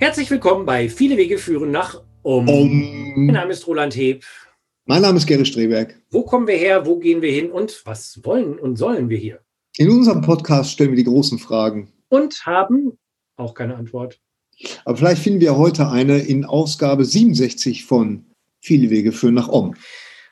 Herzlich willkommen bei Viele Wege führen nach Um. um. Mein Name ist Roland Heb. Mein Name ist Gerrit Streberg. Wo kommen wir her, wo gehen wir hin und was wollen und sollen wir hier? In unserem Podcast stellen wir die großen Fragen. Und haben auch keine Antwort. Aber vielleicht finden wir heute eine in Ausgabe 67 von Viele Wege führen nach Om.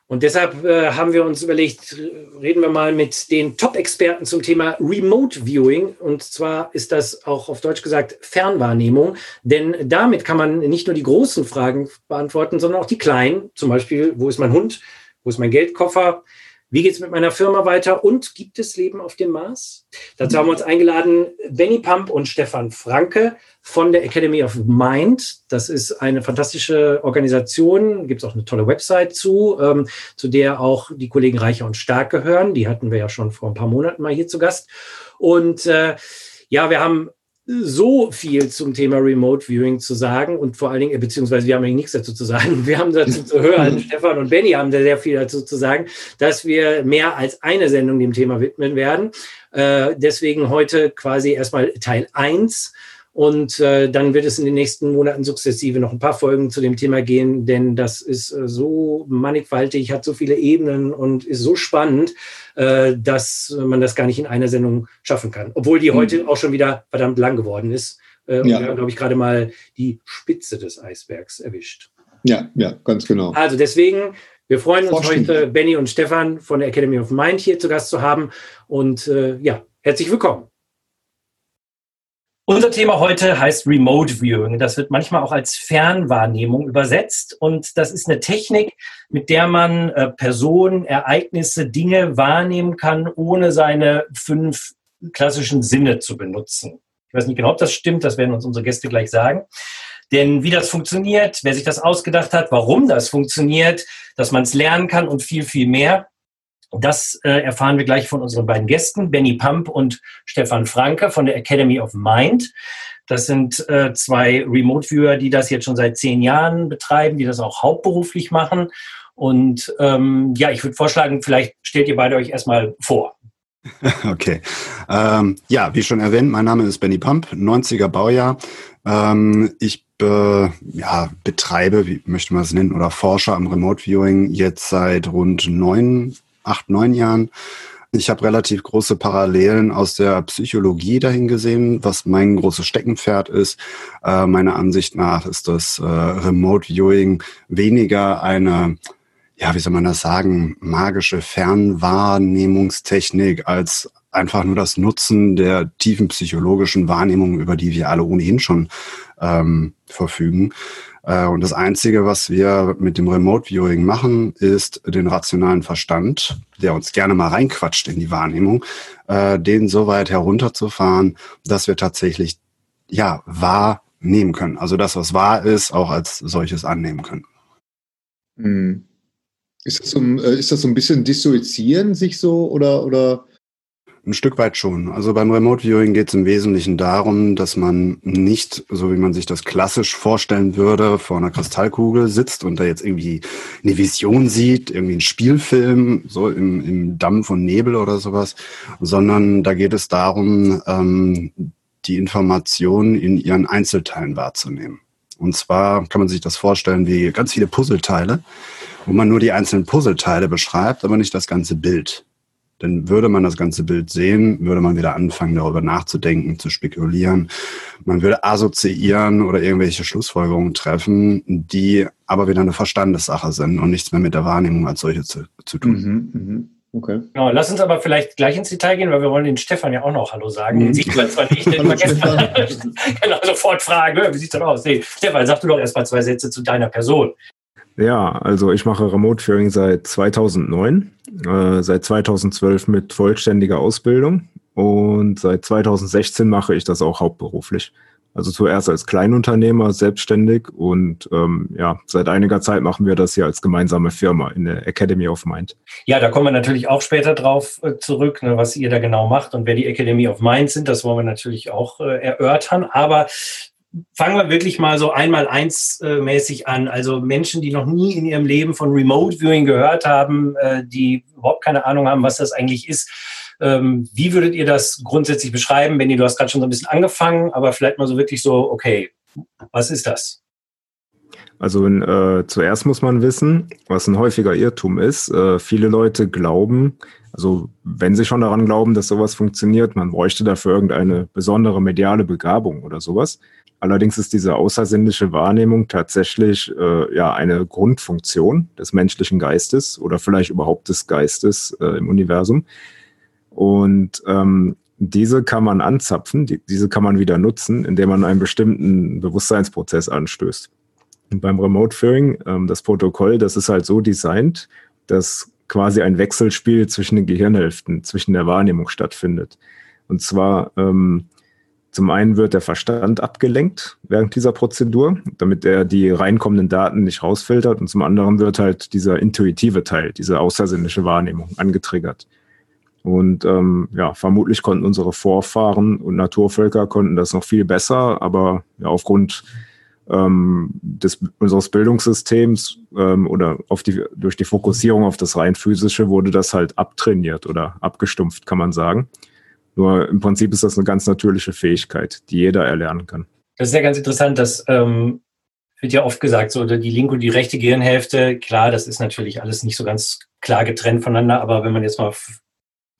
Und deshalb äh, haben wir uns überlegt, reden wir mal mit den Top-Experten zum Thema Remote Viewing. Und zwar ist das auch auf Deutsch gesagt Fernwahrnehmung. Denn damit kann man nicht nur die großen Fragen beantworten, sondern auch die kleinen. Zum Beispiel, wo ist mein Hund? Wo ist mein Geldkoffer? Wie geht es mit meiner Firma weiter? Und gibt es Leben auf dem Mars? Dazu haben wir uns eingeladen Benny Pump und Stefan Franke von der Academy of Mind. Das ist eine fantastische Organisation. Gibt es auch eine tolle Website zu, ähm, zu der auch die Kollegen Reicher und Stark gehören. Die hatten wir ja schon vor ein paar Monaten mal hier zu Gast. Und äh, ja, wir haben so viel zum Thema Remote Viewing zu sagen und vor allen Dingen, beziehungsweise wir haben eigentlich nichts dazu zu sagen. Wir haben dazu zu hören, Stefan und Benny haben da sehr viel dazu zu sagen, dass wir mehr als eine Sendung dem Thema widmen werden. Äh, deswegen heute quasi erstmal Teil eins und äh, dann wird es in den nächsten Monaten sukzessive noch ein paar Folgen zu dem Thema gehen, denn das ist äh, so mannigfaltig, hat so viele Ebenen und ist so spannend, äh, dass man das gar nicht in einer Sendung schaffen kann. Obwohl die mhm. heute auch schon wieder verdammt lang geworden ist. Äh, und ja. wir haben, glaube ich, gerade mal die Spitze des Eisbergs erwischt. Ja, ja, ganz genau. Also deswegen, wir freuen uns Forschung. heute, Benny und Stefan von der Academy of Mind hier zu Gast zu haben. Und äh, ja, herzlich willkommen. Unser Thema heute heißt Remote Viewing. Das wird manchmal auch als Fernwahrnehmung übersetzt. Und das ist eine Technik, mit der man äh, Personen, Ereignisse, Dinge wahrnehmen kann, ohne seine fünf klassischen Sinne zu benutzen. Ich weiß nicht genau, ob das stimmt. Das werden uns unsere Gäste gleich sagen. Denn wie das funktioniert, wer sich das ausgedacht hat, warum das funktioniert, dass man es lernen kann und viel, viel mehr, das äh, erfahren wir gleich von unseren beiden Gästen, Benny Pump und Stefan Franke von der Academy of Mind. Das sind äh, zwei Remote-Viewer, die das jetzt schon seit zehn Jahren betreiben, die das auch hauptberuflich machen. Und ähm, ja, ich würde vorschlagen, vielleicht stellt ihr beide euch erstmal vor. Okay. Ähm, ja, wie schon erwähnt, mein Name ist Benny Pump, 90er Baujahr. Ähm, ich be, ja, betreibe, wie möchte man es nennen, oder forsche am Remote Viewing jetzt seit rund neun acht, neun Jahren. Ich habe relativ große Parallelen aus der Psychologie dahin gesehen, was mein großes Steckenpferd ist. Äh, meiner Ansicht nach ist das äh, Remote Viewing weniger eine, ja, wie soll man das sagen, magische Fernwahrnehmungstechnik als einfach nur das Nutzen der tiefen psychologischen Wahrnehmung, über die wir alle ohnehin schon ähm, verfügen. Äh, und das Einzige, was wir mit dem Remote Viewing machen, ist den rationalen Verstand, der uns gerne mal reinquatscht in die Wahrnehmung, äh, den so weit herunterzufahren, dass wir tatsächlich ja wahrnehmen können. Also das, was wahr ist, auch als solches annehmen können. Hm. Ist das so, äh, ist das so ein bisschen dissoziieren sich so oder, oder ein Stück weit schon. Also beim Remote Viewing geht es im Wesentlichen darum, dass man nicht, so wie man sich das klassisch vorstellen würde, vor einer Kristallkugel sitzt und da jetzt irgendwie eine Vision sieht, irgendwie einen Spielfilm, so im, im Dampf und Nebel oder sowas, sondern da geht es darum, ähm, die Informationen in ihren Einzelteilen wahrzunehmen. Und zwar kann man sich das vorstellen wie ganz viele Puzzleteile, wo man nur die einzelnen Puzzleteile beschreibt, aber nicht das ganze Bild dann würde man das ganze Bild sehen, würde man wieder anfangen, darüber nachzudenken, zu spekulieren. Man würde assoziieren oder irgendwelche Schlussfolgerungen treffen, die aber wieder eine Verstandessache sind und nichts mehr mit der Wahrnehmung als solche zu, zu tun. Mhm, mhm. Okay. Genau, lass uns aber vielleicht gleich ins Detail gehen, weil wir wollen den Stefan ja auch noch Hallo sagen. Mhm. Den sieht man zwar nicht, den vergessen genau, sofort fragen, wie sieht das aus? Nee, Stefan, sag du doch erst mal zwei Sätze zu deiner Person. Ja, also ich mache Remote Viewing seit 2009, äh, seit 2012 mit vollständiger Ausbildung und seit 2016 mache ich das auch hauptberuflich. Also zuerst als Kleinunternehmer selbstständig und ähm, ja, seit einiger Zeit machen wir das hier als gemeinsame Firma in der Academy of Mind. Ja, da kommen wir natürlich auch später drauf äh, zurück, ne, was ihr da genau macht und wer die Academy of Mind sind, das wollen wir natürlich auch äh, erörtern. Aber fangen wir wirklich mal so einmal eins äh, mäßig an. Also Menschen, die noch nie in ihrem Leben von Remote Viewing gehört haben, äh, die überhaupt keine Ahnung haben, was das eigentlich ist. Ähm, wie würdet ihr das grundsätzlich beschreiben? Benny, du hast gerade schon so ein bisschen angefangen, aber vielleicht mal so wirklich so, okay, Was ist das? Also äh, zuerst muss man wissen, was ein häufiger Irrtum ist. Äh, viele Leute glauben, also wenn sie schon daran glauben, dass sowas funktioniert, man bräuchte dafür irgendeine besondere mediale Begabung oder sowas. Allerdings ist diese außersinnliche Wahrnehmung tatsächlich äh, ja eine Grundfunktion des menschlichen Geistes oder vielleicht überhaupt des Geistes äh, im Universum. Und ähm, diese kann man anzapfen, die, diese kann man wieder nutzen, indem man einen bestimmten Bewusstseinsprozess anstößt. Und beim Remote Viewing, ähm, das Protokoll, das ist halt so designt, dass quasi ein Wechselspiel zwischen den Gehirnhälften, zwischen der Wahrnehmung stattfindet. Und zwar ähm, zum einen wird der Verstand abgelenkt während dieser Prozedur, damit er die reinkommenden Daten nicht rausfiltert. Und zum anderen wird halt dieser intuitive Teil, diese außersinnliche Wahrnehmung angetriggert. Und ähm, ja, vermutlich konnten unsere Vorfahren und Naturvölker konnten das noch viel besser, aber ja, aufgrund ähm, des, unseres Bildungssystems ähm, oder auf die, durch die Fokussierung auf das rein physische wurde das halt abtrainiert oder abgestumpft, kann man sagen. Nur im Prinzip ist das eine ganz natürliche Fähigkeit, die jeder erlernen kann. Das ist ja ganz interessant, dass ähm, wird ja oft gesagt, so die linke und die rechte Gehirnhälfte, klar, das ist natürlich alles nicht so ganz klar getrennt voneinander, aber wenn man jetzt mal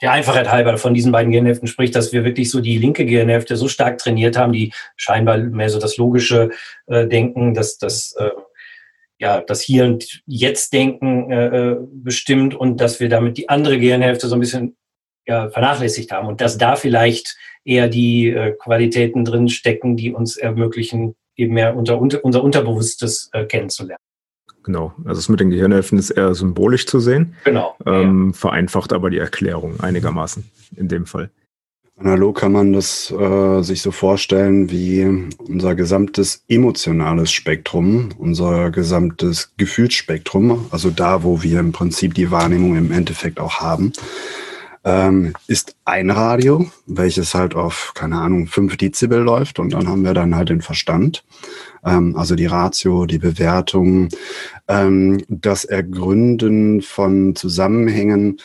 der Einfachheit halber von diesen beiden Gehirnhälften spricht, dass wir wirklich so die linke Gehirnhälfte so stark trainiert haben, die scheinbar mehr so das logische äh, Denken, dass das äh, ja das Hier und Jetzt Denken äh, äh, bestimmt und dass wir damit die andere Gehirnhälfte so ein bisschen ja, vernachlässigt haben und dass da vielleicht eher die äh, Qualitäten drin stecken, die uns ermöglichen, eben mehr unter, unter unser Unterbewusstes äh, kennenzulernen. Genau, also es mit den Gehirnhälften ist eher symbolisch zu sehen. Genau. Ähm, ja. Vereinfacht aber die Erklärung einigermaßen in dem Fall. Analog kann man das äh, sich so vorstellen wie unser gesamtes emotionales Spektrum, unser gesamtes Gefühlsspektrum, also da, wo wir im Prinzip die Wahrnehmung im Endeffekt auch haben ähm, ist ein Radio, welches halt auf, keine Ahnung, 5 Dezibel läuft und dann haben wir dann halt den Verstand, ähm, also die Ratio, die Bewertung, ähm, das Ergründen von Zusammenhängen,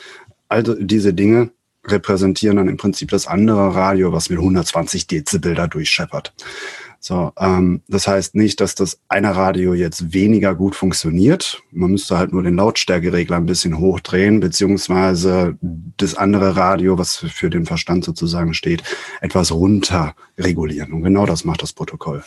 also diese Dinge repräsentieren dann im Prinzip das andere Radio, was mit 120 Dezibel da durchscheppert. So, ähm, das heißt nicht, dass das eine Radio jetzt weniger gut funktioniert. Man müsste halt nur den Lautstärkeregler ein bisschen hochdrehen, beziehungsweise das andere Radio, was für den Verstand sozusagen steht, etwas runter regulieren. Und genau das macht das Protokoll.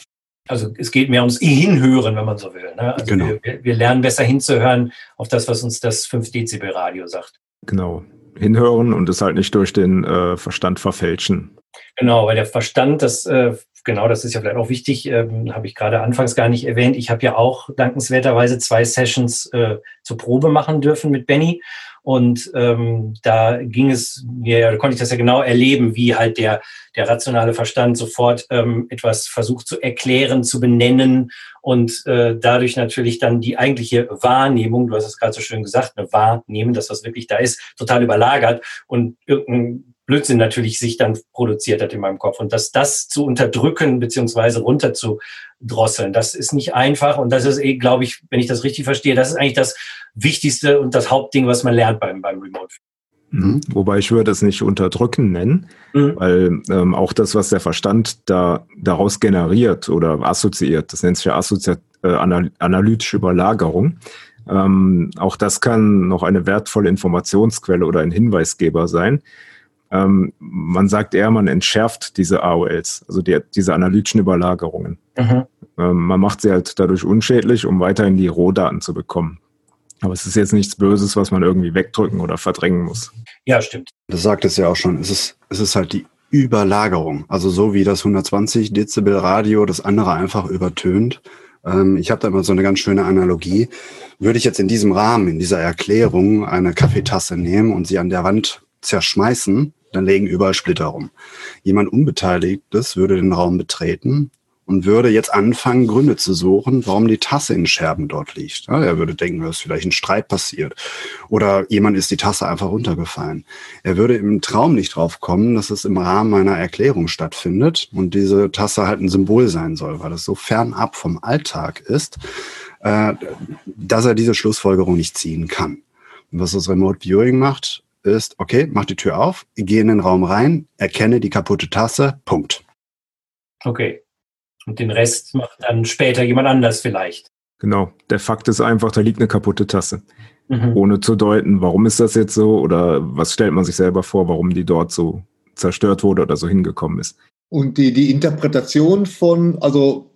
Also es geht mehr ums Hinhören, wenn man so will. Ne? Also genau. wir, wir lernen besser hinzuhören auf das, was uns das 5 Dezibel Radio sagt. Genau. Hinhören und es halt nicht durch den äh, Verstand verfälschen. Genau, weil der Verstand, das äh, genau, das ist ja vielleicht auch wichtig, ähm, habe ich gerade anfangs gar nicht erwähnt. Ich habe ja auch dankenswerterweise zwei Sessions äh, zur Probe machen dürfen mit Benny. Und ähm, da ging es mir, ja, da konnte ich das ja genau erleben, wie halt der, der rationale Verstand sofort ähm, etwas versucht zu erklären, zu benennen und äh, dadurch natürlich dann die eigentliche Wahrnehmung, du hast es gerade so schön gesagt, eine Wahrnehmen, das was wirklich da ist, total überlagert und irgendein Blödsinn natürlich sich dann produziert hat in meinem Kopf. Und dass das zu unterdrücken beziehungsweise runterzudrosseln, das ist nicht einfach. Und das ist, eh, glaube ich, wenn ich das richtig verstehe, das ist eigentlich das Wichtigste und das Hauptding, was man lernt beim, beim Remote. Mhm. Wobei ich würde es nicht unterdrücken nennen, mhm. weil ähm, auch das, was der Verstand da daraus generiert oder assoziiert, das nennt sich ja assoziat, äh, analytische Überlagerung. Ähm, auch das kann noch eine wertvolle Informationsquelle oder ein Hinweisgeber sein. Ähm, man sagt eher, man entschärft diese AOLs, also die, diese analytischen Überlagerungen. Mhm. Ähm, man macht sie halt dadurch unschädlich, um weiterhin die Rohdaten zu bekommen. Aber es ist jetzt nichts Böses, was man irgendwie wegdrücken oder verdrängen muss. Ja, stimmt. Das sagt es ja auch schon. Es ist, es ist halt die Überlagerung. Also so wie das 120 Dezibel Radio das andere einfach übertönt. Ähm, ich habe da immer so eine ganz schöne Analogie. Würde ich jetzt in diesem Rahmen, in dieser Erklärung eine Kaffeetasse nehmen und sie an der Wand zerschmeißen, dann legen überall Splitter rum. Jemand Unbeteiligtes würde den Raum betreten und würde jetzt anfangen, Gründe zu suchen, warum die Tasse in Scherben dort liegt. Ja, er würde denken, dass vielleicht ein Streit passiert oder jemand ist die Tasse einfach runtergefallen. Er würde im Traum nicht drauf kommen, dass es im Rahmen einer Erklärung stattfindet und diese Tasse halt ein Symbol sein soll, weil es so fernab vom Alltag ist, äh, dass er diese Schlussfolgerung nicht ziehen kann. Und was das Remote Viewing macht, ist, okay, mach die Tür auf, gehe in den Raum rein, erkenne die kaputte Tasse, Punkt. Okay. Und den Rest macht dann später jemand anders vielleicht. Genau. Der Fakt ist einfach, da liegt eine kaputte Tasse. Mhm. Ohne zu deuten, warum ist das jetzt so oder was stellt man sich selber vor, warum die dort so zerstört wurde oder so hingekommen ist. Und die, die Interpretation von, also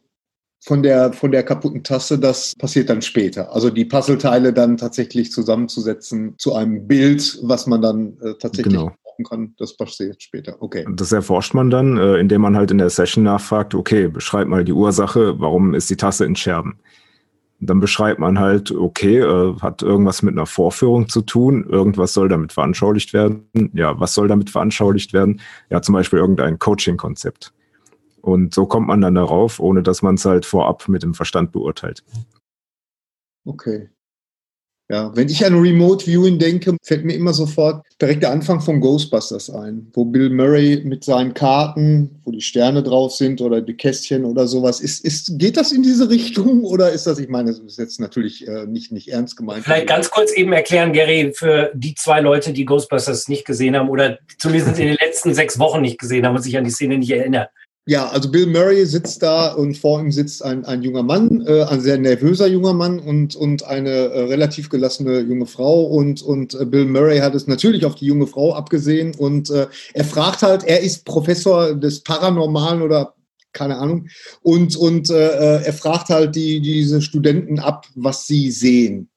von der, von der kaputten Tasse, das passiert dann später. Also die Puzzleteile dann tatsächlich zusammenzusetzen zu einem Bild, was man dann äh, tatsächlich genau. brauchen kann, das passiert später. Okay. Das erforscht man dann, äh, indem man halt in der Session nachfragt, okay, beschreib mal die Ursache, warum ist die Tasse in Scherben? Dann beschreibt man halt, okay, äh, hat irgendwas mit einer Vorführung zu tun, irgendwas soll damit veranschaulicht werden. Ja, was soll damit veranschaulicht werden? Ja, zum Beispiel irgendein Coaching-Konzept. Und so kommt man dann darauf, ohne dass man es halt vorab mit dem Verstand beurteilt. Okay. Ja, wenn ich an Remote Viewing denke, fällt mir immer sofort direkt der Anfang von Ghostbusters ein, wo Bill Murray mit seinen Karten, wo die Sterne drauf sind oder die Kästchen oder sowas, ist, ist, geht das in diese Richtung oder ist das, ich meine, das ist jetzt natürlich äh, nicht, nicht ernst gemeint. Vielleicht ganz kurz eben erklären, Gary, für die zwei Leute, die Ghostbusters nicht gesehen haben oder zumindest in den letzten sechs Wochen nicht gesehen haben und sich an die Szene nicht erinnern. Ja, also Bill Murray sitzt da und vor ihm sitzt ein, ein junger Mann, äh, ein sehr nervöser junger Mann und, und eine äh, relativ gelassene junge Frau. Und, und äh, Bill Murray hat es natürlich auf die junge Frau abgesehen. Und äh, er fragt halt, er ist Professor des Paranormalen oder keine Ahnung. Und, und äh, äh, er fragt halt die, diese Studenten ab, was sie sehen.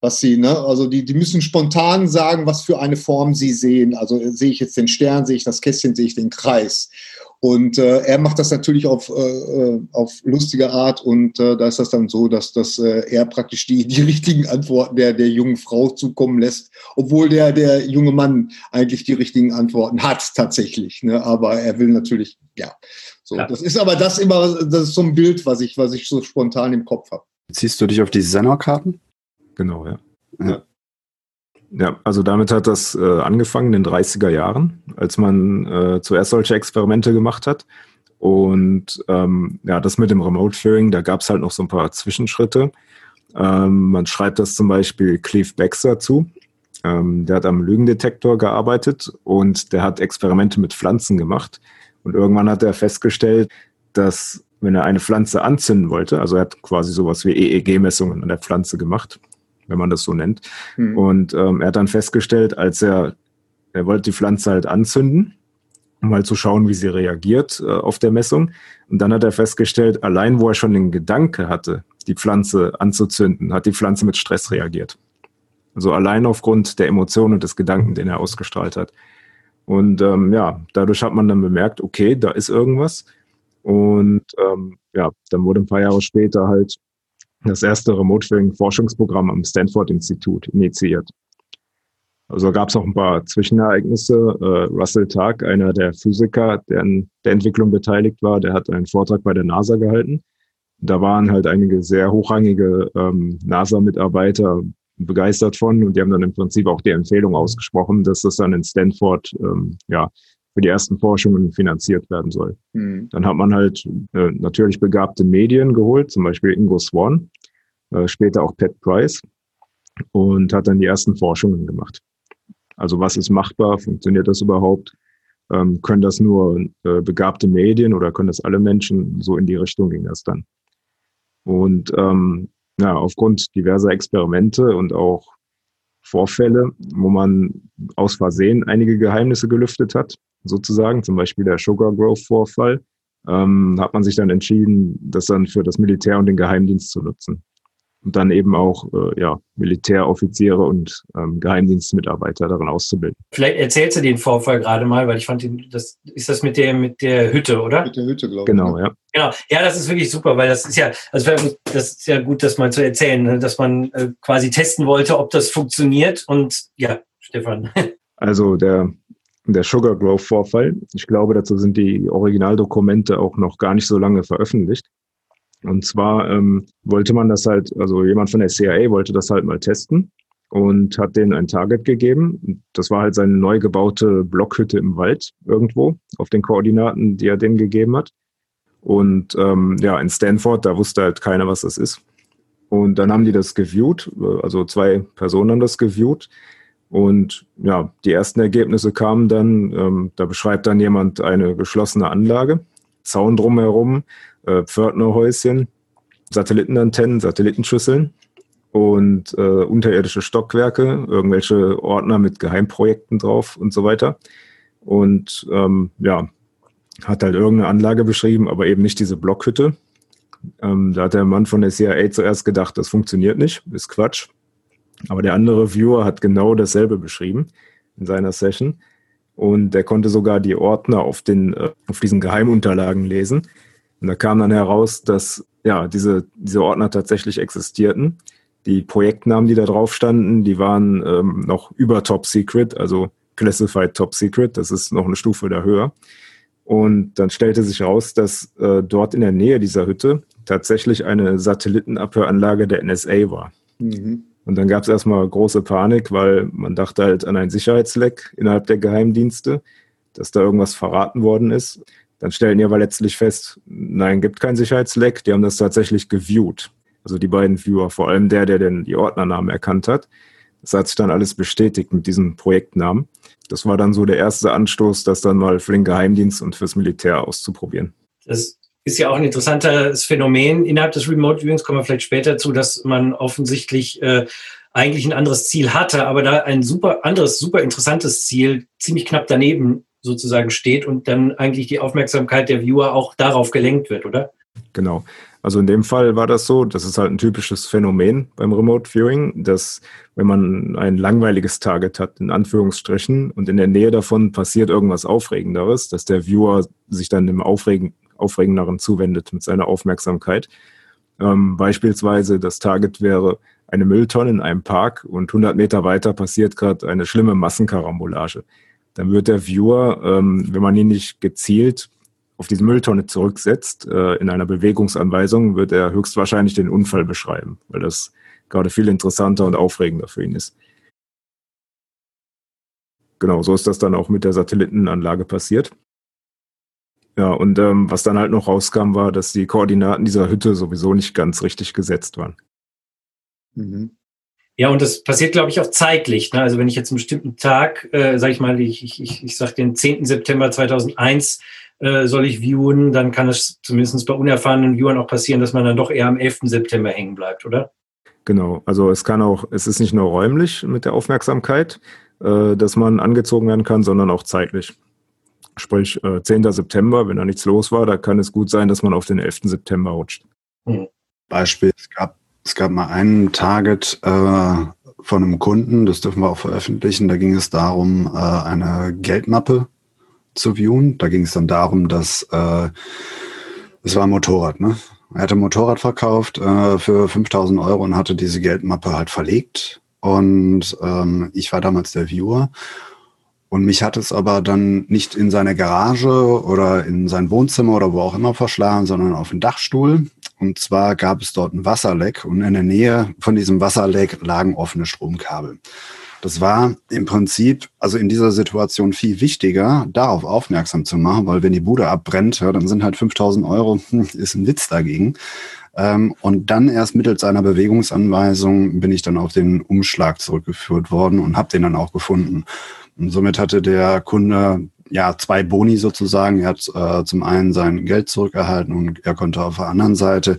Was sie, ne, also die, die müssen spontan sagen, was für eine Form sie sehen. Also sehe ich jetzt den Stern, sehe ich das Kästchen, sehe ich den Kreis. Und äh, er macht das natürlich auf, äh, äh, auf lustige Art und äh, da ist das dann so, dass, dass äh, er praktisch die, die richtigen Antworten der, der jungen Frau zukommen lässt, obwohl der, der junge Mann eigentlich die richtigen Antworten hat tatsächlich. Ne? Aber er will natürlich, ja. So, ja. Das ist aber das immer, das ist so ein Bild, was ich, was ich so spontan im Kopf habe. Ziehst du dich auf die Senna-Karten? Genau, ja. ja. Ja, also damit hat das äh, angefangen in den 30er Jahren, als man äh, zuerst solche Experimente gemacht hat. Und ähm, ja, das mit dem Remote Viewing, da gab es halt noch so ein paar Zwischenschritte. Ähm, man schreibt das zum Beispiel Cleve Baxter zu. Ähm, der hat am Lügendetektor gearbeitet und der hat Experimente mit Pflanzen gemacht. Und irgendwann hat er festgestellt, dass wenn er eine Pflanze anzünden wollte, also er hat quasi sowas wie EEG-Messungen an der Pflanze gemacht, wenn man das so nennt. Mhm. Und ähm, er hat dann festgestellt, als er, er wollte die Pflanze halt anzünden, um mal zu schauen, wie sie reagiert äh, auf der Messung. Und dann hat er festgestellt, allein wo er schon den Gedanke hatte, die Pflanze anzuzünden, hat die Pflanze mit Stress reagiert. Also allein aufgrund der Emotionen und des Gedanken, den er ausgestrahlt hat. Und ähm, ja, dadurch hat man dann bemerkt, okay, da ist irgendwas. Und ähm, ja, dann wurde ein paar Jahre später halt das erste Remote Viewing Forschungsprogramm am Stanford Institut initiiert. Also gab es auch ein paar Zwischenereignisse. Äh, Russell Targ, einer der Physiker, der an der Entwicklung beteiligt war, der hat einen Vortrag bei der NASA gehalten. Da waren halt einige sehr hochrangige ähm, NASA-Mitarbeiter begeistert von und die haben dann im Prinzip auch die Empfehlung ausgesprochen, dass das dann in Stanford ähm, ja für die ersten Forschungen finanziert werden soll. Mhm. Dann hat man halt äh, natürlich begabte Medien geholt, zum Beispiel Ingo Swan, äh, später auch Pat Price und hat dann die ersten Forschungen gemacht. Also was ist machbar? Funktioniert das überhaupt? Ähm, können das nur äh, begabte Medien oder können das alle Menschen? So in die Richtung ging das dann. Und ähm, ja, aufgrund diverser Experimente und auch Vorfälle, wo man aus Versehen einige Geheimnisse gelüftet hat, sozusagen, zum Beispiel der Sugar Growth Vorfall, ähm, hat man sich dann entschieden, das dann für das Militär und den Geheimdienst zu nutzen. Und dann eben auch äh, ja, Militäroffiziere und ähm, Geheimdienstmitarbeiter darin auszubilden. Vielleicht erzählst du den Vorfall gerade mal, weil ich fand, den, das ist das mit der mit der Hütte, oder? Mit der Hütte, glaube ich. Genau, ja. Genau, ja, das ist wirklich super, weil das ist ja, also das ist ja gut, das mal zu erzählen, ne, dass man äh, quasi testen wollte, ob das funktioniert. Und ja, Stefan. Also der der Sugar Growth Vorfall. Ich glaube, dazu sind die Originaldokumente auch noch gar nicht so lange veröffentlicht. Und zwar ähm, wollte man das halt, also jemand von der CIA wollte das halt mal testen und hat denen ein Target gegeben. Das war halt seine neu gebaute Blockhütte im Wald irgendwo auf den Koordinaten, die er denen gegeben hat. Und ähm, ja, in Stanford, da wusste halt keiner, was das ist. Und dann haben die das geviewt, also zwei Personen haben das geviewt und ja, die ersten Ergebnisse kamen dann, ähm, da beschreibt dann jemand eine geschlossene Anlage, Zaun drumherum, äh, Pförtnerhäuschen, Satellitenantennen, Satellitenschüsseln und äh, unterirdische Stockwerke, irgendwelche Ordner mit Geheimprojekten drauf und so weiter. Und ähm, ja, hat halt irgendeine Anlage beschrieben, aber eben nicht diese Blockhütte. Ähm, da hat der Mann von der CIA zuerst gedacht, das funktioniert nicht, ist Quatsch. Aber der andere Viewer hat genau dasselbe beschrieben in seiner Session. Und der konnte sogar die Ordner auf, den, äh, auf diesen Geheimunterlagen lesen. Und da kam dann heraus, dass ja, diese, diese Ordner tatsächlich existierten. Die Projektnamen, die da drauf standen, die waren ähm, noch über Top Secret, also Classified Top Secret. Das ist noch eine Stufe da höher. Und dann stellte sich heraus, dass äh, dort in der Nähe dieser Hütte tatsächlich eine Satellitenabhöranlage der NSA war. Mhm. Und dann gab es erstmal große Panik, weil man dachte halt an ein Sicherheitsleck innerhalb der Geheimdienste, dass da irgendwas verraten worden ist. Dann stellen die aber letztlich fest, nein, gibt kein Sicherheitsleck. Die haben das tatsächlich geviewt. Also die beiden Viewer, vor allem der, der denn die Ordnernamen erkannt hat. Das hat sich dann alles bestätigt mit diesem Projektnamen das war dann so der erste Anstoß, das dann mal für den Geheimdienst und fürs Militär auszuprobieren. Das ist ja auch ein interessantes Phänomen. Innerhalb des Remote Viewings kommen wir vielleicht später zu, dass man offensichtlich äh, eigentlich ein anderes Ziel hatte, aber da ein super anderes, super interessantes Ziel ziemlich knapp daneben sozusagen steht und dann eigentlich die Aufmerksamkeit der Viewer auch darauf gelenkt wird, oder? Genau. Also in dem Fall war das so, das ist halt ein typisches Phänomen beim Remote Viewing, dass wenn man ein langweiliges Target hat, in Anführungsstrichen, und in der Nähe davon passiert irgendwas Aufregenderes, dass der Viewer sich dann dem Aufregen, Aufregenderen zuwendet mit seiner Aufmerksamkeit. Ähm, beispielsweise das Target wäre eine Mülltonne in einem Park und 100 Meter weiter passiert gerade eine schlimme Massenkarambolage. Dann wird der Viewer, ähm, wenn man ihn nicht gezielt auf diese Mülltonne zurücksetzt, äh, in einer Bewegungsanweisung, wird er höchstwahrscheinlich den Unfall beschreiben, weil das gerade viel interessanter und aufregender für ihn ist. Genau, so ist das dann auch mit der Satellitenanlage passiert. Ja, und ähm, was dann halt noch rauskam, war, dass die Koordinaten dieser Hütte sowieso nicht ganz richtig gesetzt waren. Mhm. Ja, und das passiert, glaube ich, auch zeitlich. Ne? Also wenn ich jetzt einen bestimmten Tag, äh, sage ich mal, ich, ich, ich, ich sage den 10. September 2001, äh, soll ich viewen, dann kann es zumindest bei unerfahrenen Viewern auch passieren, dass man dann doch eher am 11. September hängen bleibt, oder? Genau, also es kann auch, es ist nicht nur räumlich mit der Aufmerksamkeit, äh, dass man angezogen werden kann, sondern auch zeitlich. Sprich, äh, 10. September, wenn da nichts los war, da kann es gut sein, dass man auf den 11. September rutscht. Hm. Beispiel, es gab, es gab mal einen Target äh, von einem Kunden, das dürfen wir auch veröffentlichen, da ging es darum, äh, eine Geldmappe zu viewen. Da ging es dann darum, dass äh, es war ein Motorrad, ne? Er hatte ein Motorrad verkauft äh, für 5000 Euro und hatte diese Geldmappe halt verlegt. Und ähm, ich war damals der Viewer. Und mich hat es aber dann nicht in seine Garage oder in sein Wohnzimmer oder wo auch immer verschlagen, sondern auf den Dachstuhl. Und zwar gab es dort ein Wasserleck und in der Nähe von diesem Wasserleck lagen offene Stromkabel. Das war im Prinzip, also in dieser Situation viel wichtiger, darauf aufmerksam zu machen, weil wenn die Bude abbrennt, ja, dann sind halt 5000 Euro, hm, ist ein Witz dagegen. Ähm, und dann erst mittels einer Bewegungsanweisung bin ich dann auf den Umschlag zurückgeführt worden und habe den dann auch gefunden. Und somit hatte der Kunde ja zwei Boni sozusagen. Er hat äh, zum einen sein Geld zurückerhalten und er konnte auf der anderen Seite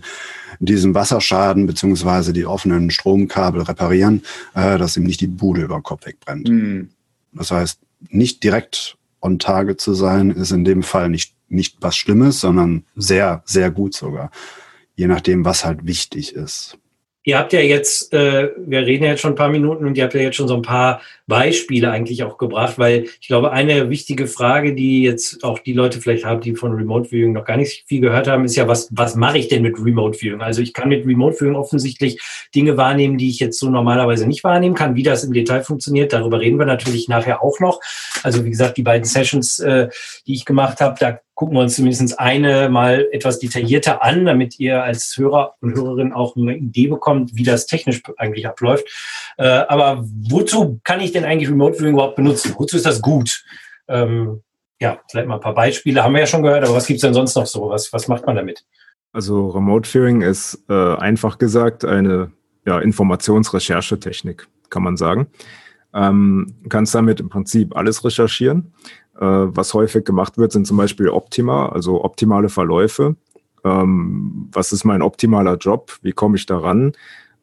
diesen Wasserschaden beziehungsweise die offenen Stromkabel reparieren, äh, dass ihm nicht die Bude über den Kopf wegbrennt. Mhm. Das heißt, nicht direkt on Target zu sein, ist in dem Fall nicht, nicht was Schlimmes, sondern sehr, sehr gut sogar. Je nachdem, was halt wichtig ist. Ihr habt ja jetzt, äh, wir reden ja jetzt schon ein paar Minuten und ihr habt ja jetzt schon so ein paar Beispiele eigentlich auch gebracht, weil ich glaube, eine wichtige Frage, die jetzt auch die Leute vielleicht haben, die von Remote Viewing noch gar nicht viel gehört haben, ist ja, was, was mache ich denn mit Remote Viewing? Also ich kann mit Remote Viewing offensichtlich Dinge wahrnehmen, die ich jetzt so normalerweise nicht wahrnehmen kann. Wie das im Detail funktioniert, darüber reden wir natürlich nachher auch noch. Also wie gesagt, die beiden Sessions, äh, die ich gemacht habe, da gucken wir uns zumindest eine mal etwas detaillierter an, damit ihr als Hörer und Hörerin auch eine Idee bekommt, wie das technisch eigentlich abläuft. Äh, aber wozu kann ich denn eigentlich Remote Viewing überhaupt benutzen? Wozu ist das gut? Ähm, ja, vielleicht mal ein paar Beispiele haben wir ja schon gehört, aber was gibt es denn sonst noch so? Was, was macht man damit? Also Remote Viewing ist äh, einfach gesagt eine ja, Informationsrecherchetechnik, kann man sagen. Ähm, kannst damit im Prinzip alles recherchieren. Äh, was häufig gemacht wird, sind zum Beispiel Optima, also optimale Verläufe. Ähm, was ist mein optimaler Job? Wie komme ich daran?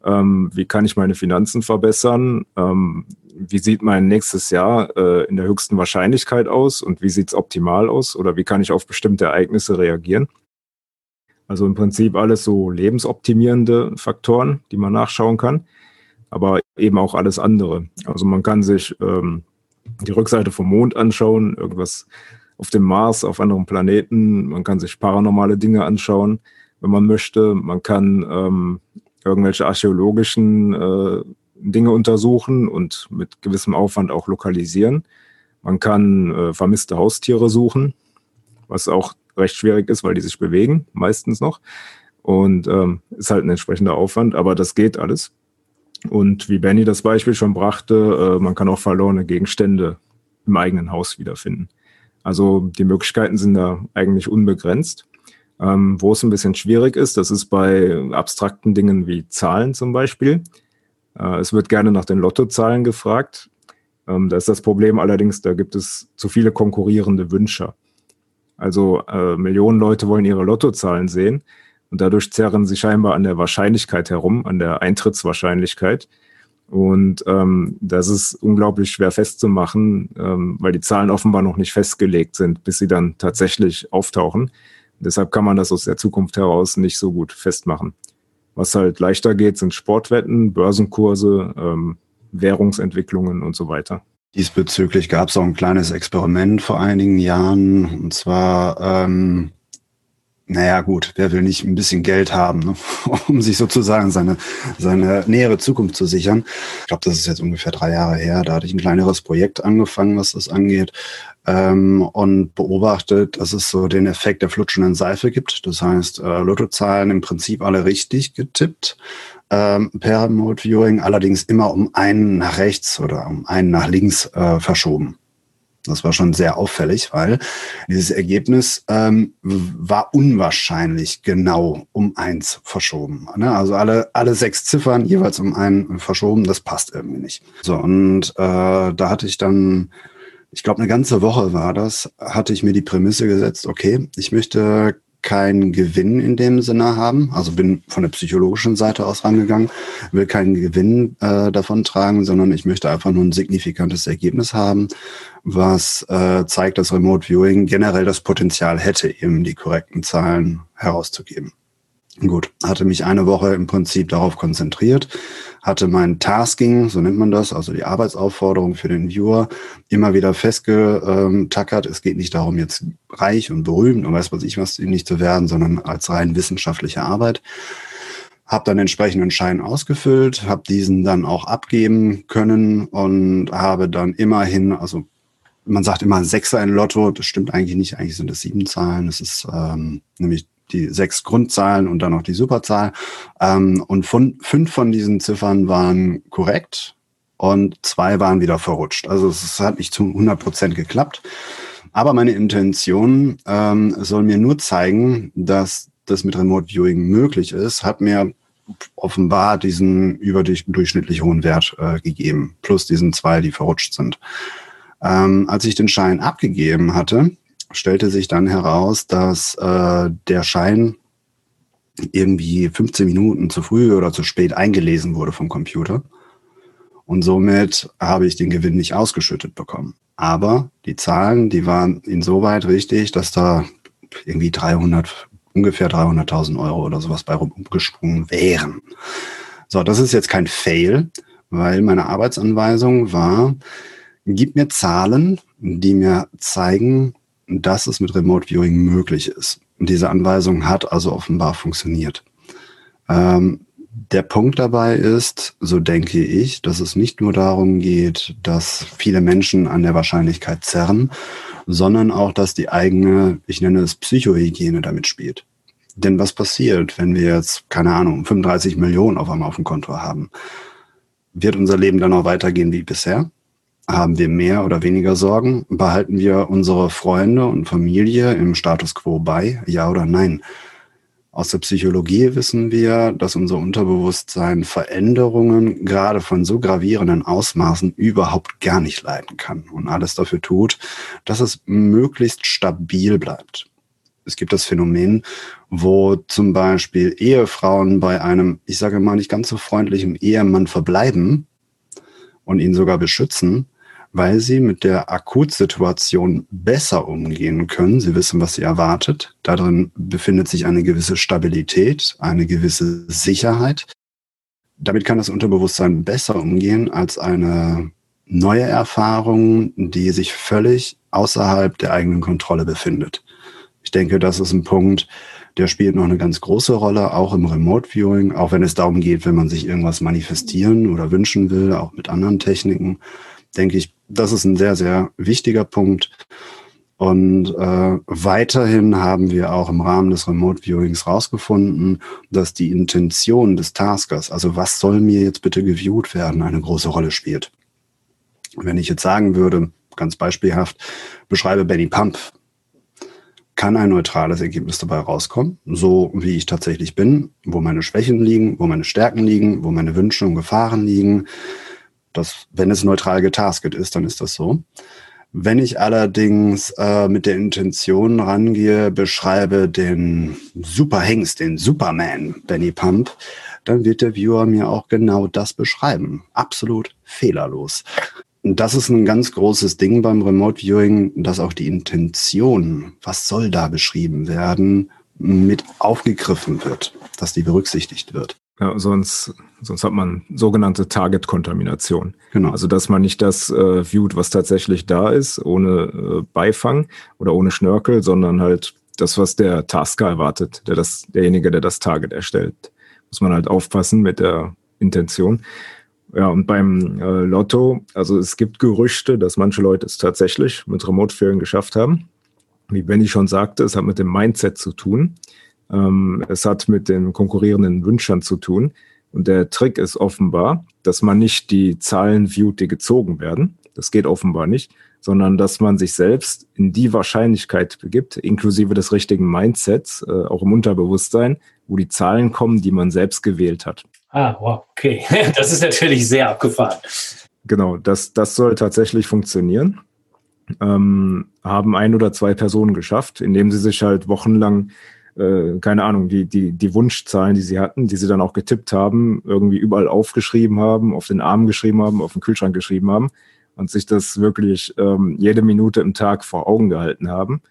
Ähm, wie kann ich meine Finanzen verbessern? Ähm, wie sieht mein nächstes Jahr äh, in der höchsten Wahrscheinlichkeit aus und wie sieht es optimal aus? Oder wie kann ich auf bestimmte Ereignisse reagieren? Also im Prinzip alles so lebensoptimierende Faktoren, die man nachschauen kann, aber eben auch alles andere. Also man kann sich ähm, die Rückseite vom Mond anschauen, irgendwas auf dem Mars, auf anderen Planeten. Man kann sich paranormale Dinge anschauen, wenn man möchte. Man kann ähm, irgendwelche archäologischen äh, Dinge untersuchen und mit gewissem Aufwand auch lokalisieren. Man kann äh, vermisste Haustiere suchen, was auch recht schwierig ist, weil die sich bewegen, meistens noch. Und ähm, ist halt ein entsprechender Aufwand, aber das geht alles. Und wie Benny das Beispiel schon brachte, äh, man kann auch verlorene Gegenstände im eigenen Haus wiederfinden. Also die Möglichkeiten sind da eigentlich unbegrenzt. Ähm, wo es ein bisschen schwierig ist, das ist bei abstrakten Dingen wie Zahlen zum Beispiel. Äh, es wird gerne nach den Lottozahlen gefragt. Ähm, da ist das Problem allerdings, da gibt es zu viele konkurrierende Wünsche. Also äh, Millionen Leute wollen ihre Lottozahlen sehen und dadurch zerren sie scheinbar an der Wahrscheinlichkeit herum, an der Eintrittswahrscheinlichkeit. Und ähm, das ist unglaublich schwer festzumachen, ähm, weil die Zahlen offenbar noch nicht festgelegt sind, bis sie dann tatsächlich auftauchen. Deshalb kann man das aus der Zukunft heraus nicht so gut festmachen. Was halt leichter geht, sind Sportwetten, Börsenkurse, ähm, Währungsentwicklungen und so weiter. Diesbezüglich gab es auch ein kleines Experiment vor einigen Jahren. Und zwar, ähm, naja gut, wer will nicht ein bisschen Geld haben, ne? um sich sozusagen seine, seine nähere Zukunft zu sichern. Ich glaube, das ist jetzt ungefähr drei Jahre her. Da hatte ich ein kleineres Projekt angefangen, was das angeht. Ähm, und beobachtet, dass es so den Effekt der flutschenden Seife gibt. Das heißt, äh, Lottozahlen im Prinzip alle richtig getippt ähm, per Remote Viewing, allerdings immer um einen nach rechts oder um einen nach links äh, verschoben. Das war schon sehr auffällig, weil dieses Ergebnis ähm, war unwahrscheinlich genau um eins verschoben. Ne? Also alle, alle sechs Ziffern jeweils um einen verschoben, das passt irgendwie nicht. So, und äh, da hatte ich dann, ich glaube, eine ganze Woche war das, hatte ich mir die Prämisse gesetzt, okay, ich möchte keinen Gewinn in dem Sinne haben. Also bin von der psychologischen Seite aus rangegangen, will keinen Gewinn äh, davon tragen, sondern ich möchte einfach nur ein signifikantes Ergebnis haben, was äh, zeigt, dass Remote Viewing generell das Potenzial hätte, eben die korrekten Zahlen herauszugeben. Gut, hatte mich eine Woche im Prinzip darauf konzentriert, hatte mein Tasking, so nennt man das, also die Arbeitsaufforderung für den Viewer, immer wieder festgetackert. Es geht nicht darum, jetzt reich und berühmt und weiß was ich was nicht zu werden, sondern als rein wissenschaftliche Arbeit. Hab dann entsprechenden Schein ausgefüllt, habe diesen dann auch abgeben können und habe dann immerhin, also man sagt immer Sechser in Lotto, das stimmt eigentlich nicht, eigentlich sind es sieben Zahlen. Das ist ähm, nämlich die sechs Grundzahlen und dann noch die Superzahl. Ähm, und von, fünf von diesen Ziffern waren korrekt und zwei waren wieder verrutscht. Also es hat nicht zu 100 Prozent geklappt. Aber meine Intention ähm, soll mir nur zeigen, dass das mit Remote Viewing möglich ist, hat mir offenbar diesen überdurchschnittlich hohen Wert äh, gegeben, plus diesen zwei, die verrutscht sind. Ähm, als ich den Schein abgegeben hatte, stellte sich dann heraus, dass äh, der Schein irgendwie 15 Minuten zu früh oder zu spät eingelesen wurde vom Computer. Und somit habe ich den Gewinn nicht ausgeschüttet bekommen. Aber die Zahlen, die waren insoweit richtig, dass da irgendwie 300, ungefähr 300.000 Euro oder sowas bei rumgesprungen wären. So, das ist jetzt kein Fail, weil meine Arbeitsanweisung war, gib mir Zahlen, die mir zeigen, dass es mit Remote Viewing möglich ist. Diese Anweisung hat also offenbar funktioniert. Ähm, der Punkt dabei ist, so denke ich, dass es nicht nur darum geht, dass viele Menschen an der Wahrscheinlichkeit zerren, sondern auch, dass die eigene, ich nenne es Psychohygiene damit spielt. Denn was passiert, wenn wir jetzt, keine Ahnung, 35 Millionen auf einmal auf dem Konto haben? Wird unser Leben dann noch weitergehen wie bisher? Haben wir mehr oder weniger Sorgen? Behalten wir unsere Freunde und Familie im Status quo bei? Ja oder nein? Aus der Psychologie wissen wir, dass unser Unterbewusstsein Veränderungen gerade von so gravierenden Ausmaßen überhaupt gar nicht leiden kann und alles dafür tut, dass es möglichst stabil bleibt. Es gibt das Phänomen, wo zum Beispiel Ehefrauen bei einem, ich sage mal, nicht ganz so freundlichen Ehemann verbleiben und ihn sogar beschützen, weil sie mit der Akutsituation besser umgehen können. Sie wissen, was sie erwartet. Darin befindet sich eine gewisse Stabilität, eine gewisse Sicherheit. Damit kann das Unterbewusstsein besser umgehen als eine neue Erfahrung, die sich völlig außerhalb der eigenen Kontrolle befindet. Ich denke, das ist ein Punkt, der spielt noch eine ganz große Rolle, auch im Remote Viewing, auch wenn es darum geht, wenn man sich irgendwas manifestieren oder wünschen will, auch mit anderen Techniken, denke ich, das ist ein sehr, sehr wichtiger Punkt. Und äh, weiterhin haben wir auch im Rahmen des Remote Viewings rausgefunden, dass die Intention des Taskers, also was soll mir jetzt bitte geviewt werden, eine große Rolle spielt. Wenn ich jetzt sagen würde, ganz beispielhaft, beschreibe Benny Pump, kann ein neutrales Ergebnis dabei rauskommen, so wie ich tatsächlich bin, wo meine Schwächen liegen, wo meine Stärken liegen, wo meine Wünsche und Gefahren liegen. Das, wenn es neutral getasket ist, dann ist das so. Wenn ich allerdings äh, mit der Intention rangehe, beschreibe den Superhengst, den Superman, Benny Pump, dann wird der Viewer mir auch genau das beschreiben. Absolut fehlerlos. Und das ist ein ganz großes Ding beim Remote Viewing, dass auch die Intention, was soll da beschrieben werden, mit aufgegriffen wird, dass die berücksichtigt wird. Ja, sonst, sonst hat man sogenannte Target-Kontamination. Genau. Also, dass man nicht das äh, viewt, was tatsächlich da ist, ohne äh, Beifang oder ohne Schnörkel, sondern halt das, was der Tasker erwartet, der das, derjenige, der das Target erstellt. Muss man halt aufpassen mit der Intention. Ja, und beim äh, Lotto, also es gibt Gerüchte, dass manche Leute es tatsächlich mit Remote-Ferien geschafft haben. Wie Benny schon sagte, es hat mit dem Mindset zu tun. Ähm, es hat mit den konkurrierenden Wünschern zu tun. Und der Trick ist offenbar, dass man nicht die Zahlen viewt, die gezogen werden. Das geht offenbar nicht, sondern dass man sich selbst in die Wahrscheinlichkeit begibt, inklusive des richtigen Mindsets, äh, auch im Unterbewusstsein, wo die Zahlen kommen, die man selbst gewählt hat. Ah, wow, okay. Das ist natürlich sehr abgefahren. Genau, das, das soll tatsächlich funktionieren. Ähm, haben ein oder zwei Personen geschafft, indem sie sich halt wochenlang, äh, keine Ahnung, die, die, die Wunschzahlen, die sie hatten, die sie dann auch getippt haben, irgendwie überall aufgeschrieben haben, auf den Arm geschrieben haben, auf den Kühlschrank geschrieben haben und sich das wirklich ähm, jede Minute im Tag vor Augen gehalten haben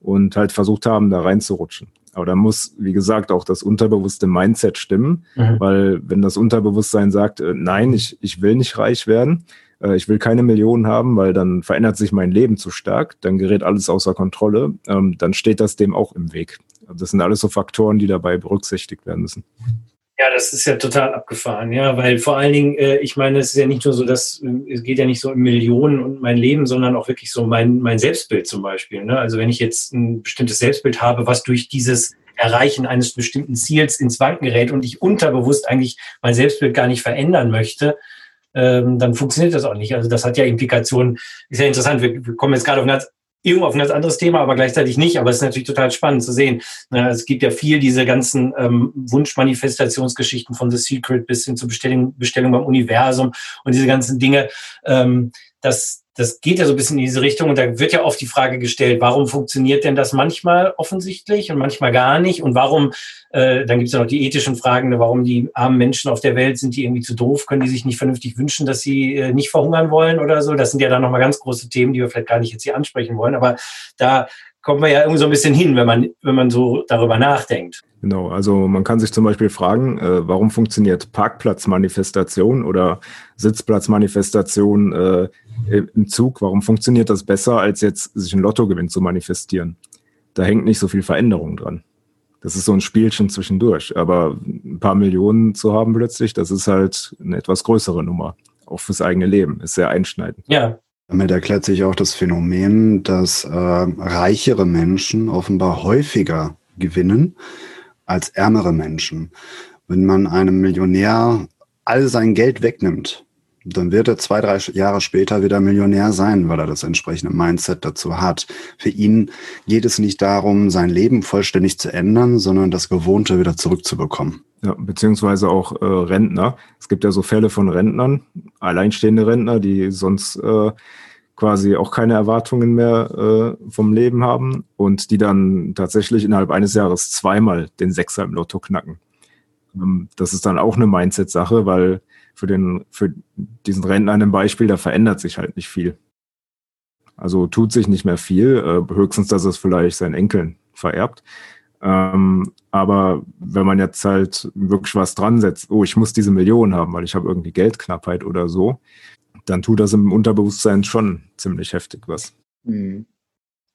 und halt versucht haben, da reinzurutschen. Aber da muss, wie gesagt, auch das unterbewusste Mindset stimmen, mhm. weil wenn das Unterbewusstsein sagt, äh, nein, ich, ich will nicht reich werden, äh, ich will keine Millionen haben, weil dann verändert sich mein Leben zu stark, dann gerät alles außer Kontrolle, ähm, dann steht das dem auch im Weg. Das sind alles so Faktoren, die dabei berücksichtigt werden müssen. Ja, das ist ja total abgefahren, ja, weil vor allen Dingen, äh, ich meine, es ist ja nicht nur so, dass äh, es geht ja nicht so um Millionen und mein Leben, sondern auch wirklich so mein, mein Selbstbild zum Beispiel. Ne? Also wenn ich jetzt ein bestimmtes Selbstbild habe, was durch dieses Erreichen eines bestimmten Ziels ins Wanken gerät und ich unterbewusst eigentlich mein Selbstbild gar nicht verändern möchte, ähm, dann funktioniert das auch nicht. Also das hat ja Implikationen. Ist ja interessant. Wir, wir kommen jetzt gerade auf ein ganz irgendwo auf ein ganz anderes Thema, aber gleichzeitig nicht. Aber es ist natürlich total spannend zu sehen. Es gibt ja viel diese ganzen ähm, Wunschmanifestationsgeschichten von The Secret bis hin zur Bestellung, Bestellung beim Universum und diese ganzen Dinge. Ähm, das, das geht ja so ein bisschen in diese Richtung und da wird ja oft die Frage gestellt, warum funktioniert denn das manchmal offensichtlich und manchmal gar nicht und warum, äh, dann gibt es ja noch die ethischen Fragen, warum die armen Menschen auf der Welt sind die irgendwie zu doof, können die sich nicht vernünftig wünschen, dass sie äh, nicht verhungern wollen oder so. Das sind ja dann nochmal ganz große Themen, die wir vielleicht gar nicht jetzt hier ansprechen wollen, aber da kommt man ja irgendwie so ein bisschen hin, wenn man, wenn man so darüber nachdenkt. Genau, also man kann sich zum Beispiel fragen, äh, warum funktioniert Parkplatzmanifestation oder Sitzplatzmanifestation äh, im Zug, warum funktioniert das besser, als jetzt sich ein Lottogewinn zu manifestieren? Da hängt nicht so viel Veränderung dran. Das ist so ein Spielchen zwischendurch. Aber ein paar Millionen zu haben plötzlich, das ist halt eine etwas größere Nummer. Auch fürs eigene Leben. Ist sehr einschneidend. Ja, damit erklärt sich auch das Phänomen, dass äh, reichere Menschen offenbar häufiger gewinnen als ärmere Menschen. Wenn man einem Millionär all sein Geld wegnimmt, dann wird er zwei, drei Jahre später wieder Millionär sein, weil er das entsprechende Mindset dazu hat. Für ihn geht es nicht darum, sein Leben vollständig zu ändern, sondern das Gewohnte wieder zurückzubekommen. Ja, beziehungsweise auch äh, Rentner. Es gibt ja so Fälle von Rentnern, alleinstehende Rentner, die sonst äh, quasi auch keine Erwartungen mehr äh, vom Leben haben und die dann tatsächlich innerhalb eines Jahres zweimal den Sechser im Lotto knacken. Ähm, das ist dann auch eine Mindset-Sache, weil für, den, für diesen Rentner in dem Beispiel, da verändert sich halt nicht viel. Also tut sich nicht mehr viel, äh, höchstens, dass es vielleicht seinen Enkeln vererbt. Ähm, aber wenn man jetzt halt wirklich was dran setzt, oh, ich muss diese Million haben, weil ich habe irgendwie Geldknappheit oder so, dann tut das im Unterbewusstsein schon ziemlich heftig was. Mhm.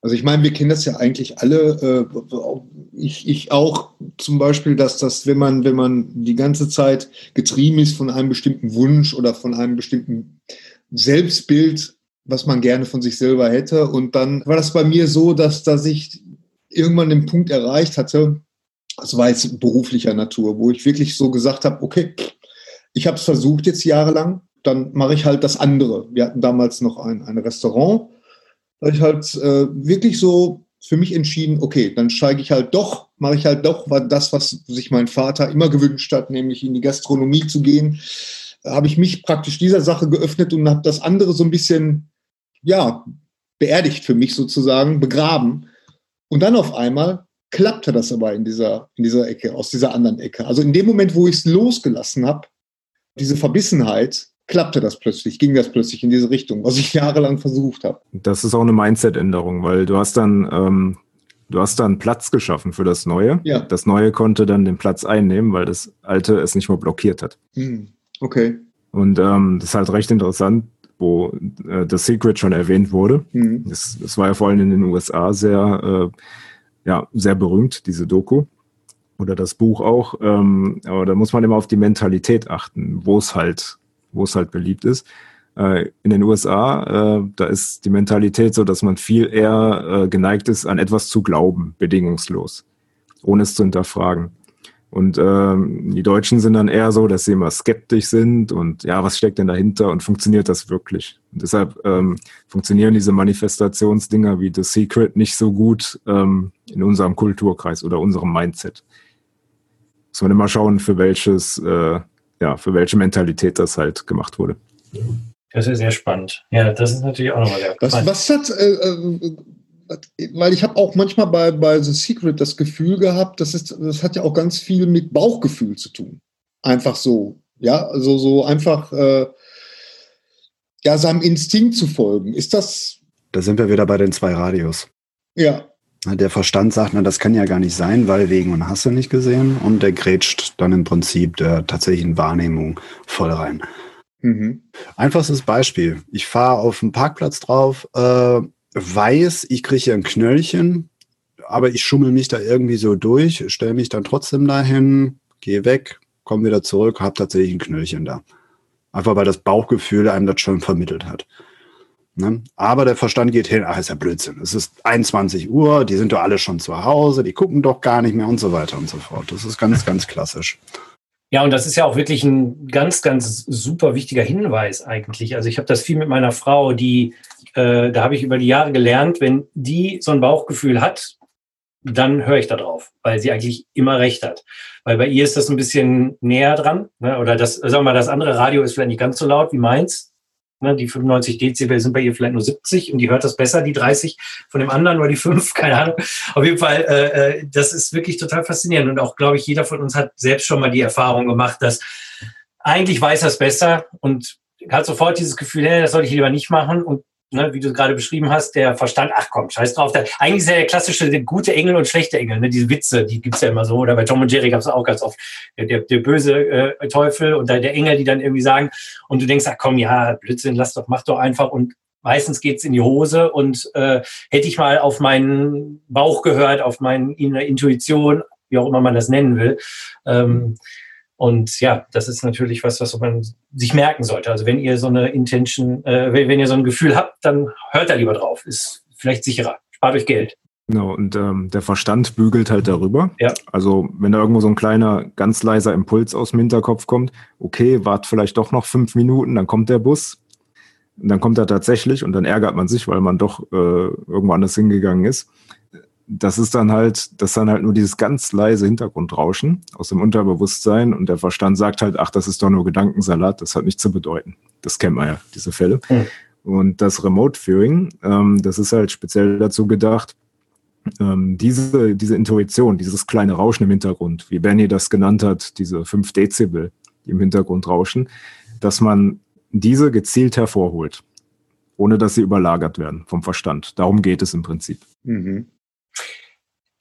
Also ich meine, wir kennen das ja eigentlich alle, äh, ich, ich auch zum Beispiel, dass das, wenn man, wenn man die ganze Zeit getrieben ist von einem bestimmten Wunsch oder von einem bestimmten Selbstbild, was man gerne von sich selber hätte. Und dann war das bei mir so, dass, dass ich irgendwann den Punkt erreicht hatte, das war jetzt beruflicher Natur, wo ich wirklich so gesagt habe, okay, ich habe es versucht jetzt jahrelang, dann mache ich halt das andere. Wir hatten damals noch ein, ein Restaurant. Da ich halt äh, wirklich so für mich entschieden, okay, dann steige ich halt doch, mache ich halt doch das, was sich mein Vater immer gewünscht hat, nämlich in die Gastronomie zu gehen. Habe ich mich praktisch dieser Sache geöffnet und habe das andere so ein bisschen, ja, beerdigt für mich sozusagen, begraben. Und dann auf einmal klappte das aber in dieser, in dieser Ecke, aus dieser anderen Ecke. Also in dem Moment, wo ich es losgelassen habe, diese Verbissenheit, klappte das plötzlich, ging das plötzlich in diese Richtung, was ich jahrelang versucht habe. Das ist auch eine Mindset-Änderung, weil du hast dann, ähm, du hast dann Platz geschaffen für das Neue. Ja. Das Neue konnte dann den Platz einnehmen, weil das Alte es nicht mehr blockiert hat. Hm. Okay. Und ähm, das ist halt recht interessant, wo äh, The Secret schon erwähnt wurde. Mhm. Das, das, war ja vor allem in den USA sehr, äh, ja, sehr berühmt, diese Doku. Oder das Buch auch. Ähm, aber da muss man immer auf die Mentalität achten, wo es halt wo es halt beliebt ist. Äh, in den USA, äh, da ist die Mentalität so, dass man viel eher äh, geneigt ist, an etwas zu glauben, bedingungslos, ohne es zu hinterfragen. Und ähm, die Deutschen sind dann eher so, dass sie immer skeptisch sind und ja, was steckt denn dahinter und funktioniert das wirklich? Und deshalb ähm, funktionieren diese Manifestationsdinger wie The Secret nicht so gut ähm, in unserem Kulturkreis oder unserem Mindset. Muss man immer schauen, für welches äh, ja, für welche Mentalität das halt gemacht wurde. Das ist sehr spannend. Ja, das ist natürlich auch nochmal sehr spannend. Was hat, äh, äh, weil ich habe auch manchmal bei, bei The Secret das Gefühl gehabt, das, ist, das hat ja auch ganz viel mit Bauchgefühl zu tun. Einfach so. Ja, also so einfach äh, ja, seinem Instinkt zu folgen. Ist das. Da sind wir wieder bei den zwei Radios. Ja, der Verstand sagt, na, das kann ja gar nicht sein, weil wegen und hast du nicht gesehen. Und der grätscht dann im Prinzip der tatsächlichen Wahrnehmung voll rein. Mhm. Einfachstes Beispiel. Ich fahre auf dem Parkplatz drauf, äh, weiß, ich kriege hier ein Knöllchen, aber ich schummel mich da irgendwie so durch, stelle mich dann trotzdem dahin, gehe weg, komme wieder zurück, habe tatsächlich ein Knöllchen da. Einfach weil das Bauchgefühl einem das schon vermittelt hat. Ne? Aber der Verstand geht hin, ach, ist ja Blödsinn. Es ist 21 Uhr, die sind doch alle schon zu Hause, die gucken doch gar nicht mehr und so weiter und so fort. Das ist ganz, ganz klassisch. Ja, und das ist ja auch wirklich ein ganz, ganz super wichtiger Hinweis eigentlich. Also ich habe das viel mit meiner Frau, die, äh, da habe ich über die Jahre gelernt, wenn die so ein Bauchgefühl hat, dann höre ich da drauf, weil sie eigentlich immer recht hat. Weil bei ihr ist das ein bisschen näher dran. Ne? Oder das, sagen wir mal, das andere Radio ist vielleicht nicht ganz so laut wie meins. Ne, die 95 Dezibel sind bei ihr vielleicht nur 70 und die hört das besser, die 30 von dem anderen oder die 5, keine Ahnung. Auf jeden Fall, äh, äh, das ist wirklich total faszinierend. Und auch, glaube ich, jeder von uns hat selbst schon mal die Erfahrung gemacht, dass eigentlich weiß er es besser und hat sofort dieses Gefühl, hey, das soll ich lieber nicht machen. Und ne, wie du gerade beschrieben hast, der Verstand, ach komm, scheiß drauf. Der, eigentlich ist ja der klassische der gute Engel und schlechte Engel, ne, diese Witze, die gibt's ja immer so. Oder bei Tom und Jerry gab's auch ganz oft der, der, der böse äh, Teufel und der, der Engel, die dann irgendwie sagen, und du denkst, ach komm, ja, Blödsinn, lass doch, mach doch einfach. Und meistens geht's in die Hose und äh, hätte ich mal auf meinen Bauch gehört, auf meine Intuition, wie auch immer man das nennen will, ähm, und ja, das ist natürlich was, was man sich merken sollte. Also wenn ihr so eine Intention, äh, wenn ihr so ein Gefühl habt, dann hört da lieber drauf. Ist vielleicht sicherer. Spart euch Geld. Genau, und ähm, der Verstand bügelt halt darüber. Ja. Also wenn da irgendwo so ein kleiner, ganz leiser Impuls aus dem Hinterkopf kommt, okay, wart vielleicht doch noch fünf Minuten, dann kommt der Bus. Und dann kommt er tatsächlich und dann ärgert man sich, weil man doch äh, irgendwo anders hingegangen ist das ist dann halt, das ist dann halt nur dieses ganz leise Hintergrundrauschen aus dem Unterbewusstsein und der Verstand sagt halt, ach, das ist doch nur Gedankensalat, das hat nichts zu bedeuten. Das kennt man ja, diese Fälle. Mhm. Und das Remote Viewing, ähm, das ist halt speziell dazu gedacht, ähm, diese, diese Intuition, dieses kleine Rauschen im Hintergrund, wie Benny das genannt hat, diese 5 Dezibel, die im Hintergrund rauschen, dass man diese gezielt hervorholt, ohne dass sie überlagert werden vom Verstand. Darum geht es im Prinzip. Mhm.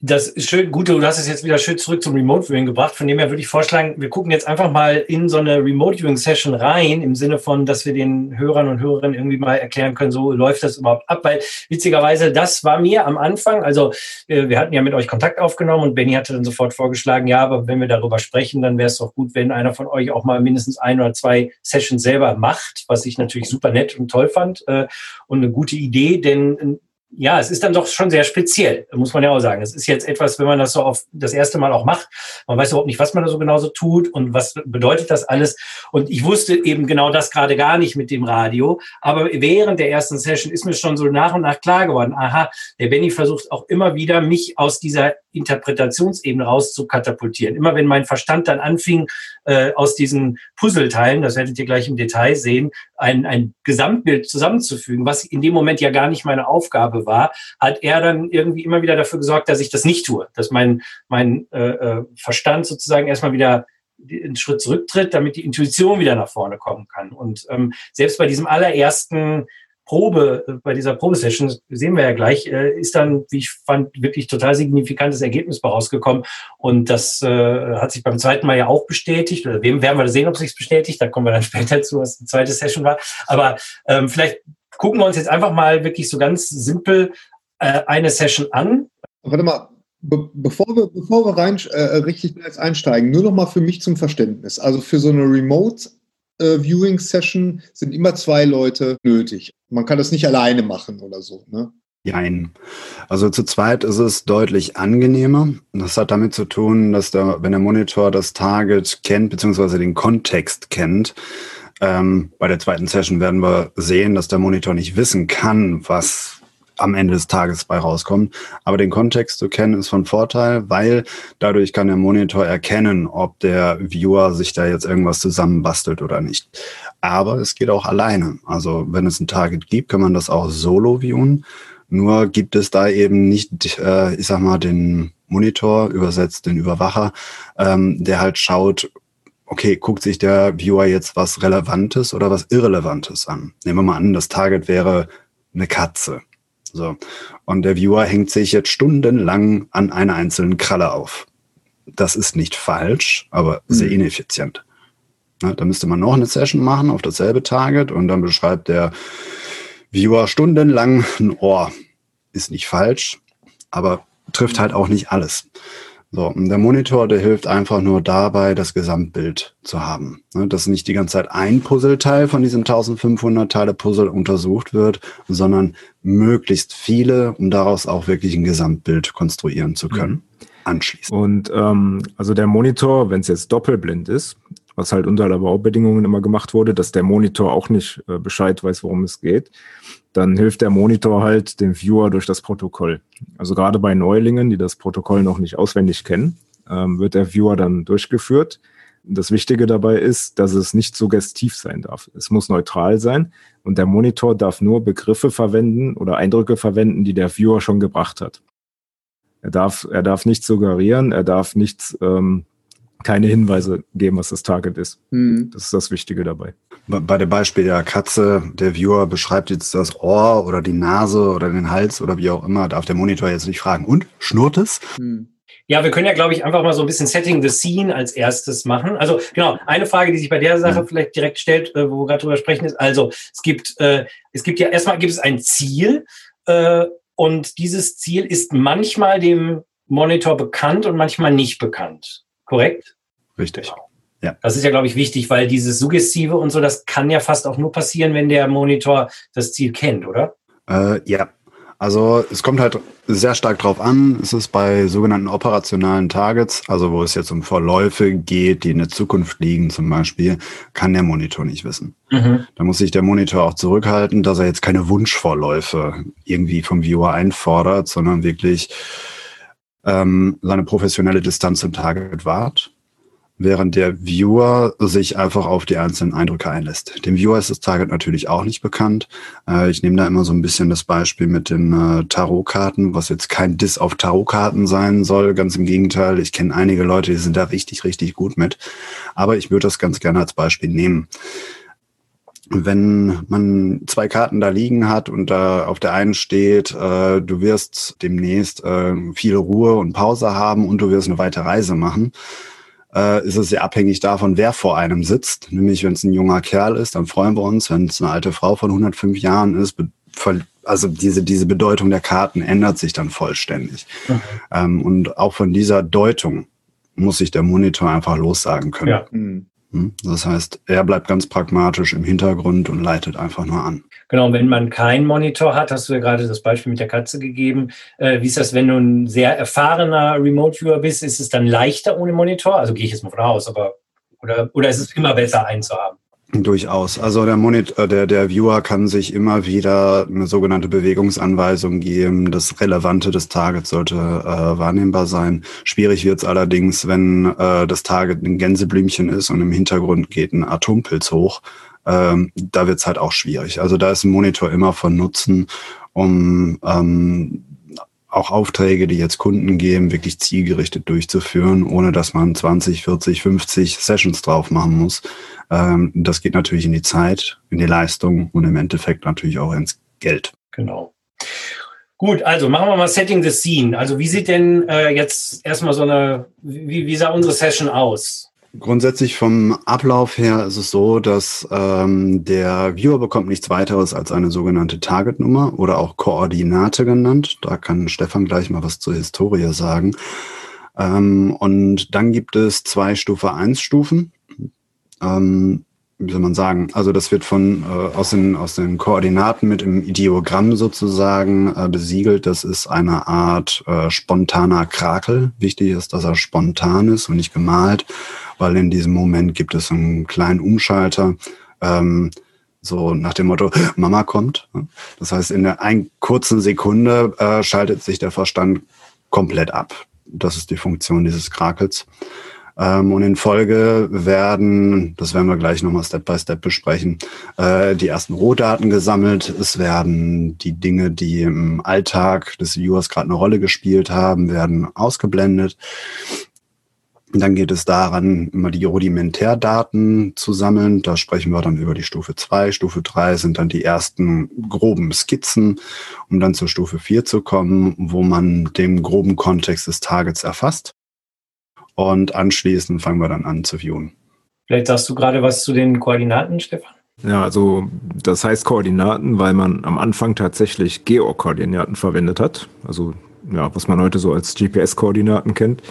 Das ist schön, gut, du hast es jetzt wieder schön zurück zum Remote Viewing gebracht. Von dem her würde ich vorschlagen, wir gucken jetzt einfach mal in so eine Remote Viewing Session rein, im Sinne von, dass wir den Hörern und Hörerinnen irgendwie mal erklären können, so läuft das überhaupt ab. Weil witzigerweise, das war mir am Anfang, also äh, wir hatten ja mit euch Kontakt aufgenommen und Benny hatte dann sofort vorgeschlagen, ja, aber wenn wir darüber sprechen, dann wäre es doch gut, wenn einer von euch auch mal mindestens ein oder zwei Sessions selber macht, was ich natürlich super nett und toll fand äh, und eine gute Idee, denn ja, es ist dann doch schon sehr speziell, muss man ja auch sagen. Es ist jetzt etwas, wenn man das so auf das erste Mal auch macht, man weiß überhaupt nicht, was man da so genauso tut und was bedeutet das alles. Und ich wusste eben genau das gerade gar nicht mit dem Radio. Aber während der ersten Session ist mir schon so nach und nach klar geworden, aha, der Benny versucht auch immer wieder, mich aus dieser Interpretationsebene raus zu katapultieren. Immer wenn mein Verstand dann anfing, äh, aus diesen Puzzleteilen, das werdet ihr gleich im Detail sehen, ein, ein Gesamtbild zusammenzufügen, was in dem Moment ja gar nicht meine Aufgabe war, hat er dann irgendwie immer wieder dafür gesorgt, dass ich das nicht tue, dass mein, mein äh, äh Verstand sozusagen erstmal wieder einen Schritt zurücktritt, damit die Intuition wieder nach vorne kommen kann. Und ähm, selbst bei diesem allerersten Probe, äh, bei dieser Probesession, sehen wir ja gleich, äh, ist dann, wie ich fand, wirklich total signifikantes Ergebnis rausgekommen. Und das äh, hat sich beim zweiten Mal ja auch bestätigt. Oder wem werden wir sehen, ob es sich bestätigt. Da kommen wir dann später zu, was die zweite Session war. Aber ähm, vielleicht gucken wir uns jetzt einfach mal wirklich so ganz simpel äh, eine Session an. Warte mal, Be bevor wir, bevor wir rein äh, richtig einsteigen, nur noch mal für mich zum Verständnis. Also für so eine Remote äh, Viewing Session sind immer zwei Leute nötig. Man kann das nicht alleine machen oder so. Ne? Nein. Also zu zweit ist es deutlich angenehmer. Das hat damit zu tun, dass der, wenn der Monitor das Target kennt, beziehungsweise den Kontext kennt, ähm, bei der zweiten Session werden wir sehen, dass der Monitor nicht wissen kann, was am Ende des Tages bei rauskommt. Aber den Kontext zu kennen ist von Vorteil, weil dadurch kann der Monitor erkennen, ob der Viewer sich da jetzt irgendwas zusammenbastelt oder nicht. Aber es geht auch alleine. Also wenn es ein Target gibt, kann man das auch solo viewen. Nur gibt es da eben nicht, äh, ich sag mal, den Monitor, übersetzt den Überwacher, ähm, der halt schaut, okay, guckt sich der Viewer jetzt was Relevantes oder was Irrelevantes an. Nehmen wir mal an, das Target wäre eine Katze. So. Und der Viewer hängt sich jetzt stundenlang an einer einzelnen Kralle auf. Das ist nicht falsch, aber sehr mhm. ineffizient. Na, da müsste man noch eine Session machen auf dasselbe Target und dann beschreibt der Viewer stundenlang ein Ohr. Ist nicht falsch, aber trifft halt auch nicht alles. So, und der Monitor, der hilft einfach nur dabei, das Gesamtbild zu haben. Ne, dass nicht die ganze Zeit ein Puzzleteil von diesem 1500 Teile Puzzle untersucht wird, sondern möglichst viele, um daraus auch wirklich ein Gesamtbild konstruieren zu können. Mhm. Anschließend. Und ähm, also der Monitor, wenn es jetzt doppelblind ist, was halt unter der Baubedingungen immer gemacht wurde, dass der Monitor auch nicht äh, Bescheid weiß, worum es geht, dann hilft der Monitor halt dem Viewer durch das Protokoll. Also gerade bei Neulingen, die das Protokoll noch nicht auswendig kennen, ähm, wird der Viewer dann durchgeführt. Das Wichtige dabei ist, dass es nicht suggestiv sein darf. Es muss neutral sein und der Monitor darf nur Begriffe verwenden oder Eindrücke verwenden, die der Viewer schon gebracht hat. Er darf, er darf nichts suggerieren, er darf nichts ähm, keine Hinweise geben, was das Target ist. Mhm. Das ist das Wichtige dabei. Bei dem Beispiel der Katze, der Viewer beschreibt jetzt das Ohr oder die Nase oder den Hals oder wie auch immer, darf der Monitor jetzt nicht fragen. Und schnurrt es? Mhm. Ja, wir können ja, glaube ich, einfach mal so ein bisschen Setting the Scene als erstes machen. Also genau, eine Frage, die sich bei der Sache mhm. vielleicht direkt stellt, äh, wo wir gerade drüber sprechen, ist, also es gibt, äh, es gibt ja erstmal gibt es ein Ziel äh, und dieses Ziel ist manchmal dem Monitor bekannt und manchmal nicht bekannt. Korrekt? Richtig. Ja. Das ist ja, glaube ich, wichtig, weil dieses Suggestive und so, das kann ja fast auch nur passieren, wenn der Monitor das Ziel kennt, oder? Äh, ja. Also es kommt halt sehr stark drauf an. Es ist bei sogenannten operationalen Targets, also wo es jetzt um Verläufe geht, die in der Zukunft liegen zum Beispiel, kann der Monitor nicht wissen. Mhm. Da muss sich der Monitor auch zurückhalten, dass er jetzt keine Wunschvorläufe irgendwie vom Viewer einfordert, sondern wirklich ähm, seine professionelle Distanz zum Target wahrt während der Viewer sich einfach auf die einzelnen Eindrücke einlässt. Dem Viewer ist das Target natürlich auch nicht bekannt. Äh, ich nehme da immer so ein bisschen das Beispiel mit den äh, Tarotkarten, was jetzt kein Diss auf Tarotkarten sein soll. Ganz im Gegenteil, ich kenne einige Leute, die sind da richtig, richtig gut mit. Aber ich würde das ganz gerne als Beispiel nehmen wenn man zwei Karten da liegen hat und da auf der einen steht, äh, du wirst demnächst äh, viel Ruhe und Pause haben und du wirst eine weite Reise machen, äh, ist es sehr abhängig davon, wer vor einem sitzt. Nämlich, wenn es ein junger Kerl ist, dann freuen wir uns. Wenn es eine alte Frau von 105 Jahren ist, also diese, diese Bedeutung der Karten ändert sich dann vollständig. Mhm. Ähm, und auch von dieser Deutung muss sich der Monitor einfach lossagen können. Ja. Hm? Das heißt, er bleibt ganz pragmatisch im Hintergrund und leitet einfach nur an. Genau, wenn man keinen Monitor hat, hast du ja gerade das Beispiel mit der Katze gegeben. Äh, wie ist das, wenn du ein sehr erfahrener Remote-Viewer bist? Ist es dann leichter ohne Monitor? Also gehe ich jetzt mal von aus, aber oder, oder ist es immer besser, einen zu haben? Durchaus. Also der Monitor, der, der Viewer kann sich immer wieder eine sogenannte Bewegungsanweisung geben. Das Relevante des Targets sollte äh, wahrnehmbar sein. Schwierig wird es allerdings, wenn äh, das Target ein Gänseblümchen ist und im Hintergrund geht ein Atompilz hoch. Ähm, da wird es halt auch schwierig. Also da ist ein Monitor immer von Nutzen, um ähm, auch Aufträge, die jetzt Kunden geben, wirklich zielgerichtet durchzuführen, ohne dass man 20, 40, 50 Sessions drauf machen muss. Ähm, das geht natürlich in die Zeit, in die Leistung und im Endeffekt natürlich auch ins Geld. Genau. Gut, also machen wir mal Setting the Scene. Also wie sieht denn äh, jetzt erstmal so eine, wie, wie sah unsere Session aus? Grundsätzlich vom Ablauf her ist es so, dass ähm, der Viewer bekommt nichts weiteres als eine sogenannte Targetnummer oder auch Koordinate genannt. Da kann Stefan gleich mal was zur Historie sagen. Ähm, und dann gibt es zwei Stufe 1 Stufen. Ähm, wie soll man sagen, also das wird von äh, aus, den, aus den Koordinaten mit im Ideogramm sozusagen äh, besiegelt. Das ist eine Art äh, spontaner Krakel. Wichtig ist, dass er spontan ist und nicht gemalt, weil in diesem Moment gibt es einen kleinen Umschalter. Ähm, so nach dem Motto, Mama kommt. Das heißt, in der einen kurzen Sekunde äh, schaltet sich der Verstand komplett ab. Das ist die Funktion dieses Krakels. Ähm, und in Folge werden, das werden wir gleich nochmal Step by Step besprechen, äh, die ersten Rohdaten gesammelt. Es werden die Dinge, die im Alltag des Viewers gerade eine Rolle gespielt haben, werden ausgeblendet. Dann geht es daran, immer die Rudimentärdaten zu sammeln. Da sprechen wir dann über die Stufe 2. Stufe 3 sind dann die ersten groben Skizzen, um dann zur Stufe 4 zu kommen, wo man den groben Kontext des Targets erfasst und anschließend fangen wir dann an zu viewen. Vielleicht sagst du gerade was zu den Koordinaten, Stefan? Ja, also das heißt Koordinaten, weil man am Anfang tatsächlich Geokoordinaten verwendet hat. Also ja, was man heute so als GPS-Koordinaten kennt.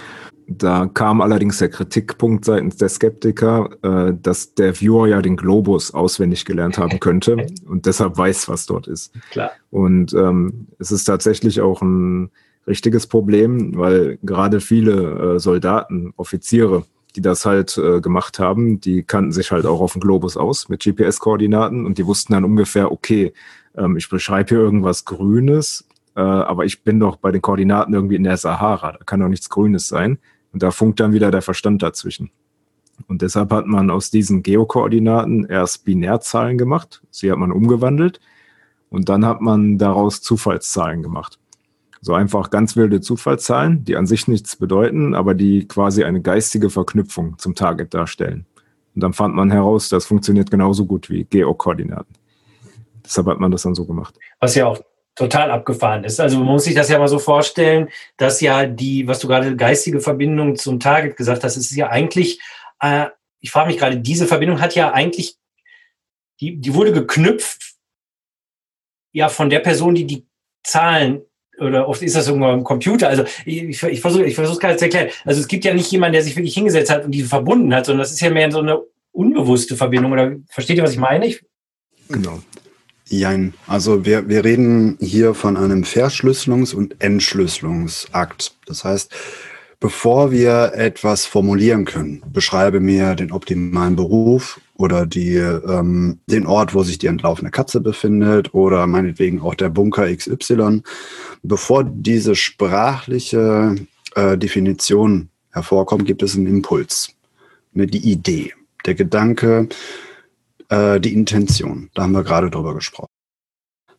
Da kam allerdings der Kritikpunkt seitens der Skeptiker, äh, dass der Viewer ja den Globus auswendig gelernt haben könnte und deshalb weiß, was dort ist. Klar. Und ähm, es ist tatsächlich auch ein richtiges Problem, weil gerade viele äh, Soldaten, Offiziere, die das halt äh, gemacht haben, die kannten sich halt auch auf dem Globus aus mit GPS-Koordinaten und die wussten dann ungefähr, okay, ähm, ich beschreibe hier irgendwas Grünes, äh, aber ich bin doch bei den Koordinaten irgendwie in der Sahara, da kann doch nichts Grünes sein. Und da funkt dann wieder der Verstand dazwischen. Und deshalb hat man aus diesen Geokoordinaten erst Binärzahlen gemacht, sie hat man umgewandelt und dann hat man daraus Zufallszahlen gemacht. So einfach ganz wilde Zufallszahlen, die an sich nichts bedeuten, aber die quasi eine geistige Verknüpfung zum Target darstellen. Und dann fand man heraus, das funktioniert genauso gut wie Geokoordinaten. Deshalb hat man das dann so gemacht. Was ja auch total abgefahren ist. Also man muss sich das ja mal so vorstellen, dass ja die, was du gerade geistige Verbindung zum Target gesagt hast, ist ja eigentlich, äh, ich frage mich gerade, diese Verbindung hat ja eigentlich, die, die wurde geknüpft ja von der Person, die die Zahlen oder oft ist das irgendwo im Computer. Also ich, ich versuche ich versuche es gerade zu erklären. Also es gibt ja nicht jemanden, der sich wirklich hingesetzt hat und diese verbunden hat, sondern das ist ja mehr so eine unbewusste Verbindung. Oder versteht ihr, was ich meine? Ich, genau. Jein. Also wir, wir reden hier von einem Verschlüsselungs- und Entschlüsselungsakt. Das heißt, bevor wir etwas formulieren können, beschreibe mir den optimalen Beruf oder die, ähm, den Ort, wo sich die entlaufene Katze befindet oder meinetwegen auch der Bunker XY, bevor diese sprachliche äh, Definition hervorkommt, gibt es einen Impuls. ne, die Idee, der Gedanke, äh, die Intention. Da haben wir gerade drüber gesprochen.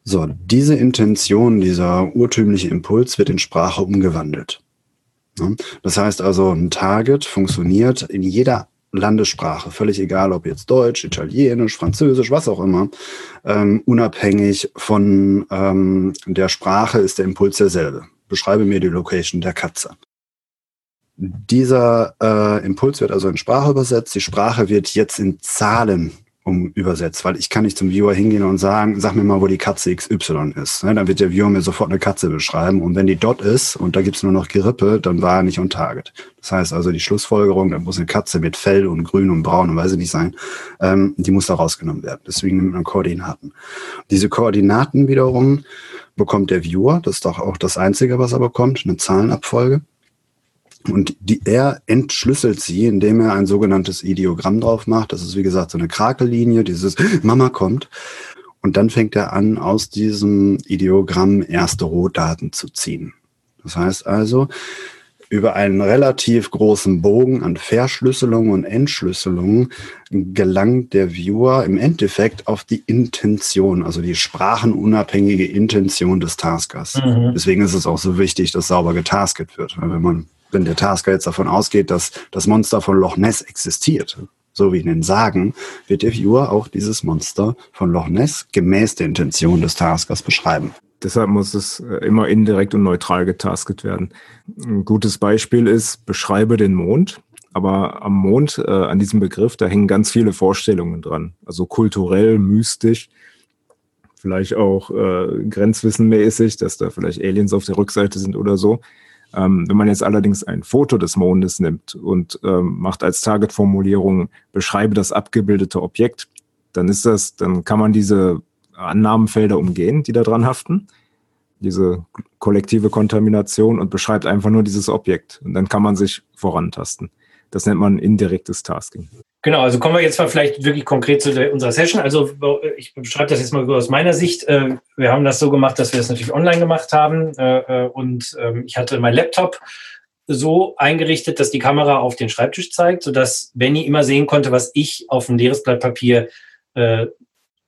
So, diese Intention, dieser urtümliche Impuls wird in Sprache umgewandelt. Das heißt also, ein Target funktioniert in jeder Landessprache, völlig egal, ob jetzt Deutsch, Italienisch, Französisch, was auch immer, ähm, unabhängig von ähm, der Sprache ist der Impuls derselbe. Beschreibe mir die Location der Katze. Dieser äh, Impuls wird also in Sprache übersetzt. Die Sprache wird jetzt in Zahlen um übersetzt, weil ich kann nicht zum Viewer hingehen und sagen, sag mir mal, wo die Katze XY ist. Ne? Dann wird der Viewer mir sofort eine Katze beschreiben und wenn die dort ist und da gibt's nur noch Gerippe, dann war er nicht on target. Das heißt also die Schlussfolgerung, da muss eine Katze mit Fell und Grün und Braun und weiß ich nicht sein, ähm, die muss da rausgenommen werden. Deswegen nimmt man Koordinaten. Diese Koordinaten wiederum bekommt der Viewer, das ist doch auch das Einzige, was er bekommt, eine Zahlenabfolge. Und die, er entschlüsselt sie, indem er ein sogenanntes Ideogramm drauf macht. Das ist, wie gesagt, so eine Krakellinie, dieses Mama kommt. Und dann fängt er an, aus diesem Ideogramm erste Rohdaten zu ziehen. Das heißt also, über einen relativ großen Bogen an Verschlüsselung und Entschlüsselung gelangt der Viewer im Endeffekt auf die Intention, also die sprachenunabhängige Intention des Taskers. Mhm. Deswegen ist es auch so wichtig, dass sauber getasket wird. Wenn man wenn der Tasker jetzt davon ausgeht, dass das Monster von Loch Ness existiert, so wie in den Sagen, wird der Viewer auch dieses Monster von Loch Ness gemäß der Intention des Taskers beschreiben. Deshalb muss es äh, immer indirekt und neutral getasket werden. Ein gutes Beispiel ist, beschreibe den Mond. Aber am Mond, äh, an diesem Begriff, da hängen ganz viele Vorstellungen dran. Also kulturell, mystisch, vielleicht auch äh, grenzwissenmäßig, dass da vielleicht Aliens auf der Rückseite sind oder so. Ähm, wenn man jetzt allerdings ein Foto des Mondes nimmt und ähm, macht als Target-Formulierung, beschreibe das abgebildete Objekt, dann ist das, dann kann man diese Annahmenfelder umgehen, die da dran haften, diese kollektive Kontamination und beschreibt einfach nur dieses Objekt. Und dann kann man sich vorantasten. Das nennt man indirektes Tasking. Genau, also kommen wir jetzt mal vielleicht wirklich konkret zu der, unserer Session. Also ich beschreibe das jetzt mal aus meiner Sicht. Äh, wir haben das so gemacht, dass wir das natürlich online gemacht haben äh, äh, und ähm, ich hatte mein Laptop so eingerichtet, dass die Kamera auf den Schreibtisch zeigt, sodass Benny immer sehen konnte, was ich auf ein leeres Blatt Papier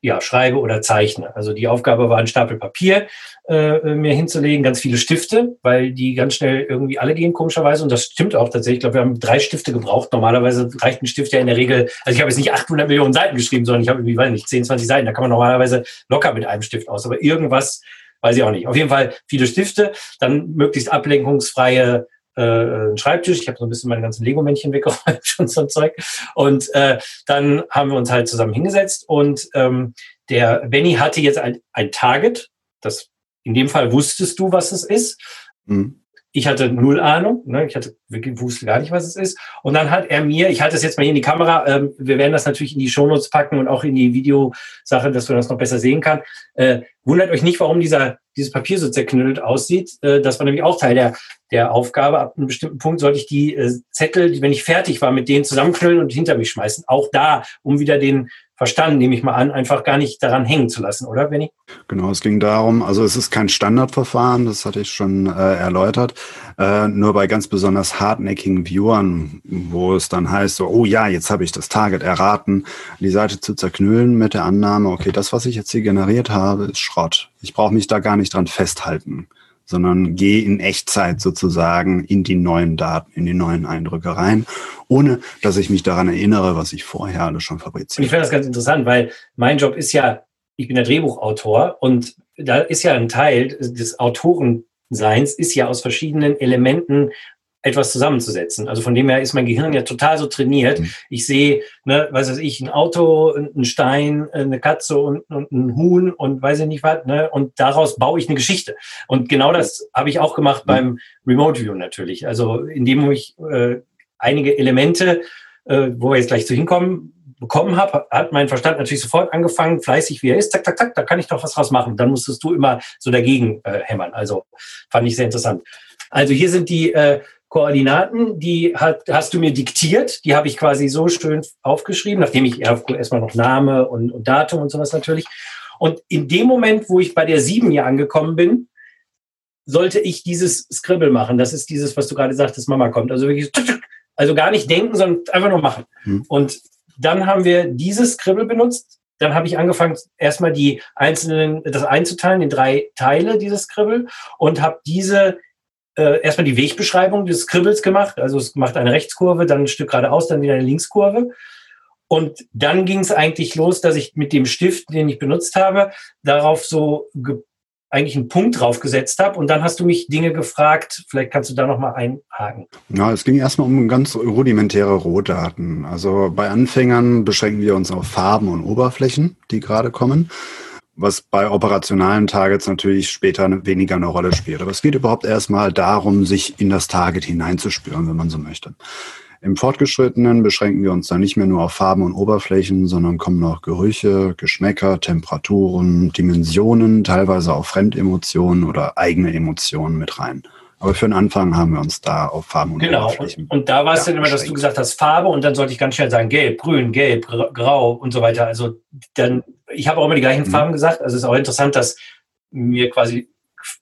ja, schreibe oder zeichne. Also die Aufgabe war, ein Stapel Papier äh, mir hinzulegen, ganz viele Stifte, weil die ganz schnell irgendwie alle gehen, komischerweise. Und das stimmt auch tatsächlich. Ich glaube, wir haben drei Stifte gebraucht. Normalerweise reicht ein Stift ja in der Regel, also ich habe jetzt nicht 800 Millionen Seiten geschrieben, sondern ich habe irgendwie, weiß nicht, 10, 20 Seiten. Da kann man normalerweise locker mit einem Stift aus. Aber irgendwas, weiß ich auch nicht. Auf jeden Fall viele Stifte, dann möglichst ablenkungsfreie äh, einen Schreibtisch. Ich habe so ein bisschen meine ganzen Lego-Männchen weggeräumt und so ein Zeug. Und äh, dann haben wir uns halt zusammen hingesetzt und ähm, der Benny hatte jetzt ein, ein Target. Das in dem Fall wusstest du, was es ist. Mhm. Ich hatte null Ahnung, ne? ich hatte wirklich wusste gar nicht, was es ist. Und dann hat er mir, ich halte es jetzt mal hier in die Kamera, ähm, wir werden das natürlich in die Shownotes packen und auch in die Videosache, dass man das noch besser sehen kann. Äh, wundert euch nicht, warum dieser, dieses Papier so zerknüllt aussieht. Äh, das war nämlich auch Teil der, der Aufgabe. Ab einem bestimmten Punkt sollte ich die äh, Zettel, die, wenn ich fertig war, mit denen zusammenknüllen und hinter mich schmeißen. Auch da, um wieder den verstanden, nehme ich mal an, einfach gar nicht daran hängen zu lassen, oder Benny? Genau, es ging darum, also es ist kein Standardverfahren, das hatte ich schon äh, erläutert, äh, nur bei ganz besonders hartnäckigen Viewern, wo es dann heißt, so, oh ja, jetzt habe ich das Target erraten, die Seite zu zerknüllen mit der Annahme, okay, das, was ich jetzt hier generiert habe, ist Schrott. Ich brauche mich da gar nicht dran festhalten sondern gehe in Echtzeit sozusagen in die neuen Daten, in die neuen Eindrücke rein, ohne dass ich mich daran erinnere, was ich vorher alles schon fabriziert habe. Ich finde das ganz interessant, weil mein Job ist ja, ich bin der Drehbuchautor und da ist ja ein Teil des Autorenseins, ist ja aus verschiedenen Elementen etwas zusammenzusetzen. Also von dem her ist mein Gehirn ja total so trainiert. Mhm. Ich sehe, ne, was weiß ich, ein Auto, ein Stein, eine Katze und, und ein Huhn und weiß ich nicht was, ne? Und daraus baue ich eine Geschichte. Und genau das habe ich auch gemacht mhm. beim Remote View natürlich. Also indem ich äh, einige Elemente, äh, wo wir jetzt gleich zu hinkommen, bekommen habe, hat mein Verstand natürlich sofort angefangen, fleißig wie er ist, zack, zack, zack, da kann ich doch was draus machen. Dann musstest du immer so dagegen äh, hämmern. Also fand ich sehr interessant. Also hier sind die äh, Koordinaten, die hat, hast du mir diktiert. Die habe ich quasi so schön aufgeschrieben, nachdem ich erstmal noch Name und, und Datum und sowas natürlich. Und in dem Moment, wo ich bei der sieben hier angekommen bin, sollte ich dieses Scribble machen. Das ist dieses, was du gerade sagtest, Mama kommt. Also wirklich Also gar nicht denken, sondern einfach nur machen. Mhm. Und dann haben wir dieses Skribbel benutzt. Dann habe ich angefangen, erstmal die einzelnen, das einzuteilen in drei Teile, dieses Skribbel, und habe diese äh, erstmal die Wegbeschreibung des Skribbels gemacht. Also es macht eine Rechtskurve, dann ein Stück geradeaus, dann wieder eine Linkskurve. Und dann ging es eigentlich los, dass ich mit dem Stift, den ich benutzt habe, darauf so eigentlich einen Punkt drauf gesetzt habe. Und dann hast du mich Dinge gefragt. Vielleicht kannst du da nochmal einhaken. Ja, es ging erstmal um ganz rudimentäre Rohdaten. Also bei Anfängern beschränken wir uns auf Farben und Oberflächen, die gerade kommen. Was bei operationalen Targets natürlich später weniger eine Rolle spielt. Aber es geht überhaupt erstmal darum, sich in das Target hineinzuspüren, wenn man so möchte. Im Fortgeschrittenen beschränken wir uns dann nicht mehr nur auf Farben und Oberflächen, sondern kommen noch Gerüche, Geschmäcker, Temperaturen, Dimensionen, teilweise auch Fremdemotionen oder eigene Emotionen mit rein. Aber für den Anfang haben wir uns da auf Farben und genau. Und, und da war es ja, dann immer, dass du gesagt hast Farbe und dann sollte ich ganz schnell sagen Gelb, Grün, Gelb, Grau und so weiter. Also dann, ich habe auch immer die gleichen mhm. Farben gesagt. Also es ist auch interessant, dass mir quasi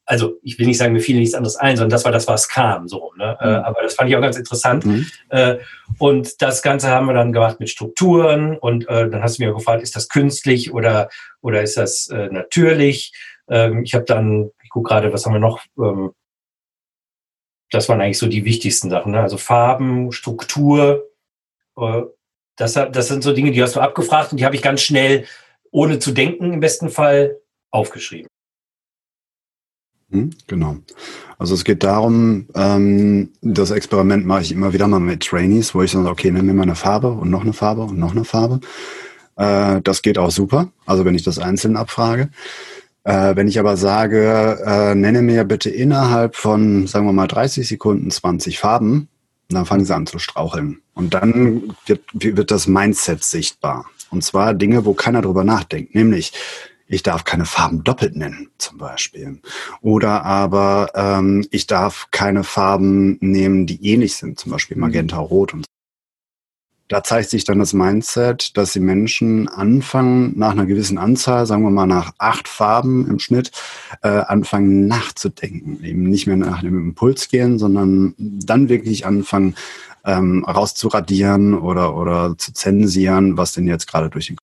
also ich will nicht sagen, mir fiel nichts anderes ein, sondern das war das, was kam. So, ne? Äh, mhm. aber das fand ich auch ganz interessant. Mhm. Äh, und das Ganze haben wir dann gemacht mit Strukturen und äh, dann hast du mir gefragt, ist das künstlich oder, oder ist das äh, natürlich? Ähm, ich habe dann, ich gucke gerade, was haben wir noch? Ähm, das waren eigentlich so die wichtigsten Sachen. Ne? Also Farben, Struktur. Äh, das, das sind so Dinge, die hast du abgefragt und die habe ich ganz schnell, ohne zu denken im besten Fall, aufgeschrieben. Hm, genau. Also es geht darum, ähm, das Experiment mache ich immer wieder mal mit Trainees, wo ich sage, okay, nimm mir mal eine Farbe und noch eine Farbe und noch eine Farbe. Äh, das geht auch super, also wenn ich das einzeln abfrage. Äh, wenn ich aber sage, äh, nenne mir bitte innerhalb von, sagen wir mal, 30 Sekunden 20 Farben, dann fangen sie an zu straucheln. Und dann wird, wird das Mindset sichtbar. Und zwar Dinge, wo keiner drüber nachdenkt. Nämlich, ich darf keine Farben doppelt nennen, zum Beispiel. Oder aber ähm, ich darf keine Farben nehmen, die ähnlich sind, zum Beispiel mhm. Magenta, Rot und so. Da zeigt sich dann das Mindset, dass die Menschen anfangen, nach einer gewissen Anzahl, sagen wir mal nach acht Farben im Schnitt, äh, anfangen nachzudenken. Eben nicht mehr nach dem Impuls gehen, sondern dann wirklich anfangen, ähm, rauszuradieren oder, oder zu zensieren, was denn jetzt gerade durch den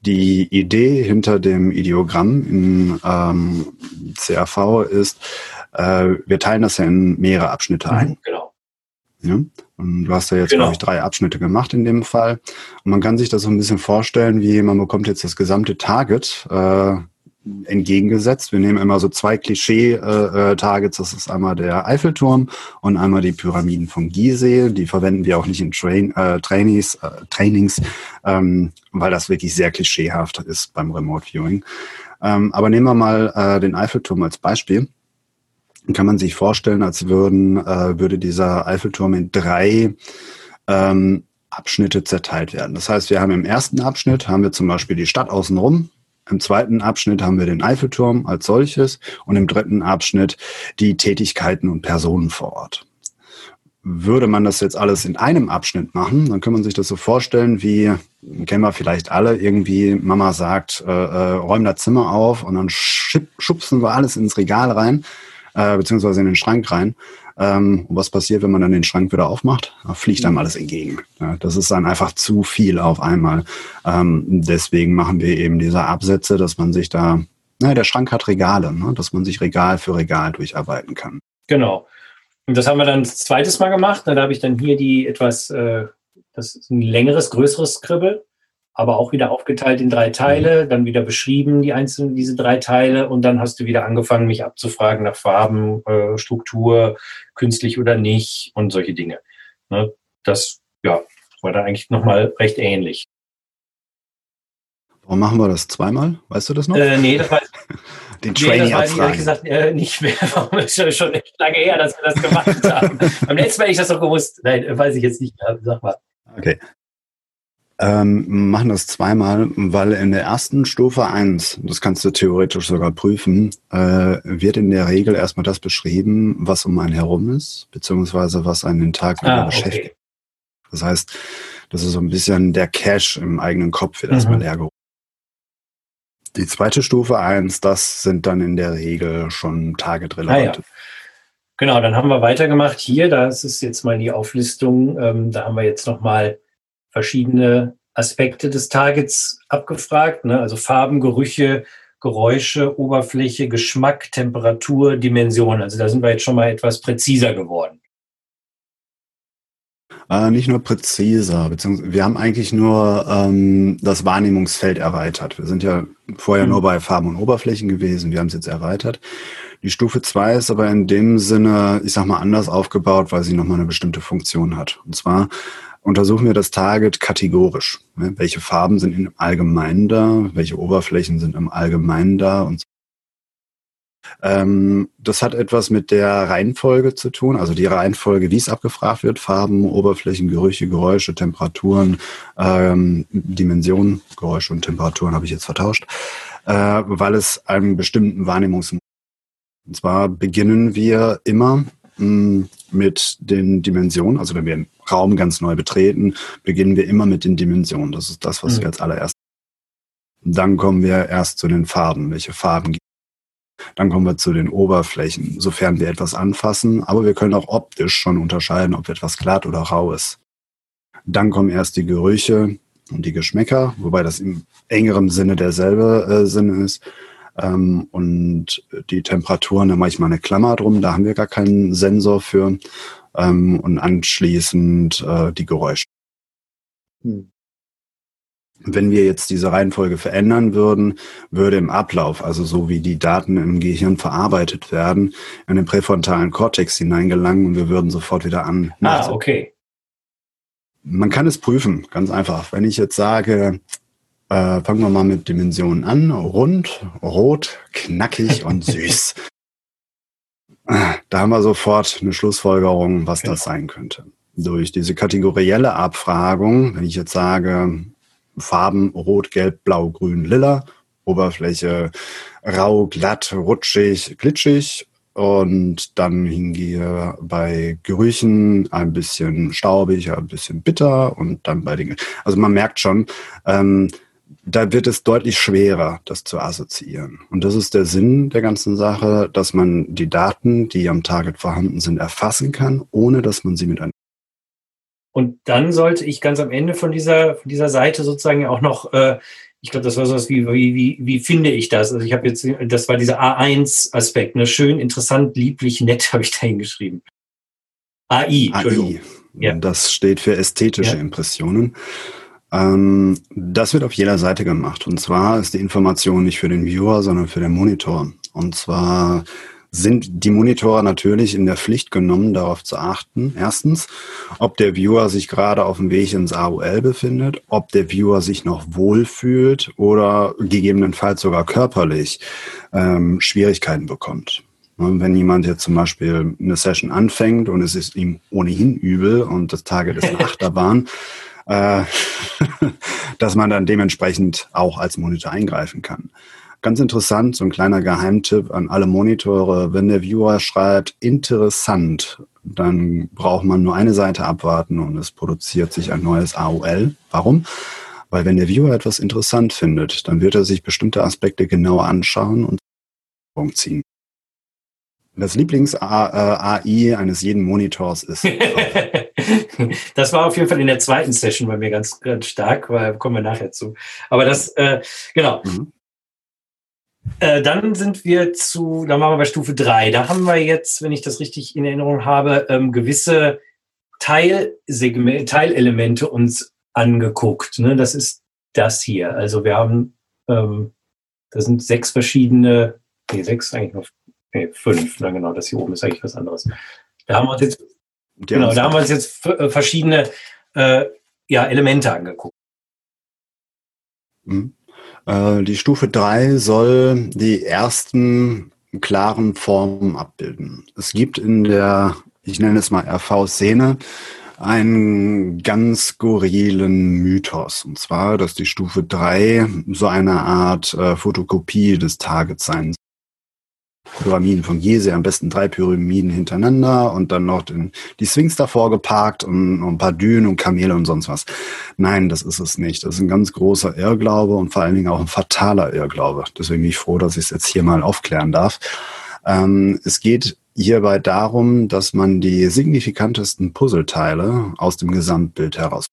die Idee hinter dem Ideogramm in ähm, CAV ist, äh, wir teilen das ja in mehrere Abschnitte ein. Mhm, genau. Ja? Und du hast ja jetzt, genau. glaube ich, drei Abschnitte gemacht in dem Fall. Und man kann sich das so ein bisschen vorstellen, wie man bekommt jetzt das gesamte Target äh, entgegengesetzt. Wir nehmen immer so zwei Klischee-Targets. das ist einmal der Eiffelturm und einmal die Pyramiden von Gizeh. Die verwenden wir auch nicht in Train, äh, Trainings, äh, Trainings ähm, weil das wirklich sehr klischeehaft ist beim Remote Viewing. Ähm, aber nehmen wir mal äh, den Eiffelturm als Beispiel. Kann man sich vorstellen, als würden, äh, würde dieser Eiffelturm in drei ähm, Abschnitte zerteilt werden. Das heißt, wir haben im ersten Abschnitt haben wir zum Beispiel die Stadt außenrum, im zweiten Abschnitt haben wir den Eiffelturm als solches und im dritten Abschnitt die Tätigkeiten und Personen vor Ort. Würde man das jetzt alles in einem Abschnitt machen, dann kann man sich das so vorstellen, wie kennen wir vielleicht alle, irgendwie Mama sagt, äh, äh, räum das Zimmer auf und dann schubsen wir alles ins Regal rein, äh, beziehungsweise in den Schrank rein. Ähm, und was passiert, wenn man dann den Schrank wieder aufmacht? Da fliegt einem alles entgegen. Ja, das ist dann einfach zu viel auf einmal. Ähm, deswegen machen wir eben diese Absätze, dass man sich da, naja, der Schrank hat Regale, ne? dass man sich Regal für Regal durcharbeiten kann. Genau. Und das haben wir dann das zweites Mal gemacht. Da habe ich dann hier die etwas, äh, das ist ein längeres, größeres Skribbel aber auch wieder aufgeteilt in drei Teile, mhm. dann wieder beschrieben, die einzelnen, diese drei Teile, und dann hast du wieder angefangen, mich abzufragen nach Farben, äh, Struktur, künstlich oder nicht und solche Dinge. Ne? Das, ja, war dann eigentlich nochmal recht ähnlich. Warum machen wir das zweimal? Weißt du das noch? Äh, nee, das weiß, Den Trainee nee, das ich ehrlich gesagt äh, nicht mehr. Warum ist schon, schon echt lange her, dass wir das gemacht haben. Beim letzten Mal hätte ich das doch gewusst. Nein, weiß ich jetzt nicht mehr. Sag mal. Okay. Ähm, machen das zweimal, weil in der ersten Stufe eins, das kannst du theoretisch sogar prüfen, äh, wird in der Regel erstmal das beschrieben, was um einen herum ist, beziehungsweise was einen den Tag ah, beschäftigt. Okay. Das heißt, das ist so ein bisschen der Cache im eigenen Kopf, wird mhm. erstmal leer geholt. Die zweite Stufe eins, das sind dann in der Regel schon targetrelevante. Ah, ja. Genau, dann haben wir weitergemacht. Hier, das ist jetzt mal die Auflistung. Ähm, da haben wir jetzt nochmal verschiedene Aspekte des Targets abgefragt. Ne? Also Farben, Gerüche, Geräusche, Oberfläche, Geschmack, Temperatur, Dimension. Also da sind wir jetzt schon mal etwas präziser geworden. Äh, nicht nur präziser, beziehungsweise wir haben eigentlich nur ähm, das Wahrnehmungsfeld erweitert. Wir sind ja vorher mhm. nur bei Farben und Oberflächen gewesen, wir haben es jetzt erweitert. Die Stufe 2 ist aber in dem Sinne, ich sag mal, anders aufgebaut, weil sie nochmal eine bestimmte Funktion hat. Und zwar untersuchen wir das Target kategorisch. Welche Farben sind im Allgemeinen da, welche Oberflächen sind im Allgemeinen da? Und ähm, das hat etwas mit der Reihenfolge zu tun, also die Reihenfolge, wie es abgefragt wird, Farben, Oberflächen, Gerüche, Geräusche, Temperaturen, ähm, Dimensionen, Geräusche und Temperaturen habe ich jetzt vertauscht, äh, weil es einen bestimmten Wahrnehmungs... Und zwar beginnen wir immer mm, mit den Dimensionen, also wenn wir einen Raum ganz neu betreten, beginnen wir immer mit den Dimensionen. Das ist das, was mhm. wir als allererst. Dann kommen wir erst zu den Farben. Welche Farben gibt dann kommen wir zu den Oberflächen, sofern wir etwas anfassen, aber wir können auch optisch schon unterscheiden, ob etwas glatt oder rau ist. Dann kommen erst die Gerüche und die Geschmäcker, wobei das im engeren Sinne derselbe äh, Sinne ist. Ähm, und die Temperaturen, da mache ich mal eine Klammer drum, da haben wir gar keinen Sensor für. Ähm, und anschließend äh, die Geräusche. Hm. Wenn wir jetzt diese Reihenfolge verändern würden, würde im Ablauf, also so wie die Daten im Gehirn verarbeitet werden, in den präfrontalen Kortex hineingelangen und wir würden sofort wieder an. Ah, okay. Man kann es prüfen, ganz einfach. Wenn ich jetzt sage, äh, fangen wir mal mit Dimensionen an, rund, rot, knackig und süß. Da haben wir sofort eine Schlussfolgerung, was das sein könnte. Durch diese kategorielle Abfragung, wenn ich jetzt sage, Farben rot, gelb, blau, grün, lila. Oberfläche rau, glatt, rutschig, glitschig. Und dann hingehe bei Gerüchen ein bisschen staubig, ein bisschen bitter und dann bei den. Also man merkt schon, ähm, da wird es deutlich schwerer, das zu assoziieren. Und das ist der Sinn der ganzen Sache, dass man die Daten, die am Target vorhanden sind, erfassen kann, ohne dass man sie mit einem und dann sollte ich ganz am Ende von dieser, von dieser Seite sozusagen auch noch, äh, ich glaube, das war sowas wie, wie, wie, wie finde ich das? Also ich habe jetzt, das war dieser A1-Aspekt, ne? schön, interessant, lieblich, nett habe ich da hingeschrieben. AI, AI. Ja. Das steht für ästhetische ja. Impressionen. Ähm, das wird auf jeder Seite gemacht. Und zwar ist die Information nicht für den Viewer, sondern für den Monitor. Und zwar sind die Monitore natürlich in der Pflicht genommen, darauf zu achten. Erstens, ob der Viewer sich gerade auf dem Weg ins AOL befindet, ob der Viewer sich noch wohlfühlt oder gegebenenfalls sogar körperlich ähm, Schwierigkeiten bekommt. Wenn jemand jetzt zum Beispiel eine Session anfängt und es ist ihm ohnehin übel und das Target ist eine Achterbahn, äh, dass man dann dementsprechend auch als Monitor eingreifen kann. Ganz interessant, so ein kleiner Geheimtipp an alle Monitore. Wenn der Viewer schreibt interessant, dann braucht man nur eine Seite abwarten und es produziert sich ein neues AOL. Warum? Weil wenn der Viewer etwas interessant findet, dann wird er sich bestimmte Aspekte genauer anschauen und ziehen. Das Lieblings-AI äh, eines jeden Monitors ist. das war auf jeden Fall in der zweiten Session bei mir ganz, ganz stark, weil kommen wir nachher zu. Aber das, äh, genau. Mhm. Äh, dann sind wir zu, da machen wir bei Stufe 3. Da haben wir jetzt, wenn ich das richtig in Erinnerung habe, ähm, gewisse Teilsegment, Teilelemente uns angeguckt. Ne? Das ist das hier. Also wir haben, ähm, da sind sechs verschiedene, nee, sechs eigentlich noch, nee, fünf, na genau, das hier oben ist eigentlich was anderes. Da haben wir uns jetzt, genau, da haben wir uns jetzt äh, verschiedene äh, ja, Elemente angeguckt. Mhm. Äh, die Stufe 3 soll die ersten klaren Formen abbilden. Es gibt in der, ich nenne es mal RV-Szene, einen ganz skurrilen Mythos. Und zwar, dass die Stufe 3 so eine Art äh, Fotokopie des Targets sein Pyramiden von Gizeh, am besten drei Pyramiden hintereinander und dann noch den, die Sphinx davor geparkt und, und ein paar Dünen und Kamele und sonst was. Nein, das ist es nicht. Das ist ein ganz großer Irrglaube und vor allen Dingen auch ein fataler Irrglaube. Deswegen bin ich froh, dass ich es jetzt hier mal aufklären darf. Ähm, es geht hierbei darum, dass man die signifikantesten Puzzleteile aus dem Gesamtbild heraus.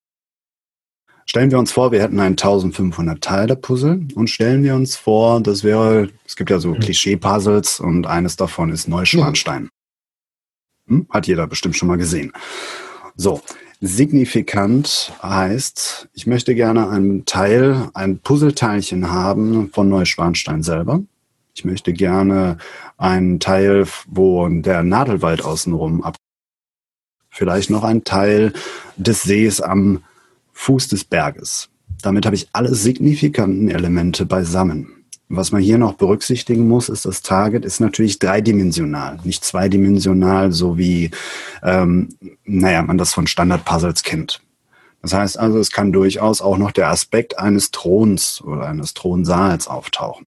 Stellen wir uns vor, wir hätten ein 1500 Teile Puzzle und stellen wir uns vor, das wäre, es gibt ja so mhm. Klischee-Puzzles und eines davon ist Neuschwanstein. Hm? Hat jeder bestimmt schon mal gesehen. So, signifikant heißt, ich möchte gerne einen Teil, ein Puzzleteilchen haben von Neuschwanstein selber. Ich möchte gerne einen Teil, wo der Nadelwald außenrum ab. Vielleicht noch ein Teil des Sees am Fuß des Berges. Damit habe ich alle signifikanten Elemente beisammen. Was man hier noch berücksichtigen muss, ist, das Target ist natürlich dreidimensional, nicht zweidimensional, so wie, ähm, naja, man das von Standard-Puzzles kennt. Das heißt also, es kann durchaus auch noch der Aspekt eines Throns oder eines Thronsaals auftauchen.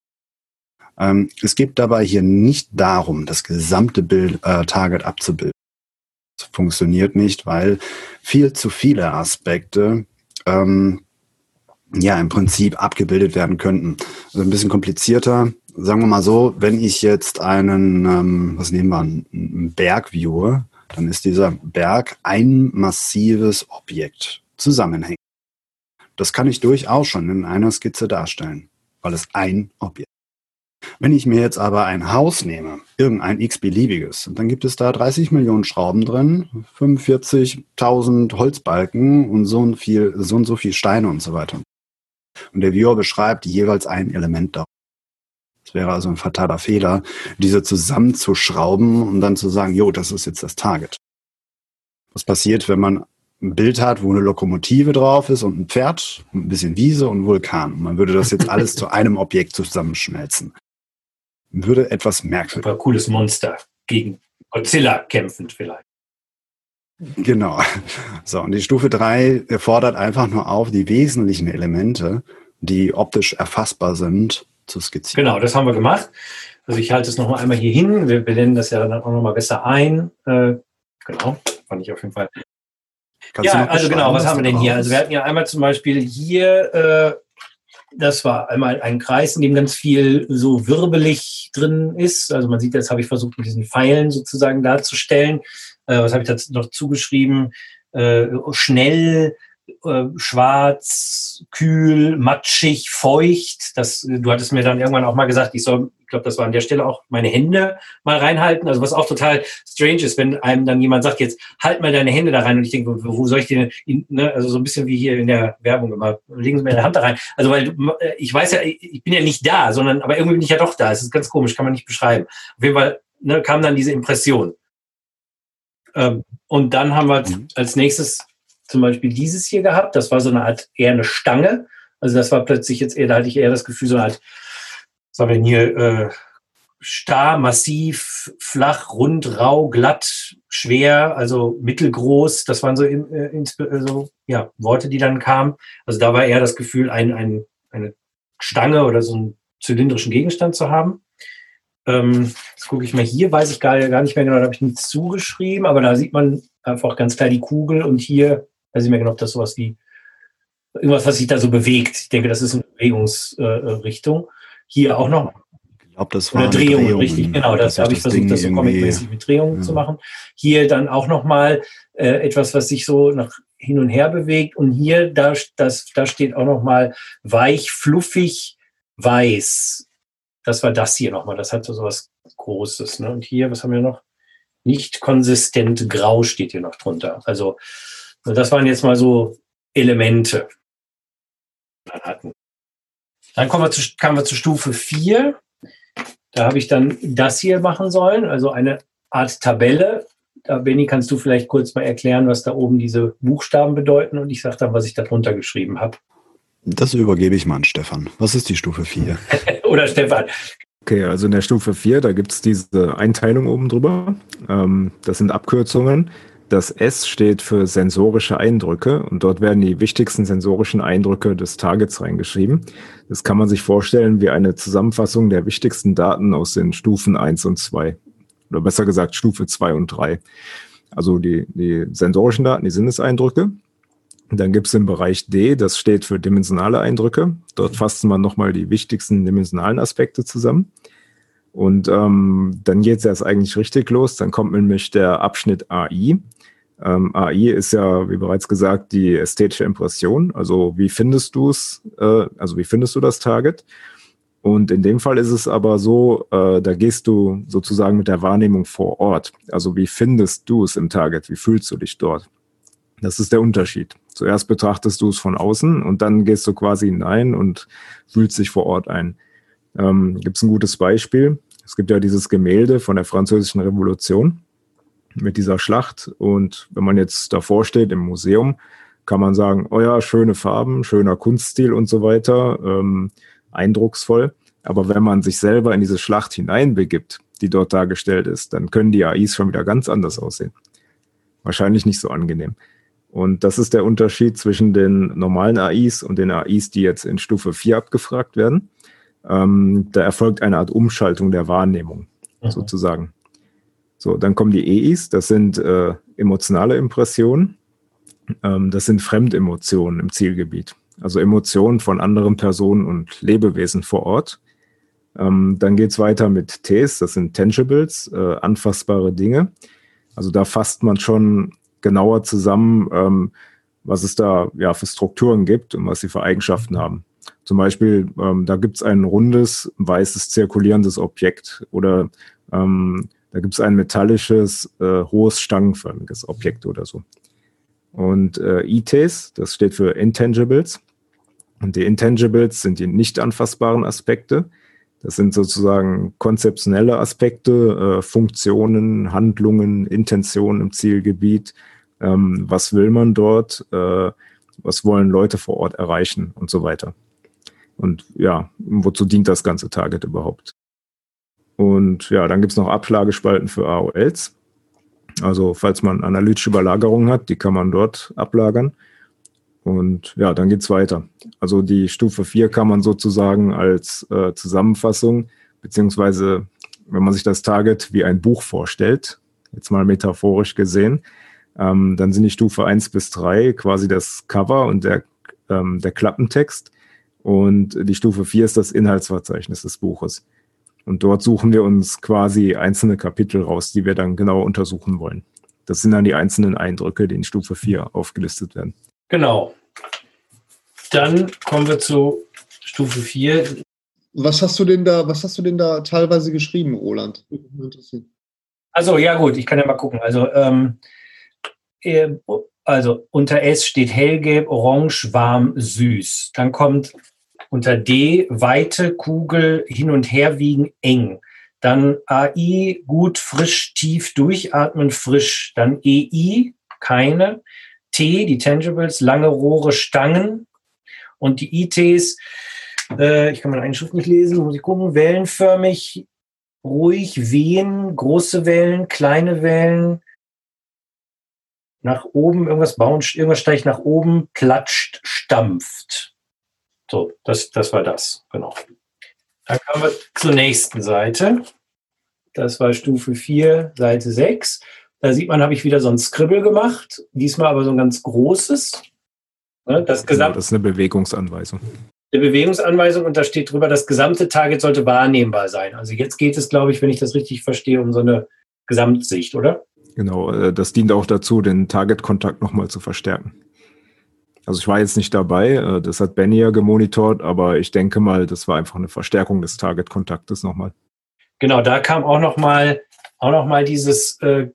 Ähm, es geht dabei hier nicht darum, das gesamte Bild, äh, Target abzubilden. Das funktioniert nicht, weil viel zu viele Aspekte ähm, ja im Prinzip abgebildet werden könnten. Also ein bisschen komplizierter. Sagen wir mal so, wenn ich jetzt einen, ähm, was nehmen wir, einen Berg viewe, dann ist dieser Berg ein massives Objekt zusammenhängt. Das kann ich durchaus schon in einer Skizze darstellen, weil es ein Objekt wenn ich mir jetzt aber ein Haus nehme, irgendein x-beliebiges, dann gibt es da 30 Millionen Schrauben drin, 45.000 Holzbalken und so und, viel, so und so viel Steine und so weiter. Und der Viewer beschreibt jeweils ein Element da. Es wäre also ein fataler Fehler, diese zusammenzuschrauben und dann zu sagen, jo, das ist jetzt das Target. Was passiert, wenn man ein Bild hat, wo eine Lokomotive drauf ist und ein Pferd, ein bisschen Wiese und Vulkan. Man würde das jetzt alles zu einem Objekt zusammenschmelzen würde etwas merkwürdig. Super cooles Monster gegen Godzilla kämpfend vielleicht. Genau. So, und die Stufe 3 fordert einfach nur auf, die wesentlichen Elemente, die optisch erfassbar sind, zu skizzieren. Genau, das haben wir gemacht. Also ich halte es nochmal einmal hier hin. Wir benennen das ja dann auch nochmal besser ein. Äh, genau, fand ich auf jeden Fall. Kannst ja, also genau, was haben wir denn hier? Also wir hatten ja einmal zum Beispiel hier äh, das war einmal ein Kreis, in dem ganz viel so wirbelig drin ist. Also man sieht, das habe ich versucht mit diesen Pfeilen sozusagen darzustellen. Äh, was habe ich dazu noch zugeschrieben? Äh, schnell, äh, schwarz, kühl, matschig, feucht. Das, du hattest mir dann irgendwann auch mal gesagt, ich soll ich glaube, das war an der Stelle auch meine Hände mal reinhalten. Also was auch total strange ist, wenn einem dann jemand sagt, jetzt halt mal deine Hände da rein und ich denke, wo soll ich denn, ne? also so ein bisschen wie hier in der Werbung immer, legen Sie mir eine Hand da rein. Also weil äh, ich weiß ja, ich bin ja nicht da, sondern aber irgendwie bin ich ja doch da. Es ist ganz komisch, kann man nicht beschreiben. Auf jeden Fall ne, kam dann diese Impression. Ähm, und dann haben wir mhm. als nächstes zum Beispiel dieses hier gehabt. Das war so eine Art eher eine Stange. Also das war plötzlich jetzt eher, da hatte ich eher das Gefühl, so eine Art sagen wir hier, äh, starr, massiv, flach, rund, rau, glatt, schwer, also mittelgroß. Das waren so, äh, so ja, Worte, die dann kamen. Also da war eher das Gefühl, ein, ein, eine Stange oder so einen zylindrischen Gegenstand zu haben. Ähm, jetzt gucke ich mal hier, weiß ich gar, gar nicht mehr genau, da habe ich nichts zugeschrieben, aber da sieht man einfach ganz klar die Kugel und hier weiß ich mehr genau, ob das sowas wie irgendwas, was sich da so bewegt. Ich denke, das ist eine Bewegungsrichtung. Äh, hier auch noch. Ich glaube, das war Oder Drehungen, Drehungen, richtig, genau. Das, das habe ich versucht, Ding das so comic-mäßig mit Drehungen ja. zu machen. Hier dann auch nochmal äh, etwas, was sich so nach hin und her bewegt. Und hier, da, das, da steht auch nochmal weich, fluffig, weiß. Das war das hier nochmal. Das hat so was Großes. Ne? Und hier, was haben wir noch? Nicht konsistent grau steht hier noch drunter. Also, das waren jetzt mal so Elemente. hatten. Dann kommen wir zu, kamen wir zu Stufe 4. Da habe ich dann das hier machen sollen, also eine Art Tabelle. Da, Benny, kannst du vielleicht kurz mal erklären, was da oben diese Buchstaben bedeuten und ich sage dann, was ich darunter geschrieben habe. Das übergebe ich mal an Stefan. Was ist die Stufe 4? Oder Stefan. Okay, also in der Stufe 4, da gibt es diese Einteilung oben drüber. Ähm, das sind Abkürzungen. Das S steht für sensorische Eindrücke und dort werden die wichtigsten sensorischen Eindrücke des Targets reingeschrieben. Das kann man sich vorstellen wie eine Zusammenfassung der wichtigsten Daten aus den Stufen 1 und 2. Oder besser gesagt Stufe 2 und 3. Also die, die sensorischen Daten, die Sinneseindrücke. Dann gibt es im Bereich D, das steht für dimensionale Eindrücke. Dort fasst man nochmal die wichtigsten dimensionalen Aspekte zusammen. Und ähm, dann geht es erst eigentlich richtig los. Dann kommt nämlich der Abschnitt AI. Ähm, AI ist ja, wie bereits gesagt, die ästhetische Impression. Also wie findest du es, äh, also wie findest du das Target? Und in dem Fall ist es aber so, äh, da gehst du sozusagen mit der Wahrnehmung vor Ort. Also wie findest du es im Target? Wie fühlst du dich dort? Das ist der Unterschied. Zuerst betrachtest du es von außen und dann gehst du quasi hinein und fühlst dich vor Ort ein. Ähm, Gibt es ein gutes Beispiel? Es gibt ja dieses Gemälde von der Französischen Revolution mit dieser Schlacht. Und wenn man jetzt davor steht im Museum, kann man sagen, oh ja, schöne Farben, schöner Kunststil und so weiter. Ähm, eindrucksvoll. Aber wenn man sich selber in diese Schlacht hineinbegibt, die dort dargestellt ist, dann können die AIs schon wieder ganz anders aussehen. Wahrscheinlich nicht so angenehm. Und das ist der Unterschied zwischen den normalen AIs und den AIs, die jetzt in Stufe 4 abgefragt werden. Ähm, da erfolgt eine Art Umschaltung der Wahrnehmung, mhm. sozusagen. So, dann kommen die EIs, das sind äh, emotionale Impressionen. Ähm, das sind Fremdemotionen im Zielgebiet also Emotionen von anderen Personen und Lebewesen vor Ort. Ähm, dann geht es weiter mit Ts, das sind Tangibles, äh, anfassbare Dinge. Also da fasst man schon genauer zusammen, ähm, was es da ja für Strukturen gibt und was sie für Eigenschaften haben. Zum Beispiel, ähm, da gibt es ein rundes, weißes, zirkulierendes Objekt oder ähm, da gibt es ein metallisches, äh, hohes, stangenförmiges Objekt oder so. Und äh, ITs, das steht für Intangibles. Und die Intangibles sind die nicht anfassbaren Aspekte. Das sind sozusagen konzeptionelle Aspekte, äh, Funktionen, Handlungen, Intentionen im Zielgebiet. Ähm, was will man dort? Äh, was wollen Leute vor Ort erreichen und so weiter. Und ja, wozu dient das ganze Target überhaupt? Und ja, dann gibt es noch Ablagespalten für AOLs. Also falls man analytische Überlagerungen hat, die kann man dort ablagern. Und ja, dann geht's weiter. Also die Stufe 4 kann man sozusagen als äh, Zusammenfassung, beziehungsweise wenn man sich das Target wie ein Buch vorstellt, jetzt mal metaphorisch gesehen, ähm, dann sind die Stufe 1 bis 3 quasi das Cover und der, ähm, der Klappentext. Und die Stufe 4 ist das Inhaltsverzeichnis des Buches. Und dort suchen wir uns quasi einzelne Kapitel raus, die wir dann genau untersuchen wollen. Das sind dann die einzelnen Eindrücke, die in Stufe 4 aufgelistet werden. Genau. Dann kommen wir zu Stufe 4. Was hast du denn da, was hast du denn da teilweise geschrieben, Roland? Also, ja gut, ich kann ja mal gucken. Also, ähm, äh, also unter S steht hellgelb, orange, warm, süß. Dann kommt unter D weite Kugel hin und her wiegen, eng. Dann AI gut, frisch, tief durchatmen, frisch. Dann EI keine. T, die Tangibles, lange Rohre, Stangen und die ITs, äh, ich kann meine Einschrift nicht lesen, muss ich gucken, wellenförmig, ruhig, wehen, große Wellen, kleine Wellen, nach oben, irgendwas bauen, irgendwas steigt nach oben, klatscht, stampft. So, das, das war das, genau. Dann kommen wir zur nächsten Seite. Das war Stufe 4, Seite 6. Da sieht man, habe ich wieder so ein Scribble gemacht, diesmal aber so ein ganz großes. Ne, das, Gesamt das ist eine Bewegungsanweisung. Eine Bewegungsanweisung und da steht drüber, das gesamte Target sollte wahrnehmbar sein. Also jetzt geht es, glaube ich, wenn ich das richtig verstehe, um so eine Gesamtsicht, oder? Genau, äh, das dient auch dazu, den Target-Kontakt nochmal zu verstärken. Also ich war jetzt nicht dabei, äh, das hat Benny ja gemonitort, aber ich denke mal, das war einfach eine Verstärkung des Target-Kontaktes nochmal. Genau, da kam auch nochmal auch noch mal dieses äh,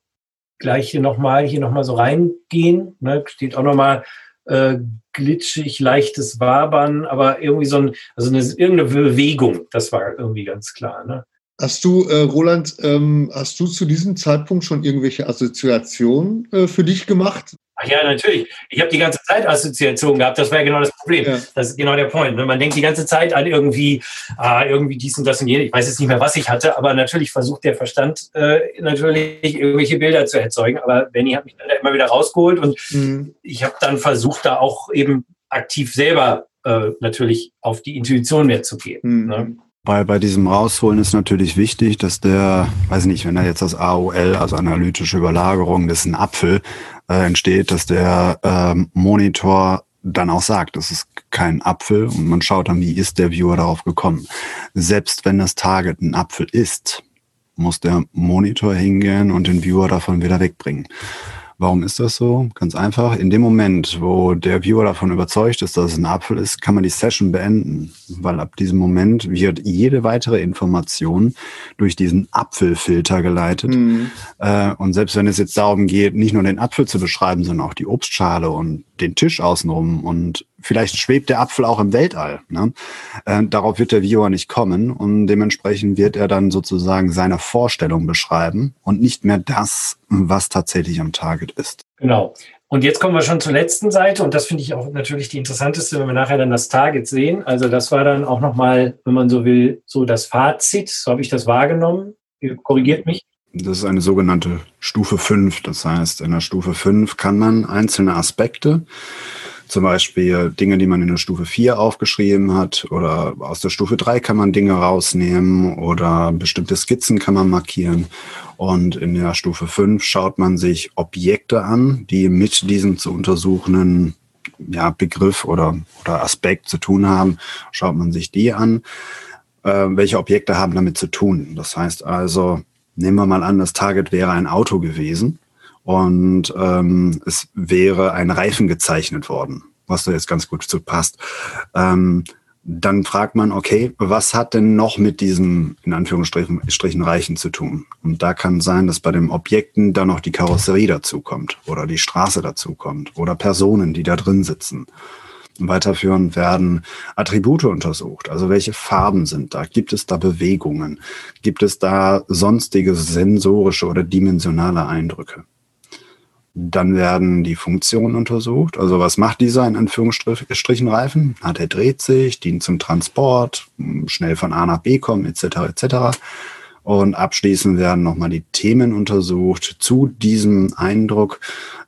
gleich hier nochmal, hier nochmal so reingehen. Ne? Steht auch nochmal äh, glitschig, leichtes Wabern, aber irgendwie so ein, also eine, irgendeine Bewegung, das war irgendwie ganz klar. Ne? Hast du, äh, Roland, ähm, hast du zu diesem Zeitpunkt schon irgendwelche Assoziationen äh, für dich gemacht? Ach ja, natürlich. Ich habe die ganze Zeit Assoziationen gehabt. Das war ja genau das Problem. Ja. Das ist genau der Point. Man denkt die ganze Zeit an irgendwie, ah, irgendwie dies und das und jenes. Ich weiß jetzt nicht mehr, was ich hatte, aber natürlich versucht der Verstand äh, natürlich irgendwelche Bilder zu erzeugen. Aber Benny hat mich dann immer wieder rausgeholt und mhm. ich habe dann versucht, da auch eben aktiv selber äh, natürlich auf die Intuition mehr zu gehen. Mhm. Ne? Bei, bei diesem Rausholen ist natürlich wichtig, dass der, weiß nicht, wenn er jetzt das AOL, also analytische Überlagerung, das ist ein Apfel, äh, entsteht, dass der ähm, Monitor dann auch sagt, es ist kein Apfel und man schaut dann, wie ist der Viewer darauf gekommen. Selbst wenn das Target ein Apfel ist, muss der Monitor hingehen und den Viewer davon wieder wegbringen. Warum ist das so? Ganz einfach. In dem Moment, wo der Viewer davon überzeugt ist, dass es ein Apfel ist, kann man die Session beenden, weil ab diesem Moment wird jede weitere Information durch diesen Apfelfilter geleitet. Mhm. Äh, und selbst wenn es jetzt darum geht, nicht nur den Apfel zu beschreiben, sondern auch die Obstschale und den Tisch außenrum und vielleicht schwebt der Apfel auch im Weltall. Ne? Äh, darauf wird der Viewer nicht kommen und dementsprechend wird er dann sozusagen seine Vorstellung beschreiben und nicht mehr das, was tatsächlich am Target ist. Genau. Und jetzt kommen wir schon zur letzten Seite und das finde ich auch natürlich die interessanteste, wenn wir nachher dann das Target sehen. Also das war dann auch nochmal, wenn man so will, so das Fazit, so habe ich das wahrgenommen. Ihr korrigiert mich. Das ist eine sogenannte Stufe 5. Das heißt, in der Stufe 5 kann man einzelne Aspekte zum Beispiel Dinge, die man in der Stufe 4 aufgeschrieben hat oder aus der Stufe 3 kann man Dinge rausnehmen oder bestimmte Skizzen kann man markieren. Und in der Stufe 5 schaut man sich Objekte an, die mit diesem zu untersuchenden ja, Begriff oder, oder Aspekt zu tun haben. Schaut man sich die an. Äh, welche Objekte haben damit zu tun? Das heißt also, nehmen wir mal an, das Target wäre ein Auto gewesen und ähm, es wäre ein Reifen gezeichnet worden, was da jetzt ganz gut zu passt. Ähm, dann fragt man, okay, was hat denn noch mit diesem, in Anführungsstrichen, Reichen zu tun? Und da kann sein, dass bei den Objekten dann noch die Karosserie dazukommt oder die Straße dazukommt oder Personen, die da drin sitzen. Weiterführend werden Attribute untersucht. Also welche Farben sind da? Gibt es da Bewegungen? Gibt es da sonstige sensorische oder dimensionale Eindrücke? Dann werden die Funktionen untersucht. Also was macht dieser in Anführungsstrichen Reifen? Hat er dreht sich, dient zum Transport, schnell von A nach B kommen, etc. etc. Und abschließend werden nochmal die Themen untersucht zu diesem Eindruck.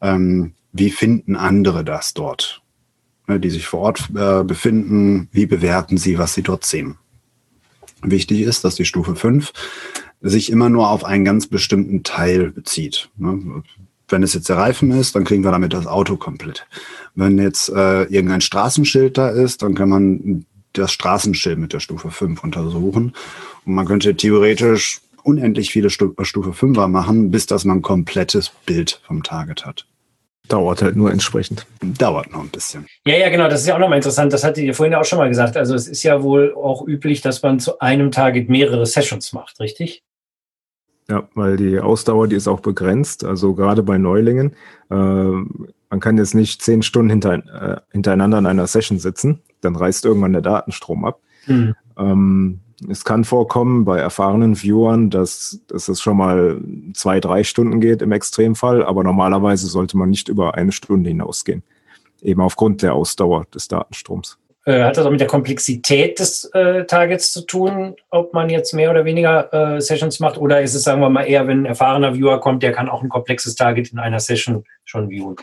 Ähm, wie finden andere das dort, ne, die sich vor Ort äh, befinden? Wie bewerten sie, was sie dort sehen? Wichtig ist, dass die Stufe 5 sich immer nur auf einen ganz bestimmten Teil bezieht. Ne? Wenn es jetzt der Reifen ist, dann kriegen wir damit das Auto komplett. Wenn jetzt äh, irgendein Straßenschild da ist, dann kann man das Straßenschild mit der Stufe 5 untersuchen. Und man könnte theoretisch unendlich viele Stu Stufe 5er machen, bis dass man ein komplettes Bild vom Target hat. Dauert halt nur entsprechend. Dauert noch ein bisschen. Ja, ja, genau. Das ist ja auch nochmal interessant. Das hattet ihr vorhin auch schon mal gesagt. Also es ist ja wohl auch üblich, dass man zu einem Target mehrere Sessions macht, richtig? Ja, weil die Ausdauer, die ist auch begrenzt. Also gerade bei Neulingen. Äh, man kann jetzt nicht zehn Stunden hinter, äh, hintereinander in einer Session sitzen. Dann reißt irgendwann der Datenstrom ab. Mhm. Ähm, es kann vorkommen bei erfahrenen Viewern, dass, dass es schon mal zwei, drei Stunden geht im Extremfall, aber normalerweise sollte man nicht über eine Stunde hinausgehen. Eben aufgrund der Ausdauer des Datenstroms. Äh, hat das auch mit der Komplexität des äh, Targets zu tun, ob man jetzt mehr oder weniger äh, Sessions macht? Oder ist es, sagen wir mal, eher, wenn ein erfahrener Viewer kommt, der kann auch ein komplexes Target in einer Session schon viewen?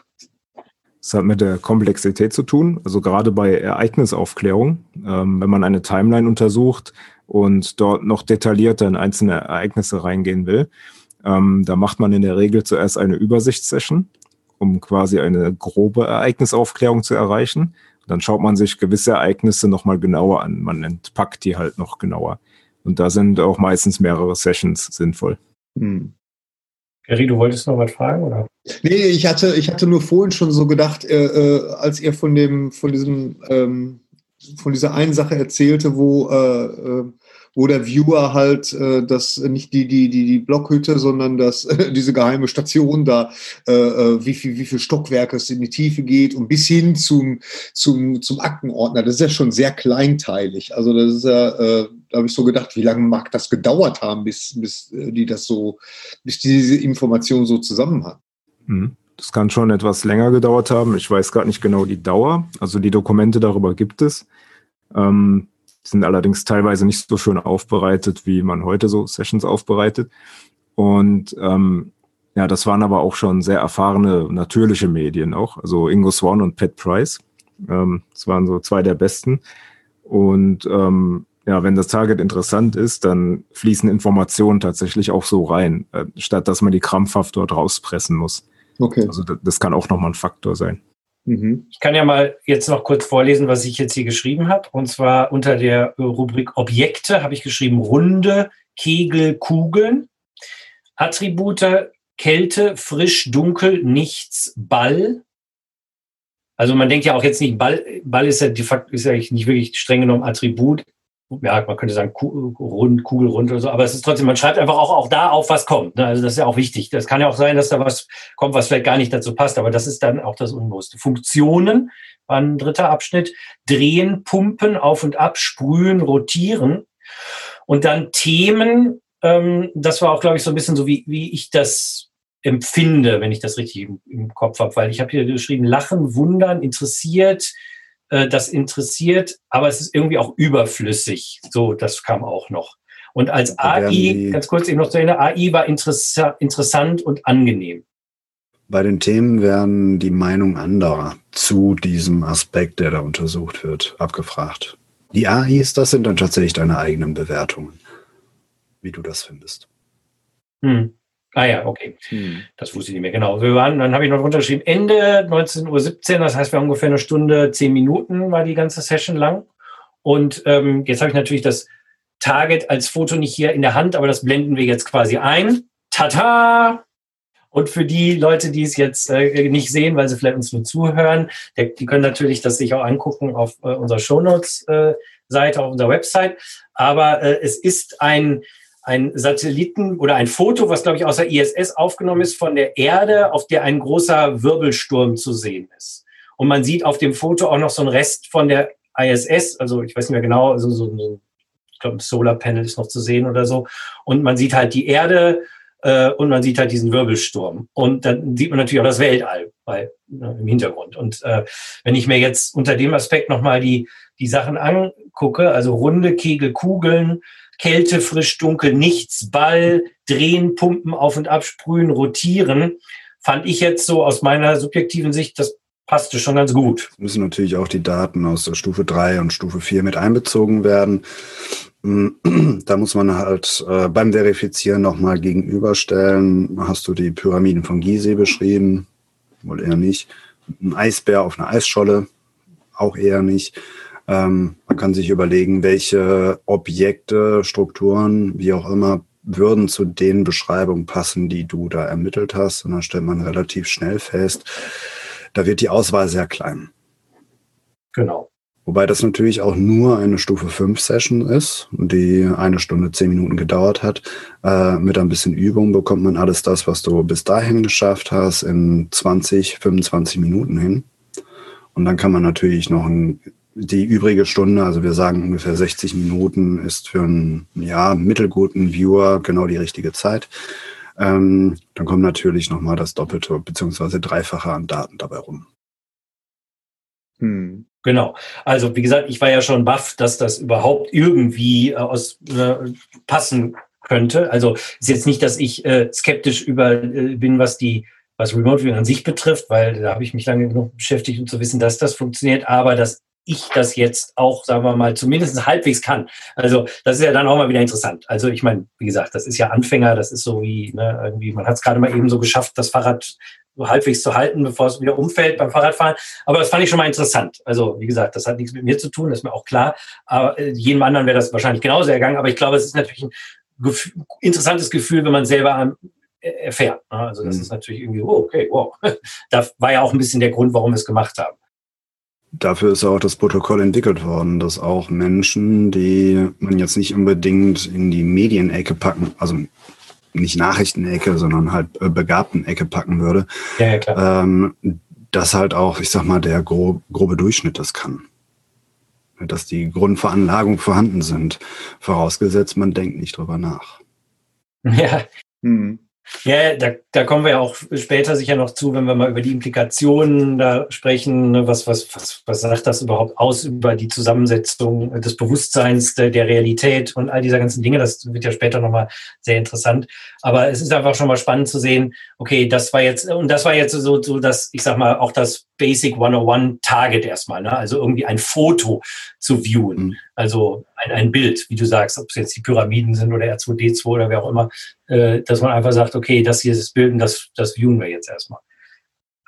Das hat mit der Komplexität zu tun. Also gerade bei Ereignisaufklärung, ähm, wenn man eine Timeline untersucht und dort noch detaillierter in einzelne Ereignisse reingehen will, ähm, da macht man in der Regel zuerst eine Übersichtssession, um quasi eine grobe Ereignisaufklärung zu erreichen. Dann schaut man sich gewisse Ereignisse nochmal genauer an. Man entpackt die halt noch genauer. Und da sind auch meistens mehrere Sessions sinnvoll. Hm. Gary, du wolltest noch was fragen, oder? Nee, ich hatte, ich hatte nur vorhin schon so gedacht, äh, äh, als ihr von dem, von diesem, ähm, von dieser einen Sache erzählte, wo äh, äh wo der Viewer halt äh, das nicht die die die die Blockhütte, sondern das äh, diese geheime Station da, äh, äh, wie viel wie viel Stockwerke es in die Tiefe geht und bis hin zum zum zum Aktenordner. Das ist ja schon sehr kleinteilig. Also das ist ja äh, da habe ich so gedacht, wie lange mag das gedauert haben, bis bis äh, die das so bis diese Information so zusammen hat. Mhm. Das kann schon etwas länger gedauert haben. Ich weiß gerade nicht genau die Dauer. Also die Dokumente darüber gibt es. Ähm, sind allerdings teilweise nicht so schön aufbereitet, wie man heute so Sessions aufbereitet. Und ähm, ja, das waren aber auch schon sehr erfahrene natürliche Medien auch. Also Ingo Swan und Pat Price. Ähm, das waren so zwei der besten. Und ähm, ja, wenn das Target interessant ist, dann fließen Informationen tatsächlich auch so rein, äh, statt dass man die krampfhaft dort rauspressen muss. Okay. Also das, das kann auch nochmal ein Faktor sein. Mhm. Ich kann ja mal jetzt noch kurz vorlesen, was ich jetzt hier geschrieben habe. Und zwar unter der Rubrik Objekte habe ich geschrieben Runde, Kegel, Kugeln. Attribute Kälte, frisch, dunkel, nichts, Ball. Also man denkt ja auch jetzt nicht, Ball, Ball ist ja de facto ist ja nicht wirklich streng genommen Attribut ja, man könnte sagen, rund, kugelrund oder so, aber es ist trotzdem, man schreibt einfach auch, auch da auf, was kommt. Ne? Also das ist ja auch wichtig. Das kann ja auch sein, dass da was kommt, was vielleicht gar nicht dazu passt, aber das ist dann auch das Unbewusste. Funktionen war ein dritter Abschnitt. Drehen, pumpen, auf und ab, sprühen, rotieren. Und dann Themen, ähm, das war auch, glaube ich, so ein bisschen so, wie, wie ich das empfinde, wenn ich das richtig im, im Kopf habe, weil ich habe hier geschrieben, lachen, wundern, interessiert, äh, das interessiert, aber es ist irgendwie auch überflüssig. So, das kam auch noch. Und als AI, ganz kurz eben noch zu Ende, AI war interessa interessant und angenehm. Bei den Themen werden die Meinungen anderer zu diesem Aspekt, der da untersucht wird, abgefragt. Die AIs, das sind dann tatsächlich deine eigenen Bewertungen, wie du das findest. Hm. Ah ja, okay. Hm. Das wusste ich nicht mehr. Genau. Wir waren, dann habe ich noch runtergeschrieben, Ende 19.17 Uhr, das heißt, wir haben ungefähr eine Stunde, zehn Minuten war die ganze Session lang. Und ähm, jetzt habe ich natürlich das Target als Foto nicht hier in der Hand, aber das blenden wir jetzt quasi ein. Tata! Und für die Leute, die es jetzt äh, nicht sehen, weil sie vielleicht uns nur zuhören, der, die können natürlich das sich auch angucken auf äh, unserer Shownotes-Seite, äh, auf unserer Website. Aber äh, es ist ein ein Satelliten oder ein Foto, was glaube ich aus der ISS aufgenommen ist von der Erde, auf der ein großer Wirbelsturm zu sehen ist. Und man sieht auf dem Foto auch noch so einen Rest von der ISS, also ich weiß nicht mehr genau, also so ein, ich glaube, ein Solarpanel ist noch zu sehen oder so. Und man sieht halt die Erde äh, und man sieht halt diesen Wirbelsturm. Und dann sieht man natürlich auch das Weltall bei, äh, im Hintergrund. Und äh, wenn ich mir jetzt unter dem Aspekt nochmal die, die Sachen angucke, also runde Kegel, Kugeln, Kälte, frisch, dunkel, nichts, Ball, drehen, pumpen, auf und ab, sprühen, rotieren, fand ich jetzt so aus meiner subjektiven Sicht, das passte schon ganz gut. Es müssen natürlich auch die Daten aus der Stufe 3 und Stufe 4 mit einbezogen werden. Da muss man halt äh, beim Verifizieren nochmal gegenüberstellen. Hast du die Pyramiden von Gizeh beschrieben? Wohl eher nicht. Ein Eisbär auf einer Eisscholle? Auch eher nicht. Ähm, man kann sich überlegen, welche Objekte, Strukturen, wie auch immer, würden zu den Beschreibungen passen, die du da ermittelt hast. Und dann stellt man relativ schnell fest, da wird die Auswahl sehr klein. Genau. Wobei das natürlich auch nur eine Stufe 5 Session ist, die eine Stunde, zehn Minuten gedauert hat. Äh, mit ein bisschen Übung bekommt man alles das, was du bis dahin geschafft hast, in 20, 25 Minuten hin. Und dann kann man natürlich noch ein die übrige Stunde, also wir sagen ungefähr 60 Minuten, ist für einen ja, mittelguten Viewer genau die richtige Zeit. Ähm, dann kommt natürlich nochmal das Doppelte bzw. Dreifache an Daten dabei rum. Hm. Genau. Also wie gesagt, ich war ja schon baff, dass das überhaupt irgendwie äh, aus äh, passen könnte. Also ist jetzt nicht, dass ich äh, skeptisch über äh, bin, was die was Remote Viewing an sich betrifft, weil da habe ich mich lange genug beschäftigt, um zu wissen, dass das funktioniert. Aber das ich das jetzt auch, sagen wir mal, zumindest halbwegs kann. Also das ist ja dann auch mal wieder interessant. Also ich meine, wie gesagt, das ist ja Anfänger, das ist so wie, ne, irgendwie, man hat es gerade mal eben so geschafft, das Fahrrad so halbwegs zu halten, bevor es wieder umfällt beim Fahrradfahren. Aber das fand ich schon mal interessant. Also wie gesagt, das hat nichts mit mir zu tun, das ist mir auch klar. Aber äh, jedem anderen wäre das wahrscheinlich genauso ergangen. Aber ich glaube, es ist natürlich ein Gefühl, interessantes Gefühl, wenn man selber äh, erfährt. Ne? Also das mhm. ist natürlich irgendwie, oh, okay, wow. Da war ja auch ein bisschen der Grund, warum wir es gemacht haben. Dafür ist auch das Protokoll entwickelt worden, dass auch Menschen, die man jetzt nicht unbedingt in die Medienecke packen, also nicht Nachrichtenecke, sondern halt äh, begabten Ecke packen würde, ja, ja, klar. Ähm, dass halt auch, ich sag mal, der grob, grobe Durchschnitt das kann. Dass die Grundveranlagung vorhanden sind, vorausgesetzt, man denkt nicht drüber nach. Ja. Hm. Ja, da, da kommen wir ja auch später sicher noch zu, wenn wir mal über die Implikationen da sprechen. Ne, was, was, was, was sagt das überhaupt aus über die Zusammensetzung des Bewusstseins, der, der Realität und all dieser ganzen Dinge? Das wird ja später nochmal sehr interessant. Aber es ist einfach schon mal spannend zu sehen, okay, das war jetzt, und das war jetzt so, so das, ich sag mal, auch das Basic 101 Target erstmal, ne? also irgendwie ein Foto zu viewen. Also ein, ein Bild, wie du sagst, ob es jetzt die Pyramiden sind oder R2D2 oder wer auch immer, äh, dass man einfach sagt, okay, das hier ist das Bild und das, das viewen wir jetzt erstmal.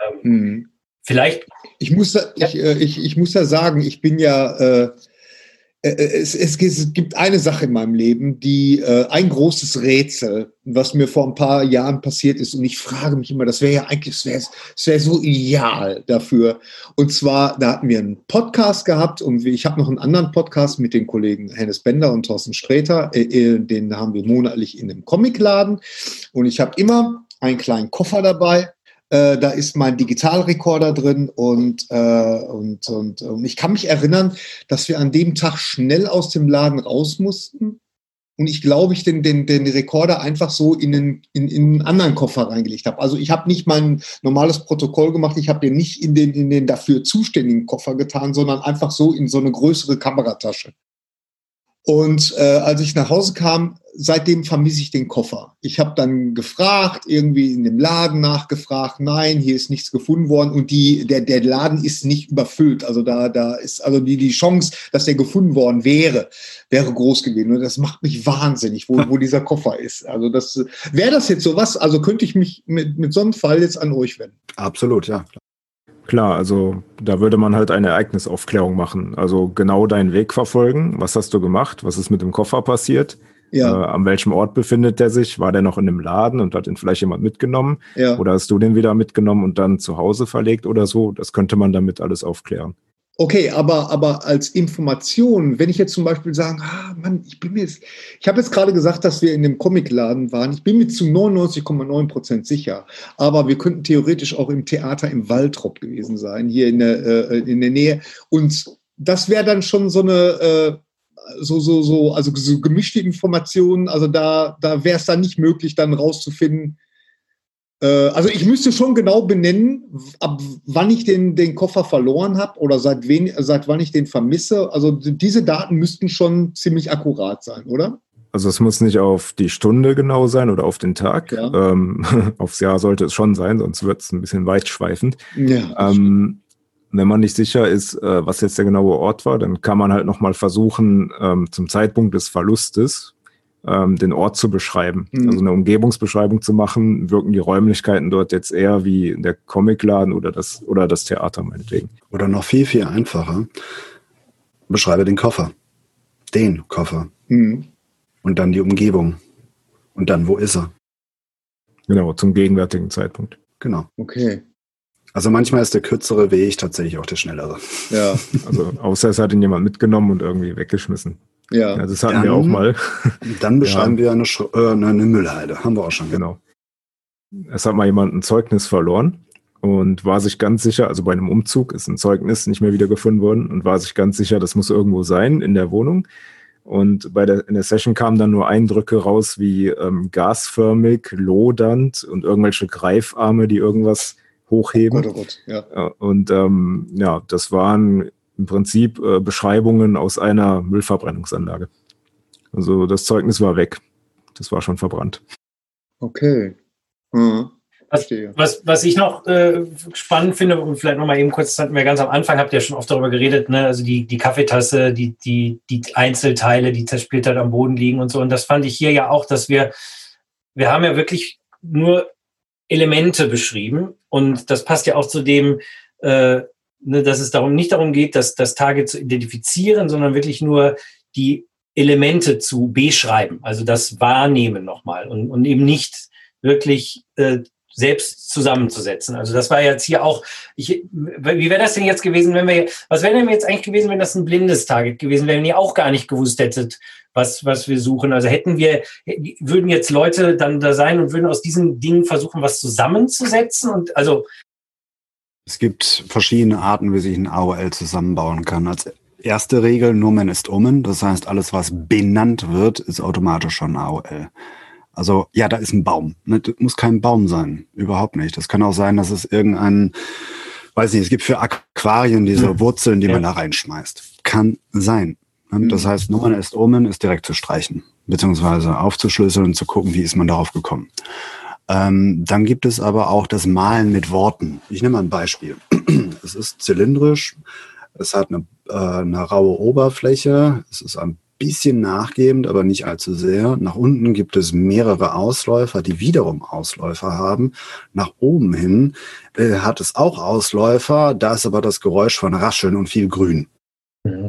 Ähm, mhm. vielleicht. Ich muss, da, ja. ich, äh, ich, ich muss da sagen, ich bin ja, äh, äh, es, es, gibt eine Sache in meinem Leben, die äh, ein großes Rätsel, was mir vor ein paar Jahren passiert ist. Und ich frage mich immer, das wäre ja eigentlich, es wäre wär so ideal dafür. Und zwar, da hatten wir einen Podcast gehabt und ich habe noch einen anderen Podcast mit den Kollegen Hennes Bender und Thorsten Sträter. Äh, äh den haben wir monatlich in einem Comicladen. Und ich habe immer einen kleinen Koffer dabei äh, da ist mein Digitalrekorder drin und, äh, und, und, und ich kann mich erinnern, dass wir an dem Tag schnell aus dem Laden raus mussten. Und ich glaube, ich den, den, den Rekorder einfach so in, den, in, in einen anderen Koffer reingelegt habe. Also ich habe nicht mein normales Protokoll gemacht, ich habe den nicht in den, in den dafür zuständigen Koffer getan, sondern einfach so in so eine größere Kameratasche. Und äh, als ich nach Hause kam, seitdem vermisse ich den Koffer. Ich habe dann gefragt, irgendwie in dem Laden nachgefragt, nein, hier ist nichts gefunden worden und die, der, der Laden ist nicht überfüllt. Also da, da ist also die, die Chance, dass der gefunden worden wäre, wäre groß gewesen. Und das macht mich wahnsinnig, wo, wo dieser Koffer ist. Also das wäre das jetzt sowas, also könnte ich mich mit, mit so einem Fall jetzt an euch wenden. Absolut, ja. Klar, also da würde man halt eine Ereignisaufklärung machen. Also genau deinen Weg verfolgen. Was hast du gemacht? Was ist mit dem Koffer passiert? Ja. Äh, an welchem Ort befindet der sich? War der noch in dem Laden und hat ihn vielleicht jemand mitgenommen? Ja. Oder hast du den wieder mitgenommen und dann zu Hause verlegt oder so? Das könnte man damit alles aufklären. Okay, aber, aber als Information, wenn ich jetzt zum Beispiel sage, ah, Mann, ich bin mir jetzt, ich habe jetzt gerade gesagt, dass wir in dem Comicladen waren. Ich bin mir zu 99,9 Prozent sicher. Aber wir könnten theoretisch auch im Theater im Waldrop gewesen sein, hier in der, äh, in der Nähe. Und das wäre dann schon so eine, äh, so, so, so, also so gemischte Informationen. Also da, da wäre es dann nicht möglich, dann rauszufinden, also ich müsste schon genau benennen, ab wann ich den, den Koffer verloren habe oder seit, wen, seit wann ich den vermisse. Also diese Daten müssten schon ziemlich akkurat sein, oder? Also es muss nicht auf die Stunde genau sein oder auf den Tag. Ja. Ähm, aufs Jahr sollte es schon sein, sonst wird es ein bisschen weitschweifend. Ja, ähm, wenn man nicht sicher ist, äh, was jetzt der genaue Ort war, dann kann man halt nochmal versuchen, ähm, zum Zeitpunkt des Verlustes ähm, den Ort zu beschreiben. Mhm. Also eine Umgebungsbeschreibung zu machen, wirken die Räumlichkeiten dort jetzt eher wie der Comicladen oder das, oder das Theater meinetwegen. Oder noch viel, viel einfacher. Beschreibe den Koffer. Den Koffer. Mhm. Und dann die Umgebung. Und dann, wo ist er? Genau, zum gegenwärtigen Zeitpunkt. Genau. Okay. Also manchmal ist der kürzere Weg tatsächlich auch der schnellere. Ja. Also außer es hat ihn jemand mitgenommen und irgendwie weggeschmissen. Ja. ja das hatten dann, wir auch mal. Dann beschreiben ja. wir eine, äh, eine Müllhalde. Haben wir auch schon. Genau. Es hat mal jemand ein Zeugnis verloren und war sich ganz sicher, also bei einem Umzug ist ein Zeugnis nicht mehr wieder gefunden worden und war sich ganz sicher, das muss irgendwo sein in der Wohnung. Und bei der, in der Session kamen dann nur Eindrücke raus wie ähm, gasförmig, lodernd und irgendwelche Greifarme, die irgendwas hochheben. Oh Gott, oh Gott, ja. Und ähm, ja, das waren im Prinzip äh, Beschreibungen aus einer Müllverbrennungsanlage. Also das Zeugnis war weg. Das war schon verbrannt. Okay. Mhm. Was, was, was, ich noch äh, spannend finde, und vielleicht nochmal eben kurz, das hatten wir ganz am Anfang, habt ihr ja schon oft darüber geredet, ne? also die, die Kaffeetasse, die, die, die Einzelteile, die zersplittert am Boden liegen und so. Und das fand ich hier ja auch, dass wir, wir haben ja wirklich nur Elemente beschrieben. Und das passt ja auch zu dem, äh, ne, dass es darum nicht darum geht, dass das Target zu identifizieren, sondern wirklich nur die Elemente zu beschreiben, also das Wahrnehmen nochmal und, und eben nicht wirklich äh, selbst zusammenzusetzen. Also das war jetzt hier auch, ich, wie wäre das denn jetzt gewesen, wenn wir, was wäre denn jetzt eigentlich gewesen, wenn das ein blindes Target gewesen wäre, wenn ihr auch gar nicht gewusst hättet, was, was wir suchen? Also hätten wir, würden jetzt Leute dann da sein und würden aus diesen Dingen versuchen, was zusammenzusetzen und also es gibt verschiedene Arten, wie sich ein AOL zusammenbauen kann. Als erste Regel, Nomen ist Omen. Das heißt, alles, was benannt wird, ist automatisch schon AOL. Also, ja, da ist ein Baum. Das muss kein Baum sein. Überhaupt nicht. Das kann auch sein, dass es irgendein, weiß nicht, es gibt für Aquarien diese hm. Wurzeln, die ja. man da reinschmeißt. Kann sein. Hm. Das heißt, Nomen ist Omen ist direkt zu streichen. Beziehungsweise aufzuschlüsseln und zu gucken, wie ist man darauf gekommen. Ähm, dann gibt es aber auch das Malen mit Worten. Ich nehme mal ein Beispiel. es ist zylindrisch, es hat eine, äh, eine raue Oberfläche, es ist ein bisschen nachgebend, aber nicht allzu sehr. Nach unten gibt es mehrere Ausläufer, die wiederum Ausläufer haben. Nach oben hin äh, hat es auch Ausläufer, da ist aber das Geräusch von Rascheln und viel Grün. Mhm.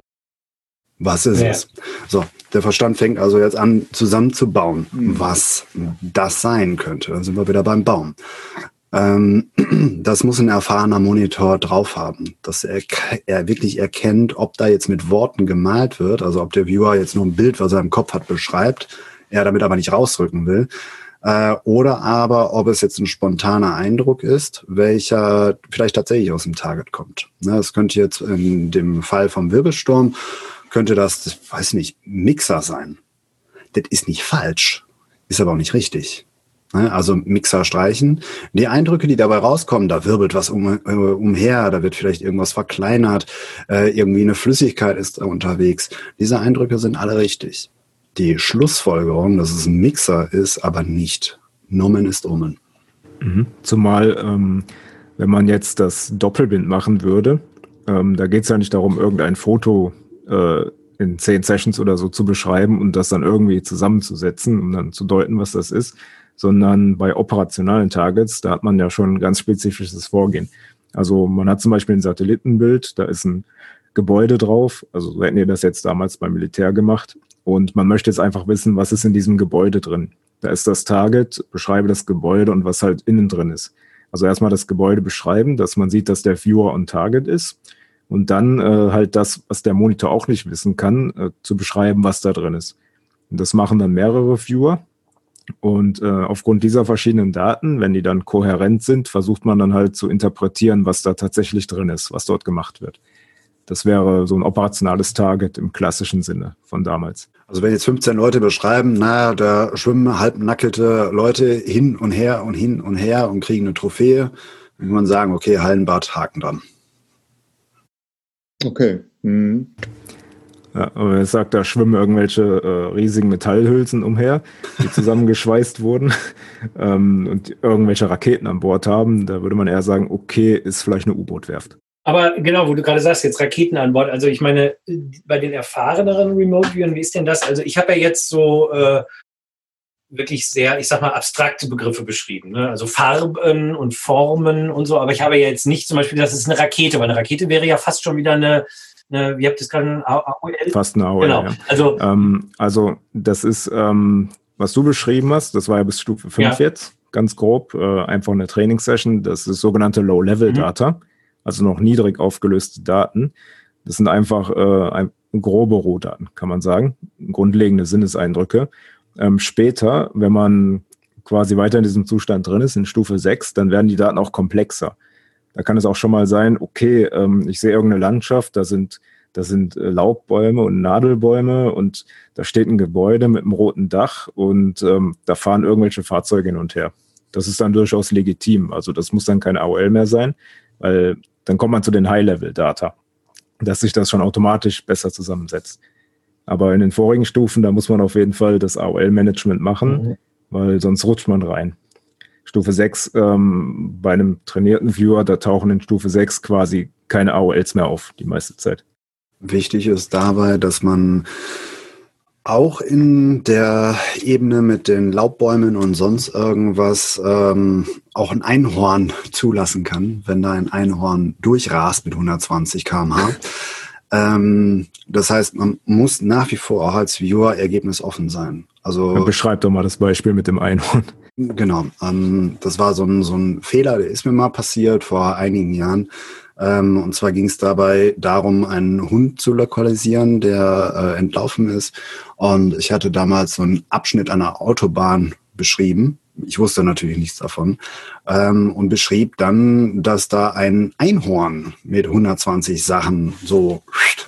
Was ist ja. es? So, der Verstand fängt also jetzt an zusammenzubauen, mhm. was das sein könnte. Dann sind wir wieder beim Baum. Ähm, das muss ein erfahrener Monitor drauf haben, dass er, er wirklich erkennt, ob da jetzt mit Worten gemalt wird, also ob der Viewer jetzt nur ein Bild, was er im Kopf hat, beschreibt, er damit aber nicht rausrücken will, äh, oder aber ob es jetzt ein spontaner Eindruck ist, welcher vielleicht tatsächlich aus dem Target kommt. Ne, das könnte jetzt in dem Fall vom Wirbelsturm, könnte das, das weiß nicht, Mixer sein. Das ist nicht falsch, ist aber auch nicht richtig. Ne? Also Mixer streichen. Die Eindrücke, die dabei rauskommen, da wirbelt was um, äh, umher, da wird vielleicht irgendwas verkleinert, äh, irgendwie eine Flüssigkeit ist unterwegs. Diese Eindrücke sind alle richtig. Die Schlussfolgerung, dass es ein Mixer ist, aber nicht. Nomen ist Omen. Mhm. Zumal, ähm, wenn man jetzt das Doppelbind machen würde, ähm, da geht es ja nicht darum, irgendein Foto äh, in zehn Sessions oder so zu beschreiben und das dann irgendwie zusammenzusetzen, um dann zu deuten, was das ist, sondern bei operationalen Targets, da hat man ja schon ein ganz spezifisches Vorgehen. Also man hat zum Beispiel ein Satellitenbild, da ist ein Gebäude drauf, also so hätten wir das jetzt damals beim Militär gemacht und man möchte jetzt einfach wissen, was ist in diesem Gebäude drin. Da ist das Target, beschreibe das Gebäude und was halt innen drin ist. Also erstmal das Gebäude beschreiben, dass man sieht, dass der Viewer on Target ist und dann äh, halt das, was der Monitor auch nicht wissen kann, äh, zu beschreiben, was da drin ist. Und das machen dann mehrere Viewer und äh, aufgrund dieser verschiedenen Daten, wenn die dann kohärent sind, versucht man dann halt zu interpretieren, was da tatsächlich drin ist, was dort gemacht wird. Das wäre so ein operationales Target im klassischen Sinne von damals. Also wenn jetzt 15 Leute beschreiben, naja, da schwimmen halbnackelte Leute hin und her und hin und her und kriegen eine Trophäe, dann kann man sagen, okay, Hallenbad, Haken dran. Okay. Mhm. Ja, aber er sagt, da schwimmen irgendwelche äh, riesigen Metallhülsen umher, die zusammengeschweißt wurden ähm, und irgendwelche Raketen an Bord haben. Da würde man eher sagen, okay, ist vielleicht eine U-Boot-Werft. Aber genau, wo du gerade sagst, jetzt Raketen an Bord. Also ich meine, bei den erfahreneren Remote-Viewern, wie ist denn das? Also ich habe ja jetzt so äh, wirklich sehr, ich sag mal, abstrakte Begriffe beschrieben. Ne? Also Farben und Formen und so. Aber ich habe ja jetzt nicht zum Beispiel, das ist eine Rakete, weil eine Rakete wäre ja fast schon wieder eine eine, wie habt ihr es gerade, AOL? Fast eine AOL, genau. Ja. Also, ähm, also das ist, ähm, was du beschrieben hast, das war ja bis Stufe 5 ja. jetzt, ganz grob, äh, einfach eine Trainingssession. Das ist sogenannte Low-Level-Data, mhm. also noch niedrig aufgelöste Daten. Das sind einfach äh, ein, grobe Rohdaten, kann man sagen, grundlegende Sinneseindrücke. Ähm, später, wenn man quasi weiter in diesem Zustand drin ist, in Stufe 6, dann werden die Daten auch komplexer. Da kann es auch schon mal sein, okay, ähm, ich sehe irgendeine Landschaft, da sind, da sind äh, Laubbäume und Nadelbäume und da steht ein Gebäude mit einem roten Dach und ähm, da fahren irgendwelche Fahrzeuge hin und her. Das ist dann durchaus legitim. Also das muss dann kein AOL mehr sein, weil dann kommt man zu den High-Level-Data, dass sich das schon automatisch besser zusammensetzt. Aber in den vorigen Stufen, da muss man auf jeden Fall das AOL-Management machen, mhm. weil sonst rutscht man rein. Stufe 6 ähm, bei einem trainierten Viewer, da tauchen in Stufe 6 quasi keine AOLs mehr auf, die meiste Zeit. Wichtig ist dabei, dass man auch in der Ebene mit den Laubbäumen und sonst irgendwas ähm, auch ein Einhorn zulassen kann, wenn da ein Einhorn durchrast mit 120 km/h. Ähm, das heißt, man muss nach wie vor auch als Viewer ergebnisoffen sein. Also beschreib doch mal das Beispiel mit dem Einhorn. Genau, ähm, das war so ein, so ein Fehler, der ist mir mal passiert vor einigen Jahren. Ähm, und zwar ging es dabei darum, einen Hund zu lokalisieren, der äh, entlaufen ist. Und ich hatte damals so einen Abschnitt einer Autobahn beschrieben. Ich wusste natürlich nichts davon. Ähm, und beschrieb dann, dass da ein Einhorn mit 120 Sachen so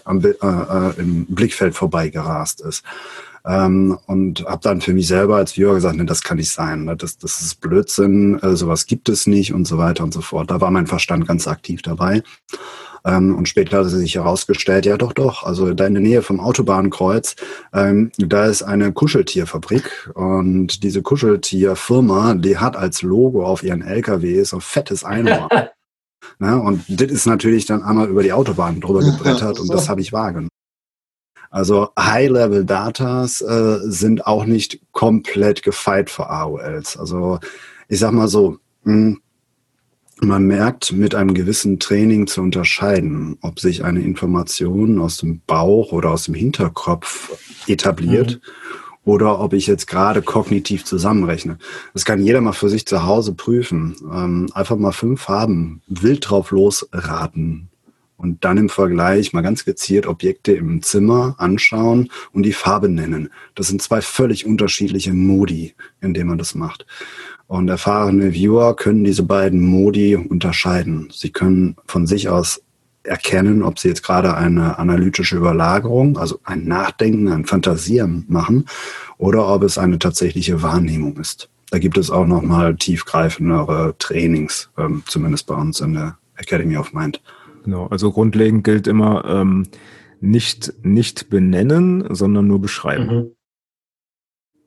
am, äh, äh, im Blickfeld vorbeigerast ist. Ähm, und habe dann für mich selber als Viewer gesagt, ne, das kann nicht sein, ne, das, das ist Blödsinn, äh, sowas gibt es nicht und so weiter und so fort. Da war mein Verstand ganz aktiv dabei. Ähm, und später hat sich herausgestellt, ja doch, doch, also da in der Nähe vom Autobahnkreuz, ähm, da ist eine Kuscheltierfabrik und diese Kuscheltierfirma, die hat als Logo auf ihren LKW so ein fettes Einhorn. Ne? Und das ist natürlich dann einmal über die Autobahn drüber gebrettert und das habe ich wahrgenommen. Also High-Level-Datas äh, sind auch nicht komplett gefeit für AOLs. Also ich sag mal so, mh, hm, man merkt mit einem gewissen Training zu unterscheiden, ob sich eine Information aus dem Bauch oder aus dem Hinterkopf etabliert mhm. oder ob ich jetzt gerade kognitiv zusammenrechne. Das kann jeder mal für sich zu Hause prüfen. Ähm, einfach mal fünf Farben wild drauf losraten und dann im Vergleich mal ganz gezielt Objekte im Zimmer anschauen und die Farbe nennen. Das sind zwei völlig unterschiedliche Modi, in denen man das macht. Und erfahrene Viewer können diese beiden Modi unterscheiden. Sie können von sich aus erkennen, ob sie jetzt gerade eine analytische Überlagerung, also ein Nachdenken, ein Fantasieren machen, oder ob es eine tatsächliche Wahrnehmung ist. Da gibt es auch nochmal tiefgreifendere Trainings, ähm, zumindest bei uns in der Academy of Mind. Genau, also grundlegend gilt immer ähm, nicht, nicht benennen, sondern nur beschreiben. Mhm.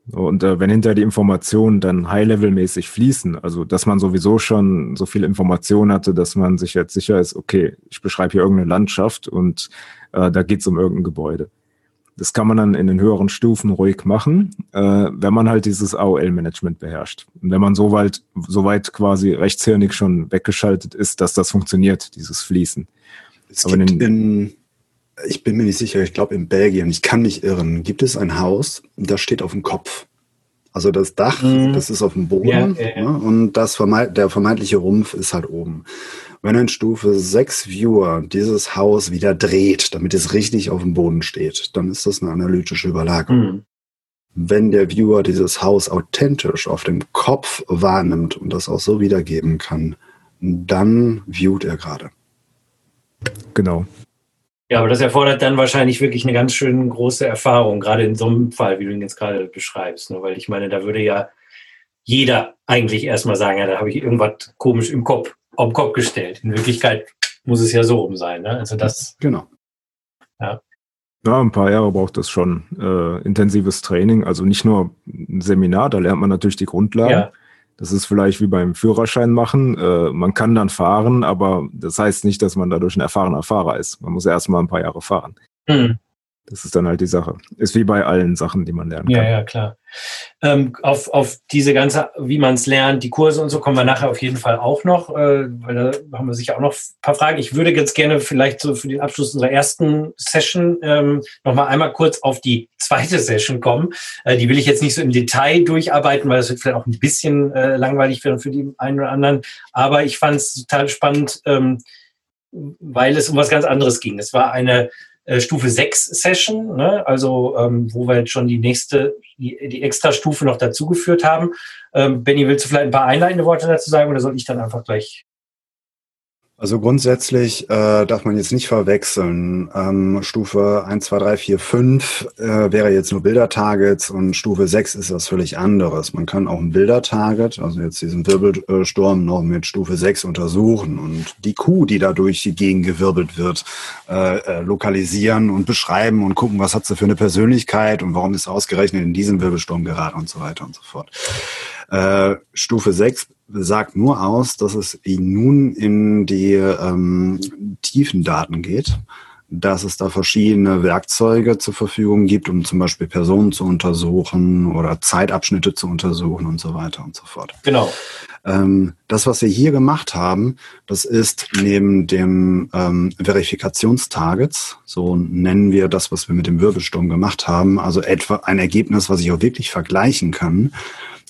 Und äh, wenn hinter die Informationen dann high-level-mäßig fließen, also dass man sowieso schon so viel Information hatte, dass man sich jetzt sicher ist, okay, ich beschreibe hier irgendeine Landschaft und äh, da geht es um irgendein Gebäude. Das kann man dann in den höheren Stufen ruhig machen, äh, wenn man halt dieses AOL-Management beherrscht. Und wenn man so weit, so weit quasi rechtshirnig schon weggeschaltet ist, dass das funktioniert, dieses Fließen. Es Aber gibt in, ich bin mir nicht sicher, ich glaube in Belgien, ich kann mich irren, gibt es ein Haus, das steht auf dem Kopf. Also das Dach, mhm. das ist auf dem Boden ja, ja, ja. Ne? und das vermeid, der vermeintliche Rumpf ist halt oben. Wenn ein Stufe 6 Viewer dieses Haus wieder dreht, damit es richtig auf dem Boden steht, dann ist das eine analytische Überlagerung. Mhm. Wenn der Viewer dieses Haus authentisch auf dem Kopf wahrnimmt und das auch so wiedergeben kann, dann viewt er gerade. Genau. Ja, aber das erfordert dann wahrscheinlich wirklich eine ganz schön große Erfahrung, gerade in so einem Fall, wie du ihn jetzt gerade beschreibst. Ne? Weil ich meine, da würde ja jeder eigentlich erstmal sagen, ja, da habe ich irgendwas komisch im Kopf, auf den Kopf gestellt. In Wirklichkeit muss es ja so rum sein. Ne? Also das. Genau. Ja. Ja, ein paar Jahre braucht das schon äh, intensives Training. Also nicht nur ein Seminar, da lernt man natürlich die Grundlagen. Ja. Das ist vielleicht wie beim Führerschein machen. Äh, man kann dann fahren, aber das heißt nicht, dass man dadurch ein erfahrener Fahrer ist. Man muss erst mal ein paar Jahre fahren. Mhm. Das ist dann halt die Sache. Ist wie bei allen Sachen, die man lernen kann. Ja, ja, klar. Ähm, auf, auf diese ganze, wie man es lernt, die Kurse und so kommen wir nachher auf jeden Fall auch noch, äh, weil da haben wir sicher auch noch ein paar Fragen. Ich würde jetzt gerne vielleicht so für den Abschluss unserer ersten Session ähm, nochmal einmal kurz auf die zweite Session kommen. Äh, die will ich jetzt nicht so im Detail durcharbeiten, weil das wird vielleicht auch ein bisschen äh, langweilig werden für die einen oder anderen. Aber ich fand es total spannend, ähm, weil es um was ganz anderes ging. Es war eine äh, Stufe 6 Session, ne? also ähm, wo wir jetzt schon die nächste, die, die extra Stufe noch dazugeführt haben. Ähm, Benny, willst du vielleicht ein paar einleitende Worte dazu sagen oder soll ich dann einfach gleich also grundsätzlich äh, darf man jetzt nicht verwechseln. Ähm, Stufe 1, 2, 3, 4, 5 äh, wäre jetzt nur Bildertargets und Stufe 6 ist was völlig anderes. Man kann auch ein Bildertarget, also jetzt diesen Wirbelsturm noch mit Stufe 6 untersuchen und die Kuh, die dadurch die Gegend gewirbelt wird, äh, äh, lokalisieren und beschreiben und gucken, was hat sie für eine Persönlichkeit und warum ist ausgerechnet in diesen Wirbelsturm geraten und so weiter und so fort. Äh, Stufe 6 sagt nur aus, dass es nun in die ähm, tiefen Daten geht, dass es da verschiedene Werkzeuge zur Verfügung gibt, um zum Beispiel Personen zu untersuchen oder Zeitabschnitte zu untersuchen und so weiter und so fort. Genau. Ähm, das, was wir hier gemacht haben, das ist neben dem ähm, Verifikationstargets, so nennen wir das, was wir mit dem Wirbelsturm gemacht haben, also etwa ein Ergebnis, was ich auch wirklich vergleichen kann,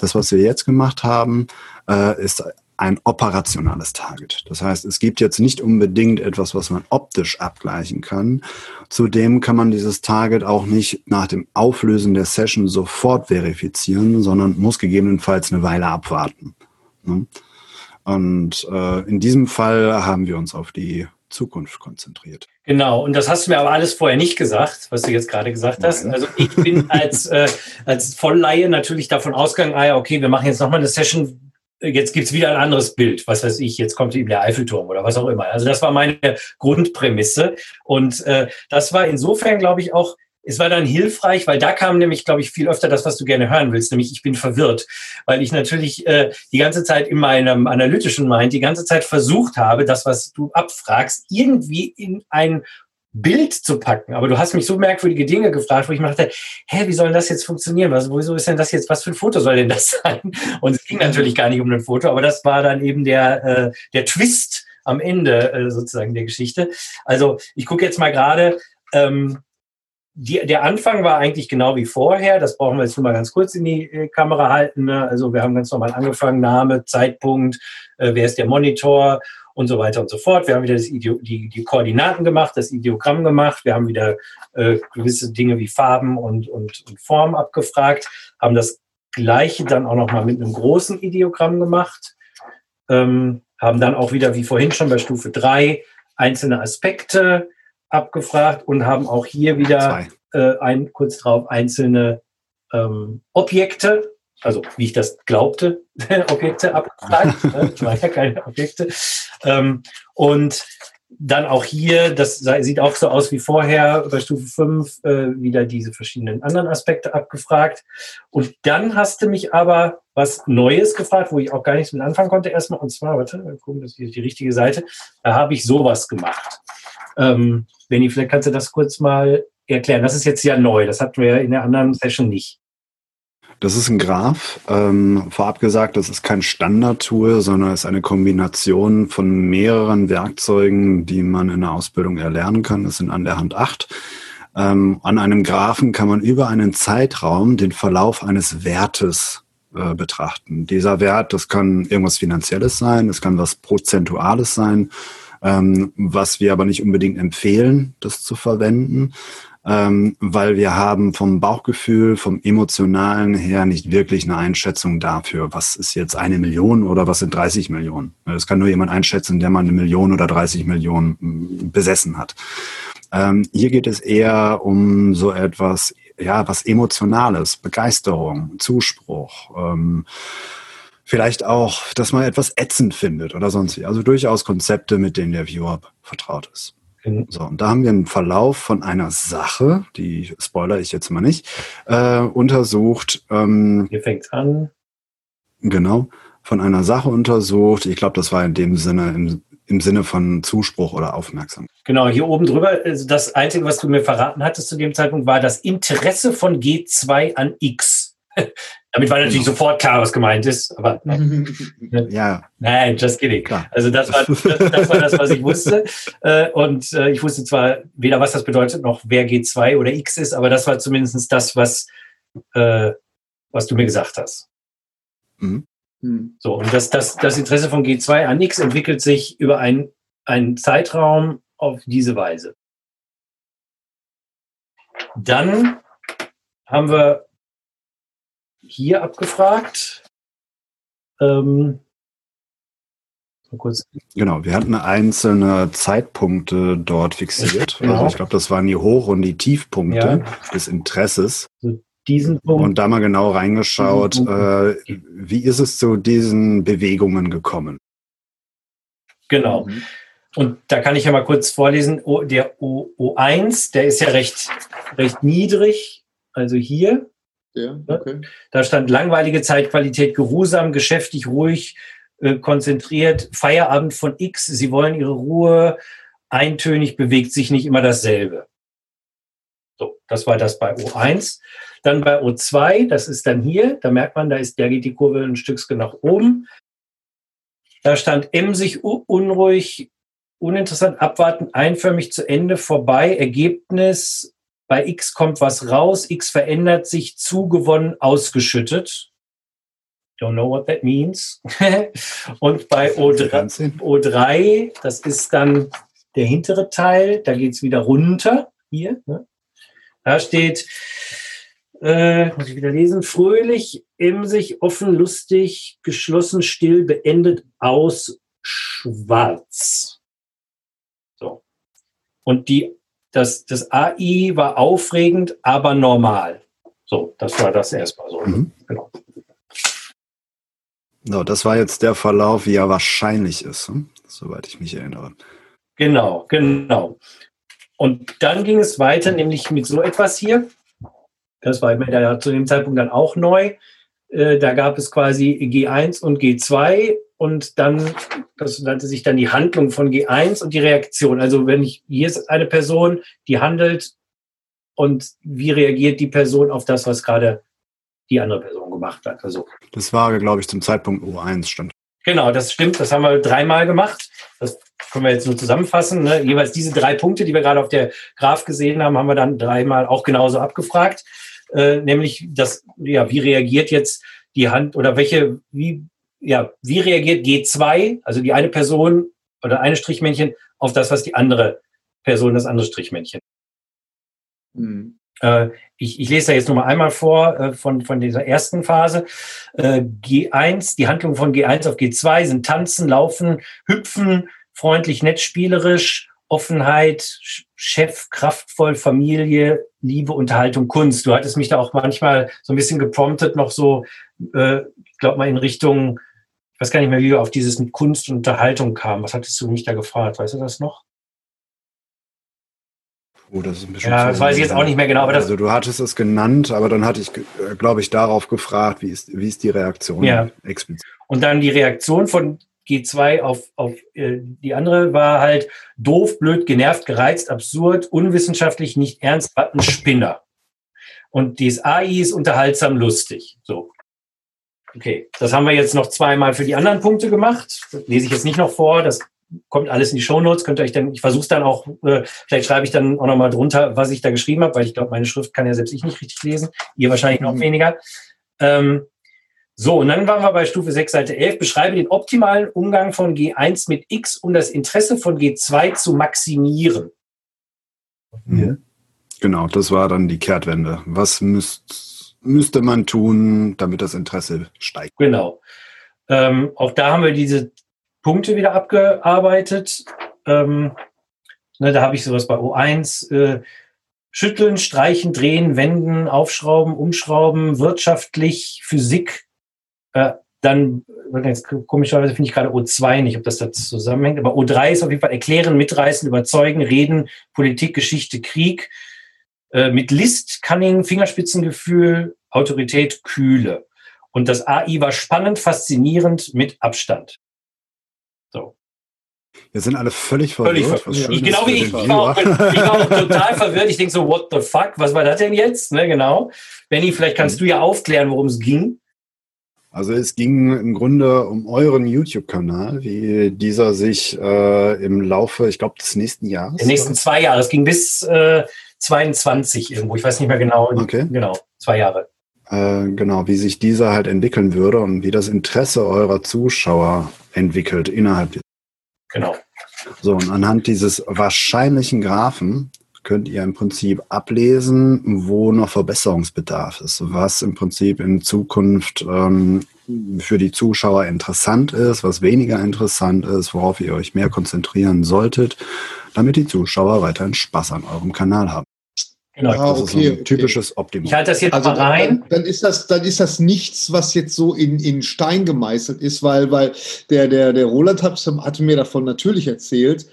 das, was wir jetzt gemacht haben, äh, ist ein operationales Target. Das heißt, es gibt jetzt nicht unbedingt etwas, was man optisch abgleichen kann. Zudem kann man dieses Target auch nicht nach dem Auflösen der Session sofort verifizieren, sondern muss gegebenenfalls eine Weile abwarten. Ne? Und äh, in diesem Fall haben wir uns auf die Zukunft konzentriert. Genau, und das hast du mir aber alles vorher nicht gesagt, was du jetzt gerade gesagt hast. Also ich bin als, äh, als Vollleihe natürlich davon ausgegangen, ah ja, okay, wir machen jetzt nochmal eine Session, jetzt gibt's wieder ein anderes Bild, was weiß ich, jetzt kommt eben der Eiffelturm oder was auch immer. Also das war meine Grundprämisse. Und äh, das war insofern, glaube ich, auch es war dann hilfreich, weil da kam nämlich, glaube ich, viel öfter das, was du gerne hören willst, nämlich ich bin verwirrt, weil ich natürlich äh, die ganze Zeit in meinem analytischen Mind die ganze Zeit versucht habe, das, was du abfragst, irgendwie in ein Bild zu packen. Aber du hast mich so merkwürdige Dinge gefragt, wo ich mir dachte, hä, wie soll das jetzt funktionieren? Was, wieso ist denn das jetzt, was für ein Foto soll denn das sein? Und es ging natürlich gar nicht um ein Foto, aber das war dann eben der, äh, der Twist am Ende äh, sozusagen der Geschichte. Also ich gucke jetzt mal gerade, ähm, die, der Anfang war eigentlich genau wie vorher. Das brauchen wir jetzt nur mal ganz kurz in die äh, Kamera halten. Ne? Also wir haben ganz normal angefangen, Name, Zeitpunkt, äh, wer ist der Monitor und so weiter und so fort. Wir haben wieder das Ideo, die, die Koordinaten gemacht, das Ideogramm gemacht. Wir haben wieder äh, gewisse Dinge wie Farben und, und, und Form abgefragt, haben das gleiche dann auch nochmal mit einem großen Ideogramm gemacht, ähm, haben dann auch wieder, wie vorhin schon bei Stufe 3, einzelne Aspekte abgefragt und haben auch hier wieder äh, ein, kurz drauf einzelne ähm, Objekte also wie ich das glaubte, Objekte abgefragt. ne? Ich war ja keine Objekte. Ähm, und dann auch hier, das sieht auch so aus wie vorher bei Stufe 5, äh, wieder diese verschiedenen anderen Aspekte abgefragt. Und dann hast du mich aber was Neues gefragt, wo ich auch gar nichts mit anfangen konnte erstmal. Und zwar, warte, gucken, das ist die richtige Seite. Da habe ich sowas gemacht. Ähm, Benny, vielleicht kannst du das kurz mal erklären. Das ist jetzt ja neu. Das hatten wir in der anderen Session nicht. Das ist ein Graph. Ähm, vorab gesagt, das ist kein Standard-Tool, sondern ist eine Kombination von mehreren Werkzeugen, die man in der Ausbildung erlernen kann. Das sind an der Hand acht. Ähm, an einem Graphen kann man über einen Zeitraum den Verlauf eines Wertes äh, betrachten. Dieser Wert, das kann irgendwas Finanzielles sein, es kann was Prozentuales sein, ähm, was wir aber nicht unbedingt empfehlen, das zu verwenden ähm, weil wir haben vom Bauchgefühl, vom emotionalen her nicht wirklich eine Einschätzung dafür, was ist jetzt eine Million oder was sind 30 Millionen. Das kann nur jemand einschätzen, der mal eine Million oder 30 Millionen mm, besessen hat. Ähm, hier geht es eher um so etwas, ja, was Emotionales, Begeisterung, Zuspruch. Ähm, vielleicht auch, dass man etwas ätzend findet oder sonst wie. Also durchaus Konzepte, mit denen der Viewer vertraut ist. So, und da haben wir einen Verlauf von einer Sache, die spoiler ich jetzt mal nicht, äh, untersucht. Ähm, Hier fängt's an. Genau, von einer Sache untersucht. Ich glaube, das war in dem Sinne, im, im Sinne von Zuspruch oder Aufmerksamkeit. Genau, hier oben drüber, also das Einzige, was du mir verraten hattest zu dem Zeitpunkt, war das Interesse von G2 an X. Damit war natürlich genau. sofort klar, was gemeint ist, aber ja. nein, just kidding. Klar. Also das war das, das, war das, was ich wusste. Äh, und äh, ich wusste zwar weder, was das bedeutet, noch wer G2 oder X ist, aber das war zumindest das, was, äh, was du mir gesagt hast. Mhm. Hm. So, und das, das, das Interesse von G2 an X entwickelt sich über einen, einen Zeitraum auf diese Weise. Dann haben wir hier abgefragt. Ähm, kurz. Genau, wir hatten einzelne Zeitpunkte dort fixiert. Genau. Also ich glaube, das waren die Hoch- und die Tiefpunkte ja. des Interesses. So diesen Punkt. Und da mal genau reingeschaut, äh, wie ist es zu diesen Bewegungen gekommen? Genau. Mhm. Und da kann ich ja mal kurz vorlesen, o, der o, O1, der ist ja recht, recht niedrig, also hier. Ja, okay. Da stand langweilige Zeitqualität, geruhsam, geschäftig, ruhig, äh, konzentriert, Feierabend von X, sie wollen ihre Ruhe, eintönig, bewegt sich nicht immer dasselbe. So, das war das bei O1. Dann bei O2, das ist dann hier, da merkt man, da ist, da geht die Kurve ein Stückchen nach oben. Da stand emsig, unruhig, uninteressant, abwarten, einförmig zu Ende, vorbei, Ergebnis, bei X kommt was raus, X verändert sich, zugewonnen, ausgeschüttet. Don't know what that means. Und bei O3, O3, das ist dann der hintere Teil, da geht es wieder runter. Hier. Ne? Da steht, äh, muss ich wieder lesen, fröhlich, emsig, offen, lustig, geschlossen, still, beendet, aus, schwarz. So. Und die das, das AI war aufregend, aber normal. So, das war das erstmal so. Mhm. Genau. No, das war jetzt der Verlauf, wie er wahrscheinlich ist, hm? soweit ich mich erinnere. Genau, genau. Und dann ging es weiter, nämlich mit so etwas hier. Das war mir zu dem Zeitpunkt dann auch neu. Äh, da gab es quasi G1 und G2 und dann, das nannte sich dann die Handlung von G1 und die Reaktion. Also wenn ich, hier ist eine Person, die handelt und wie reagiert die Person auf das, was gerade die andere Person gemacht hat. Also, Das war, glaube ich, zum Zeitpunkt U1 stand. genau, das stimmt, das haben wir dreimal gemacht. Das können wir jetzt nur zusammenfassen. Ne? Jeweils diese drei Punkte, die wir gerade auf der Graph gesehen haben, haben wir dann dreimal auch genauso abgefragt. Äh, nämlich das, ja, wie reagiert jetzt die Hand oder welche, wie ja, wie reagiert G2, also die eine Person oder eine Strichmännchen, auf das, was die andere Person, das andere Strichmännchen. Mhm. Äh, ich, ich lese da jetzt nur mal einmal vor äh, von, von dieser ersten Phase. Äh, G1, die Handlungen von G1 auf G2 sind tanzen, laufen, hüpfen, freundlich, nett, spielerisch, Offenheit, Chef, kraftvoll, Familie, Liebe, Unterhaltung, Kunst. Du hattest mich da auch manchmal so ein bisschen gepromptet, noch so, äh, ich glaube mal in Richtung, ich weiß gar nicht mehr, wie wir auf dieses mit Kunst und Unterhaltung kamen. Was hattest du mich da gefragt? Weißt du das noch? Oh, das ist ein bisschen Ja, das weiß ich jetzt auch nicht mehr genau, aber das- also du hattest es genannt, aber dann hatte ich, äh, glaube ich, darauf gefragt, wie ist, wie ist die Reaktion Ja. explizit. Und dann die Reaktion von G2 auf, auf äh, die andere war halt doof, blöd, genervt, gereizt, absurd, unwissenschaftlich, nicht ernst, ein Spinner. Und dieses AI ist unterhaltsam, lustig. So. Okay, das haben wir jetzt noch zweimal für die anderen Punkte gemacht. Das lese ich jetzt nicht noch vor. Das kommt alles in die Shownotes. Könnt ihr euch dann, ich versuche es dann auch, äh, vielleicht schreibe ich dann auch nochmal drunter, was ich da geschrieben habe, weil ich glaube, meine Schrift kann ja selbst ich nicht richtig lesen. Ihr wahrscheinlich noch Mhm. weniger. Ähm, so, und dann waren wir bei Stufe 6, Seite 11. Beschreibe den optimalen Umgang von G1 mit X, um das Interesse von G2 zu maximieren. Mhm. Genau, das war dann die Kehrtwende. Was müsst, müsste man tun, damit das Interesse steigt? Genau. Ähm, auch da haben wir diese Punkte wieder abgearbeitet. Ähm, ne, da habe ich sowas bei O1. Äh, schütteln, streichen, drehen, wenden, aufschrauben, umschrauben, wirtschaftlich, Physik. Äh, dann, jetzt komischerweise finde ich gerade O2 nicht, ob das da zusammenhängt, aber O3 ist auf jeden Fall erklären, mitreißen, überzeugen, reden, Politik, Geschichte, Krieg. Äh, mit List, Cunning, Fingerspitzengefühl, Autorität, Kühle. Und das AI war spannend, faszinierend, mit Abstand. So. Wir sind alle völlig Völlig verwirrt. verwirrt. was Ich, genau wie ich. war, auch, ich war auch total verwirrt. Ich denke so, what the fuck? Was war das denn jetzt? Ne, genau. Benny, vielleicht kannst du ja aufklären, worum es ging. Also es ging im Grunde um euren YouTube-Kanal, wie dieser sich äh, im Laufe, ich glaube, des nächsten Jahres. Die nächsten zwei Jahre. Es ging bis äh, 22 irgendwo. Ich weiß nicht mehr genau. Okay. Genau, zwei Jahre. äh, genau, wie sich dieser halt entwickeln würde und wie das Interesse eurer Zuschauer entwickelt innerhalb. Genau. So, und anhand dieses wahrscheinlichen Graphen könnt ihr im Prinzip ablesen, wo noch Verbesserungsbedarf ist, was im Prinzip in Zukunft ähm, für die Zuschauer interessant ist, was weniger interessant ist, worauf ihr euch mehr konzentrieren solltet, damit die Zuschauer weiterhin Spaß an eurem Kanal haben. Genau. Ah, das ist okay, ein okay. typisches Optimum. Ich halte das jetzt Also mal dann, rein. dann, dann ist das, dann ist das nichts, was jetzt so in, in Stein gemeißelt ist, weil, weil der, der, der Roland hat, hatte mir davon natürlich erzählt.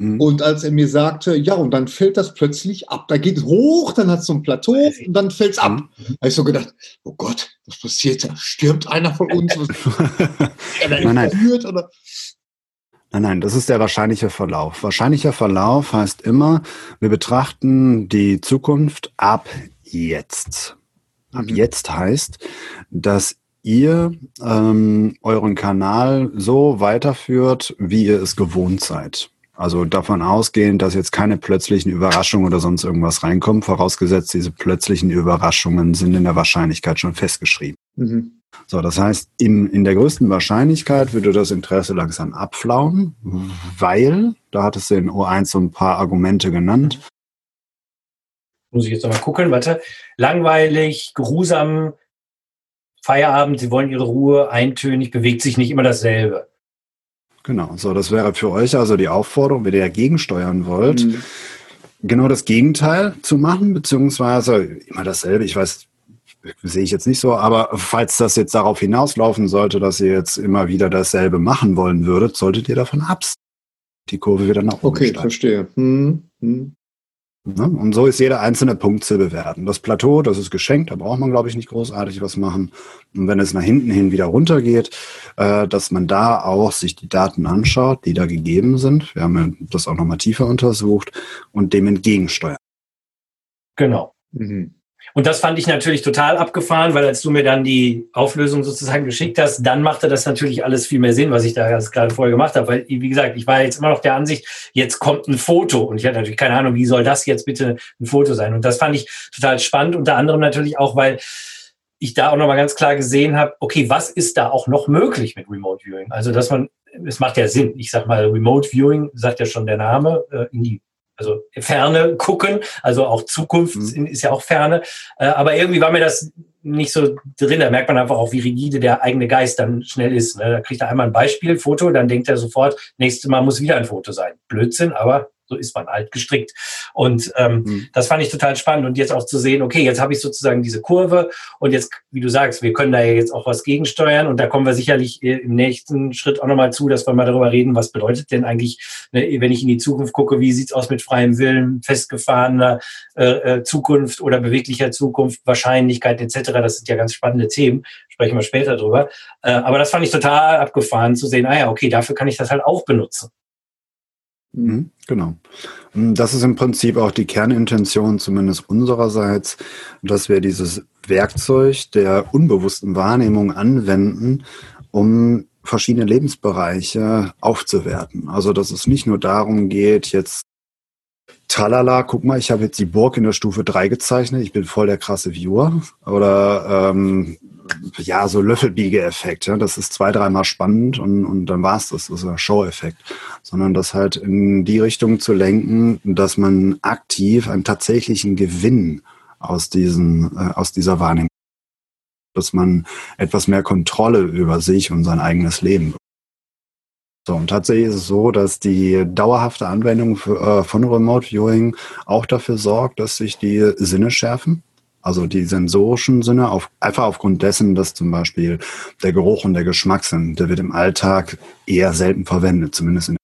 Mhm. Und als er mir sagte, ja, und dann fällt das plötzlich ab. Da geht es hoch, dann hat es so ein Plateau und dann fällt es ab. Mhm. Da habe ich so gedacht, oh Gott, was passiert da? Stirbt einer von uns? Er Nein, nein. oder? Nein, nein, das ist der wahrscheinliche Verlauf. Wahrscheinlicher Verlauf heißt immer, wir betrachten die Zukunft ab jetzt. Ab Mhm. jetzt heißt, dass ihr ähm, euren Kanal so weiterführt, wie ihr es gewohnt seid. Also davon ausgehend, dass jetzt keine plötzlichen Überraschungen oder sonst irgendwas reinkommen, vorausgesetzt diese plötzlichen Überraschungen sind in der Wahrscheinlichkeit schon festgeschrieben. Mhm. So, das heißt, in, in der größten Wahrscheinlichkeit würde das Interesse langsam abflauen, weil, da hat es in O1 so ein paar Argumente genannt, Muss ich jetzt noch mal gucken. Warte. Langweilig, geruhsam, Feierabend, sie wollen ihre Ruhe, eintönig, bewegt sich nicht immer dasselbe. Genau, so das wäre für euch also die Aufforderung, wenn ihr dagegen steuern wollt, Mhm. genau das Gegenteil zu machen, beziehungsweise immer dasselbe. Ich weiß, sehe ich jetzt nicht so, aber falls das jetzt darauf hinauslaufen sollte, dass ihr jetzt immer wieder dasselbe machen wollen würdet, solltet ihr davon absehen. Die Kurve wieder nach oben Okay, steigen. verstehe. Mhm. Mhm. Ne? Und so ist jeder einzelne Punkt zu bewerten. Das Plateau, das ist geschenkt, da braucht man, glaube ich, nicht großartig was machen. Und wenn es nach hinten hin wieder runtergeht, äh, dass man da auch sich die Daten anschaut, die da gegeben sind. Wir haben das auch nochmal tiefer untersucht und dem entgegensteuern. Genau. Mhm. Und das fand ich natürlich total abgefahren, weil als du mir dann die Auflösung sozusagen geschickt hast, dann machte das natürlich alles viel mehr Sinn, was ich da gerade vorher gemacht habe. Weil, wie gesagt, ich war jetzt immer noch der Ansicht, jetzt kommt ein Foto. Und ich hatte natürlich keine Ahnung, wie soll das jetzt bitte ein Foto sein? Und das fand ich total spannend, unter anderem natürlich auch, weil ich da auch nochmal ganz klar gesehen habe, okay, was ist da auch noch möglich mit Remote Viewing? Also, dass man, es macht ja Sinn. Ich sag mal, Remote Viewing, sagt ja schon der Name, äh, in die also Ferne gucken, also auch Zukunft mhm. ist ja auch Ferne. Äh, aber irgendwie war mir das nicht so drin. Da merkt man einfach auch, wie rigide der eigene Geist dann schnell ist. Ne? Da kriegt er einmal ein Beispiel, Foto, dann denkt er sofort, nächstes Mal muss wieder ein Foto sein. Blödsinn, aber so ist man halt gestrickt. Und ähm, mhm. das fand ich total spannend. Und jetzt auch zu sehen, okay, jetzt habe ich sozusagen diese Kurve und jetzt, wie du sagst, wir können da ja jetzt auch was gegensteuern und da kommen wir sicherlich äh, im nächsten Schritt auch nochmal zu, dass wir mal darüber reden, was bedeutet denn eigentlich, ne, wenn ich in die Zukunft gucke, wie sieht's aus mit freiem Willen, festgefahrener äh, äh Zukunft oder beweglicher Zukunft, Wahrscheinlichkeit etc. Das sind ja ganz spannende Themen, sprechen wir später drüber. Äh, aber das fand ich total abgefahren zu sehen, ah ja, okay, dafür kann ich das halt auch benutzen. Mhm, genau. Das ist im Prinzip auch die Kernintention, zumindest unsererseits, dass wir dieses Werkzeug der unbewussten Wahrnehmung anwenden, um verschiedene Lebensbereiche aufzuwerten. Also dass es nicht nur darum geht, jetzt Talala, guck mal, ich habe jetzt die Burg in der Stufe 3 gezeichnet, ich bin voll der krasse Viewer. Oder ähm, ja, so Löffelbiege-Effekt. Ja? Das ist zwei, dreimal spannend und, und dann war's das. Das ist ein Show-Effekt. Sondern das halt in die Richtung zu lenken, dass man aktiv einen tatsächlichen Gewinn aus, diesen, äh, aus dieser Wahrnehmung, dass man etwas mehr Kontrolle über sich und sein eigenes Leben so, und tatsächlich ist es so, dass die dauerhafte Anwendung für, äh, von Remote Viewing auch dafür sorgt, dass sich die Sinne schärfen. Also die sensorischen Sinne, auf, einfach aufgrund dessen, dass zum Beispiel der Geruch und der Geschmackssinn, der wird im Alltag eher selten verwendet, zumindest in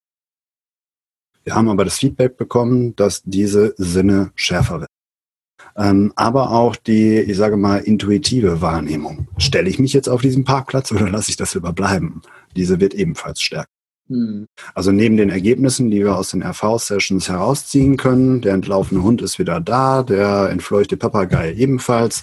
Wir haben aber das Feedback bekommen, dass diese Sinne schärfer werden. Ähm, aber auch die, ich sage mal, intuitive Wahrnehmung. Stelle ich mich jetzt auf diesen Parkplatz oder lasse ich das überbleiben? Diese wird ebenfalls stärker. Hm. Also neben den Ergebnissen, die wir aus den RV-Sessions herausziehen können, der entlaufene Hund ist wieder da, der entfleuchte Papagei ebenfalls.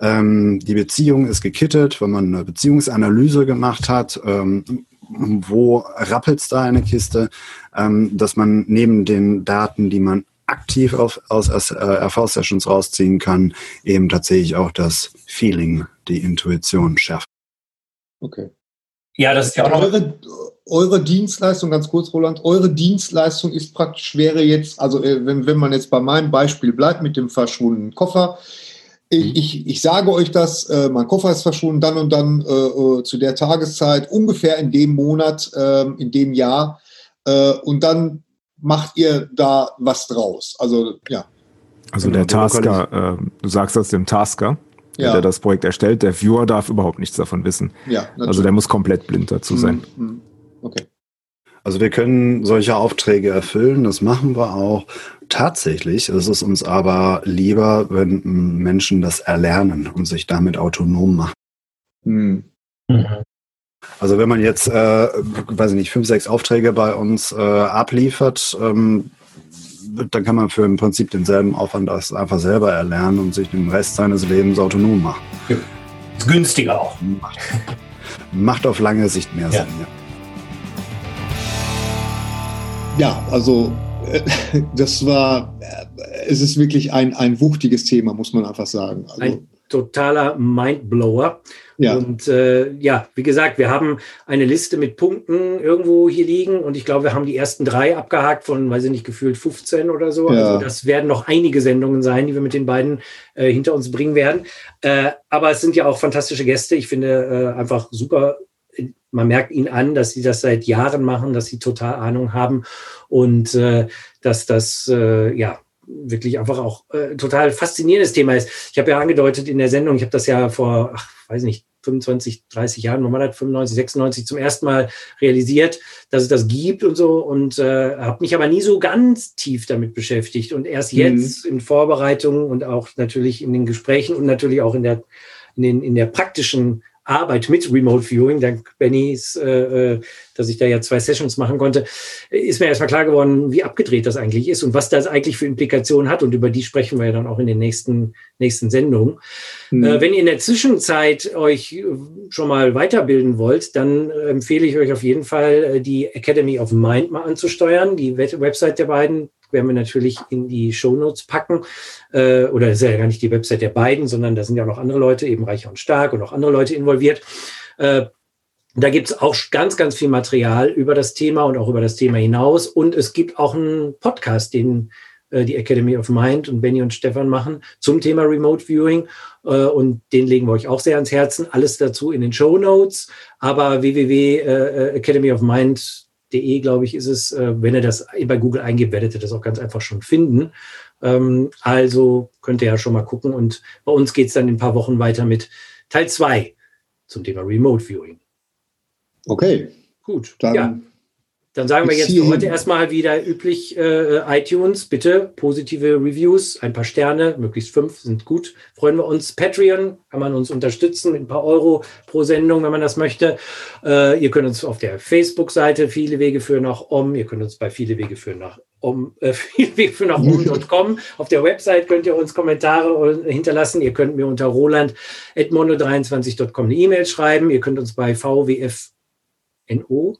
Ähm, die Beziehung ist gekittet, wenn man eine Beziehungsanalyse gemacht hat. Ähm, wo rappelt's da eine Kiste, ähm, dass man neben den Daten, die man aktiv auf, aus äh, RV-Sessions rausziehen kann, eben tatsächlich auch das Feeling, die Intuition schärft. Okay. Ja, das ist ja auch noch. Eure, Dienstleistung, ganz kurz, Roland, eure Dienstleistung ist praktisch, wäre jetzt, also äh, wenn, wenn man jetzt bei meinem Beispiel bleibt mit dem verschwundenen Koffer, ich, mhm. ich, ich sage euch das, äh, mein Koffer ist verschwunden, dann und dann äh, äh zu der Tageszeit, ungefähr in dem Monat, äh, in dem Jahr, äh, und dann macht ihr da was draus. Also, ja. Also der Tasker, du sagst das dem Tasker? ja. der das Projekt erstellt. Der Viewer darf überhaupt nichts davon wissen. Ja, also der muss komplett blind dazu sein. Mhm, mhm. Okay. Also wir können solche Aufträge erfüllen, das machen wir auch. Tatsächlich ist es uns aber lieber, wenn Menschen das erlernen und sich damit autonom machen. Mhm. Also wenn man jetzt, äh, weiß ich nicht, fünf, sechs Aufträge bei uns äh, abliefert, ähm, dann kann man für im Prinzip denselben Aufwand das einfach selber erlernen und sich den Rest seines Lebens autonom machen. Ja. Ist günstiger auch. Macht, macht auf lange Sicht mehr ja. Sinn. Ja, ja also äh, das war, äh, es ist wirklich ein, ein wuchtiges Thema, muss man einfach sagen. Also, ein totaler Mindblower. Ja. Und äh, ja, wie gesagt, wir haben eine Liste mit Punkten irgendwo hier liegen und ich glaube, wir haben die ersten drei abgehakt von, weiß ich nicht, gefühlt 15 oder so. Ja. Also das werden noch einige Sendungen sein, die wir mit den beiden äh, hinter uns bringen werden. Äh, aber es sind ja auch fantastische Gäste. Ich finde äh, einfach super. Man merkt ihnen an, dass sie das seit Jahren machen, dass sie total Ahnung haben und äh, dass das äh, ja wirklich einfach auch äh, total faszinierendes Thema ist. Ich habe ja angedeutet in der Sendung, ich habe das ja vor, ach, weiß nicht, 25, 30 Jahren, hat 95, 96 zum ersten Mal realisiert, dass es das gibt und so und äh, habe mich aber nie so ganz tief damit beschäftigt und erst mhm. jetzt mhm. in Vorbereitungen und auch natürlich in den Gesprächen und natürlich auch in der in, den, in der praktischen Arbeit mit Remote Viewing, dank Bennys, äh, äh, dass ich da ja zwei Sessions machen konnte, ist mir erstmal klar geworden, wie abgedreht das eigentlich ist und was das eigentlich für Implikationen hat. Und über die sprechen wir ja dann auch in den nächsten, nächsten Sendungen. Mhm. Äh, wenn ihr in der Zwischenzeit euch schon mal weiterbilden wollt, dann empfehle ich euch auf jeden Fall, äh, die Academy of Mind mal anzusteuern, die Website der beiden werden wir natürlich in die Shownotes packen. Äh, oder das ist ja gar nicht die Website der beiden, sondern da sind ja auch noch andere Leute, eben Reicher und Stark und auch andere Leute involviert. Äh, da gibt es auch ganz, ganz viel Material über das Thema und auch über das Thema hinaus. Und es gibt auch einen Podcast, den äh, die Academy of Mind und Benny und Stefan machen zum Thema Remote Viewing. Äh, und den legen wir euch auch sehr ans Herzen. Alles dazu in den Show Notes. Aber www.academyofmind äh, De, glaube ich, ist es. Äh, wenn ihr das bei Google eingebt, werdet ihr das auch ganz einfach schon finden. Ähm, also könnt ihr ja schon mal gucken. Und bei uns geht es dann in ein paar Wochen weiter mit Teil 2 zum Thema Remote Viewing. Okay. Gut. Dann ja. Dann sagen wir jetzt für heute erstmal wieder üblich äh, iTunes, bitte positive Reviews, ein paar Sterne, möglichst fünf sind gut. Freuen wir uns. Patreon kann man uns unterstützen mit ein paar Euro pro Sendung, wenn man das möchte. Äh, ihr könnt uns auf der Facebook-Seite viele Wege führen nach om. Ihr könnt uns bei viele Wege führen nach um äh, viele Wege führen nach om.com. Auf der Website könnt ihr uns Kommentare hinterlassen. Ihr könnt mir unter roland.mono23.com eine E-Mail schreiben. Ihr könnt uns bei VWFNO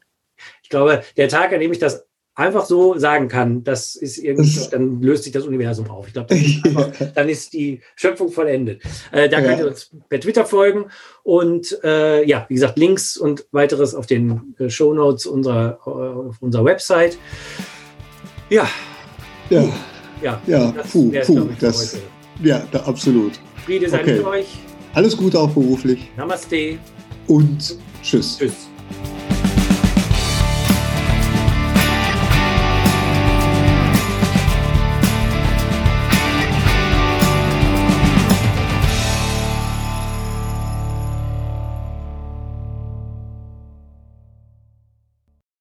glaube, der Tag, an dem ich das einfach so sagen kann, das ist irgendwie, dann löst sich das Universum auf. Ich glaube, dann ist die Schöpfung vollendet. Äh, da könnt ihr uns per Twitter folgen und äh, ja, wie gesagt, Links und weiteres auf den äh, Show Notes unserer, äh, auf unserer Website. Ja. Ja. Ja, ja das puh, puh, das, ja, da, absolut. Friede sei okay. mit euch. Alles Gute auch beruflich. Namaste. Und tschüss. Tschüss.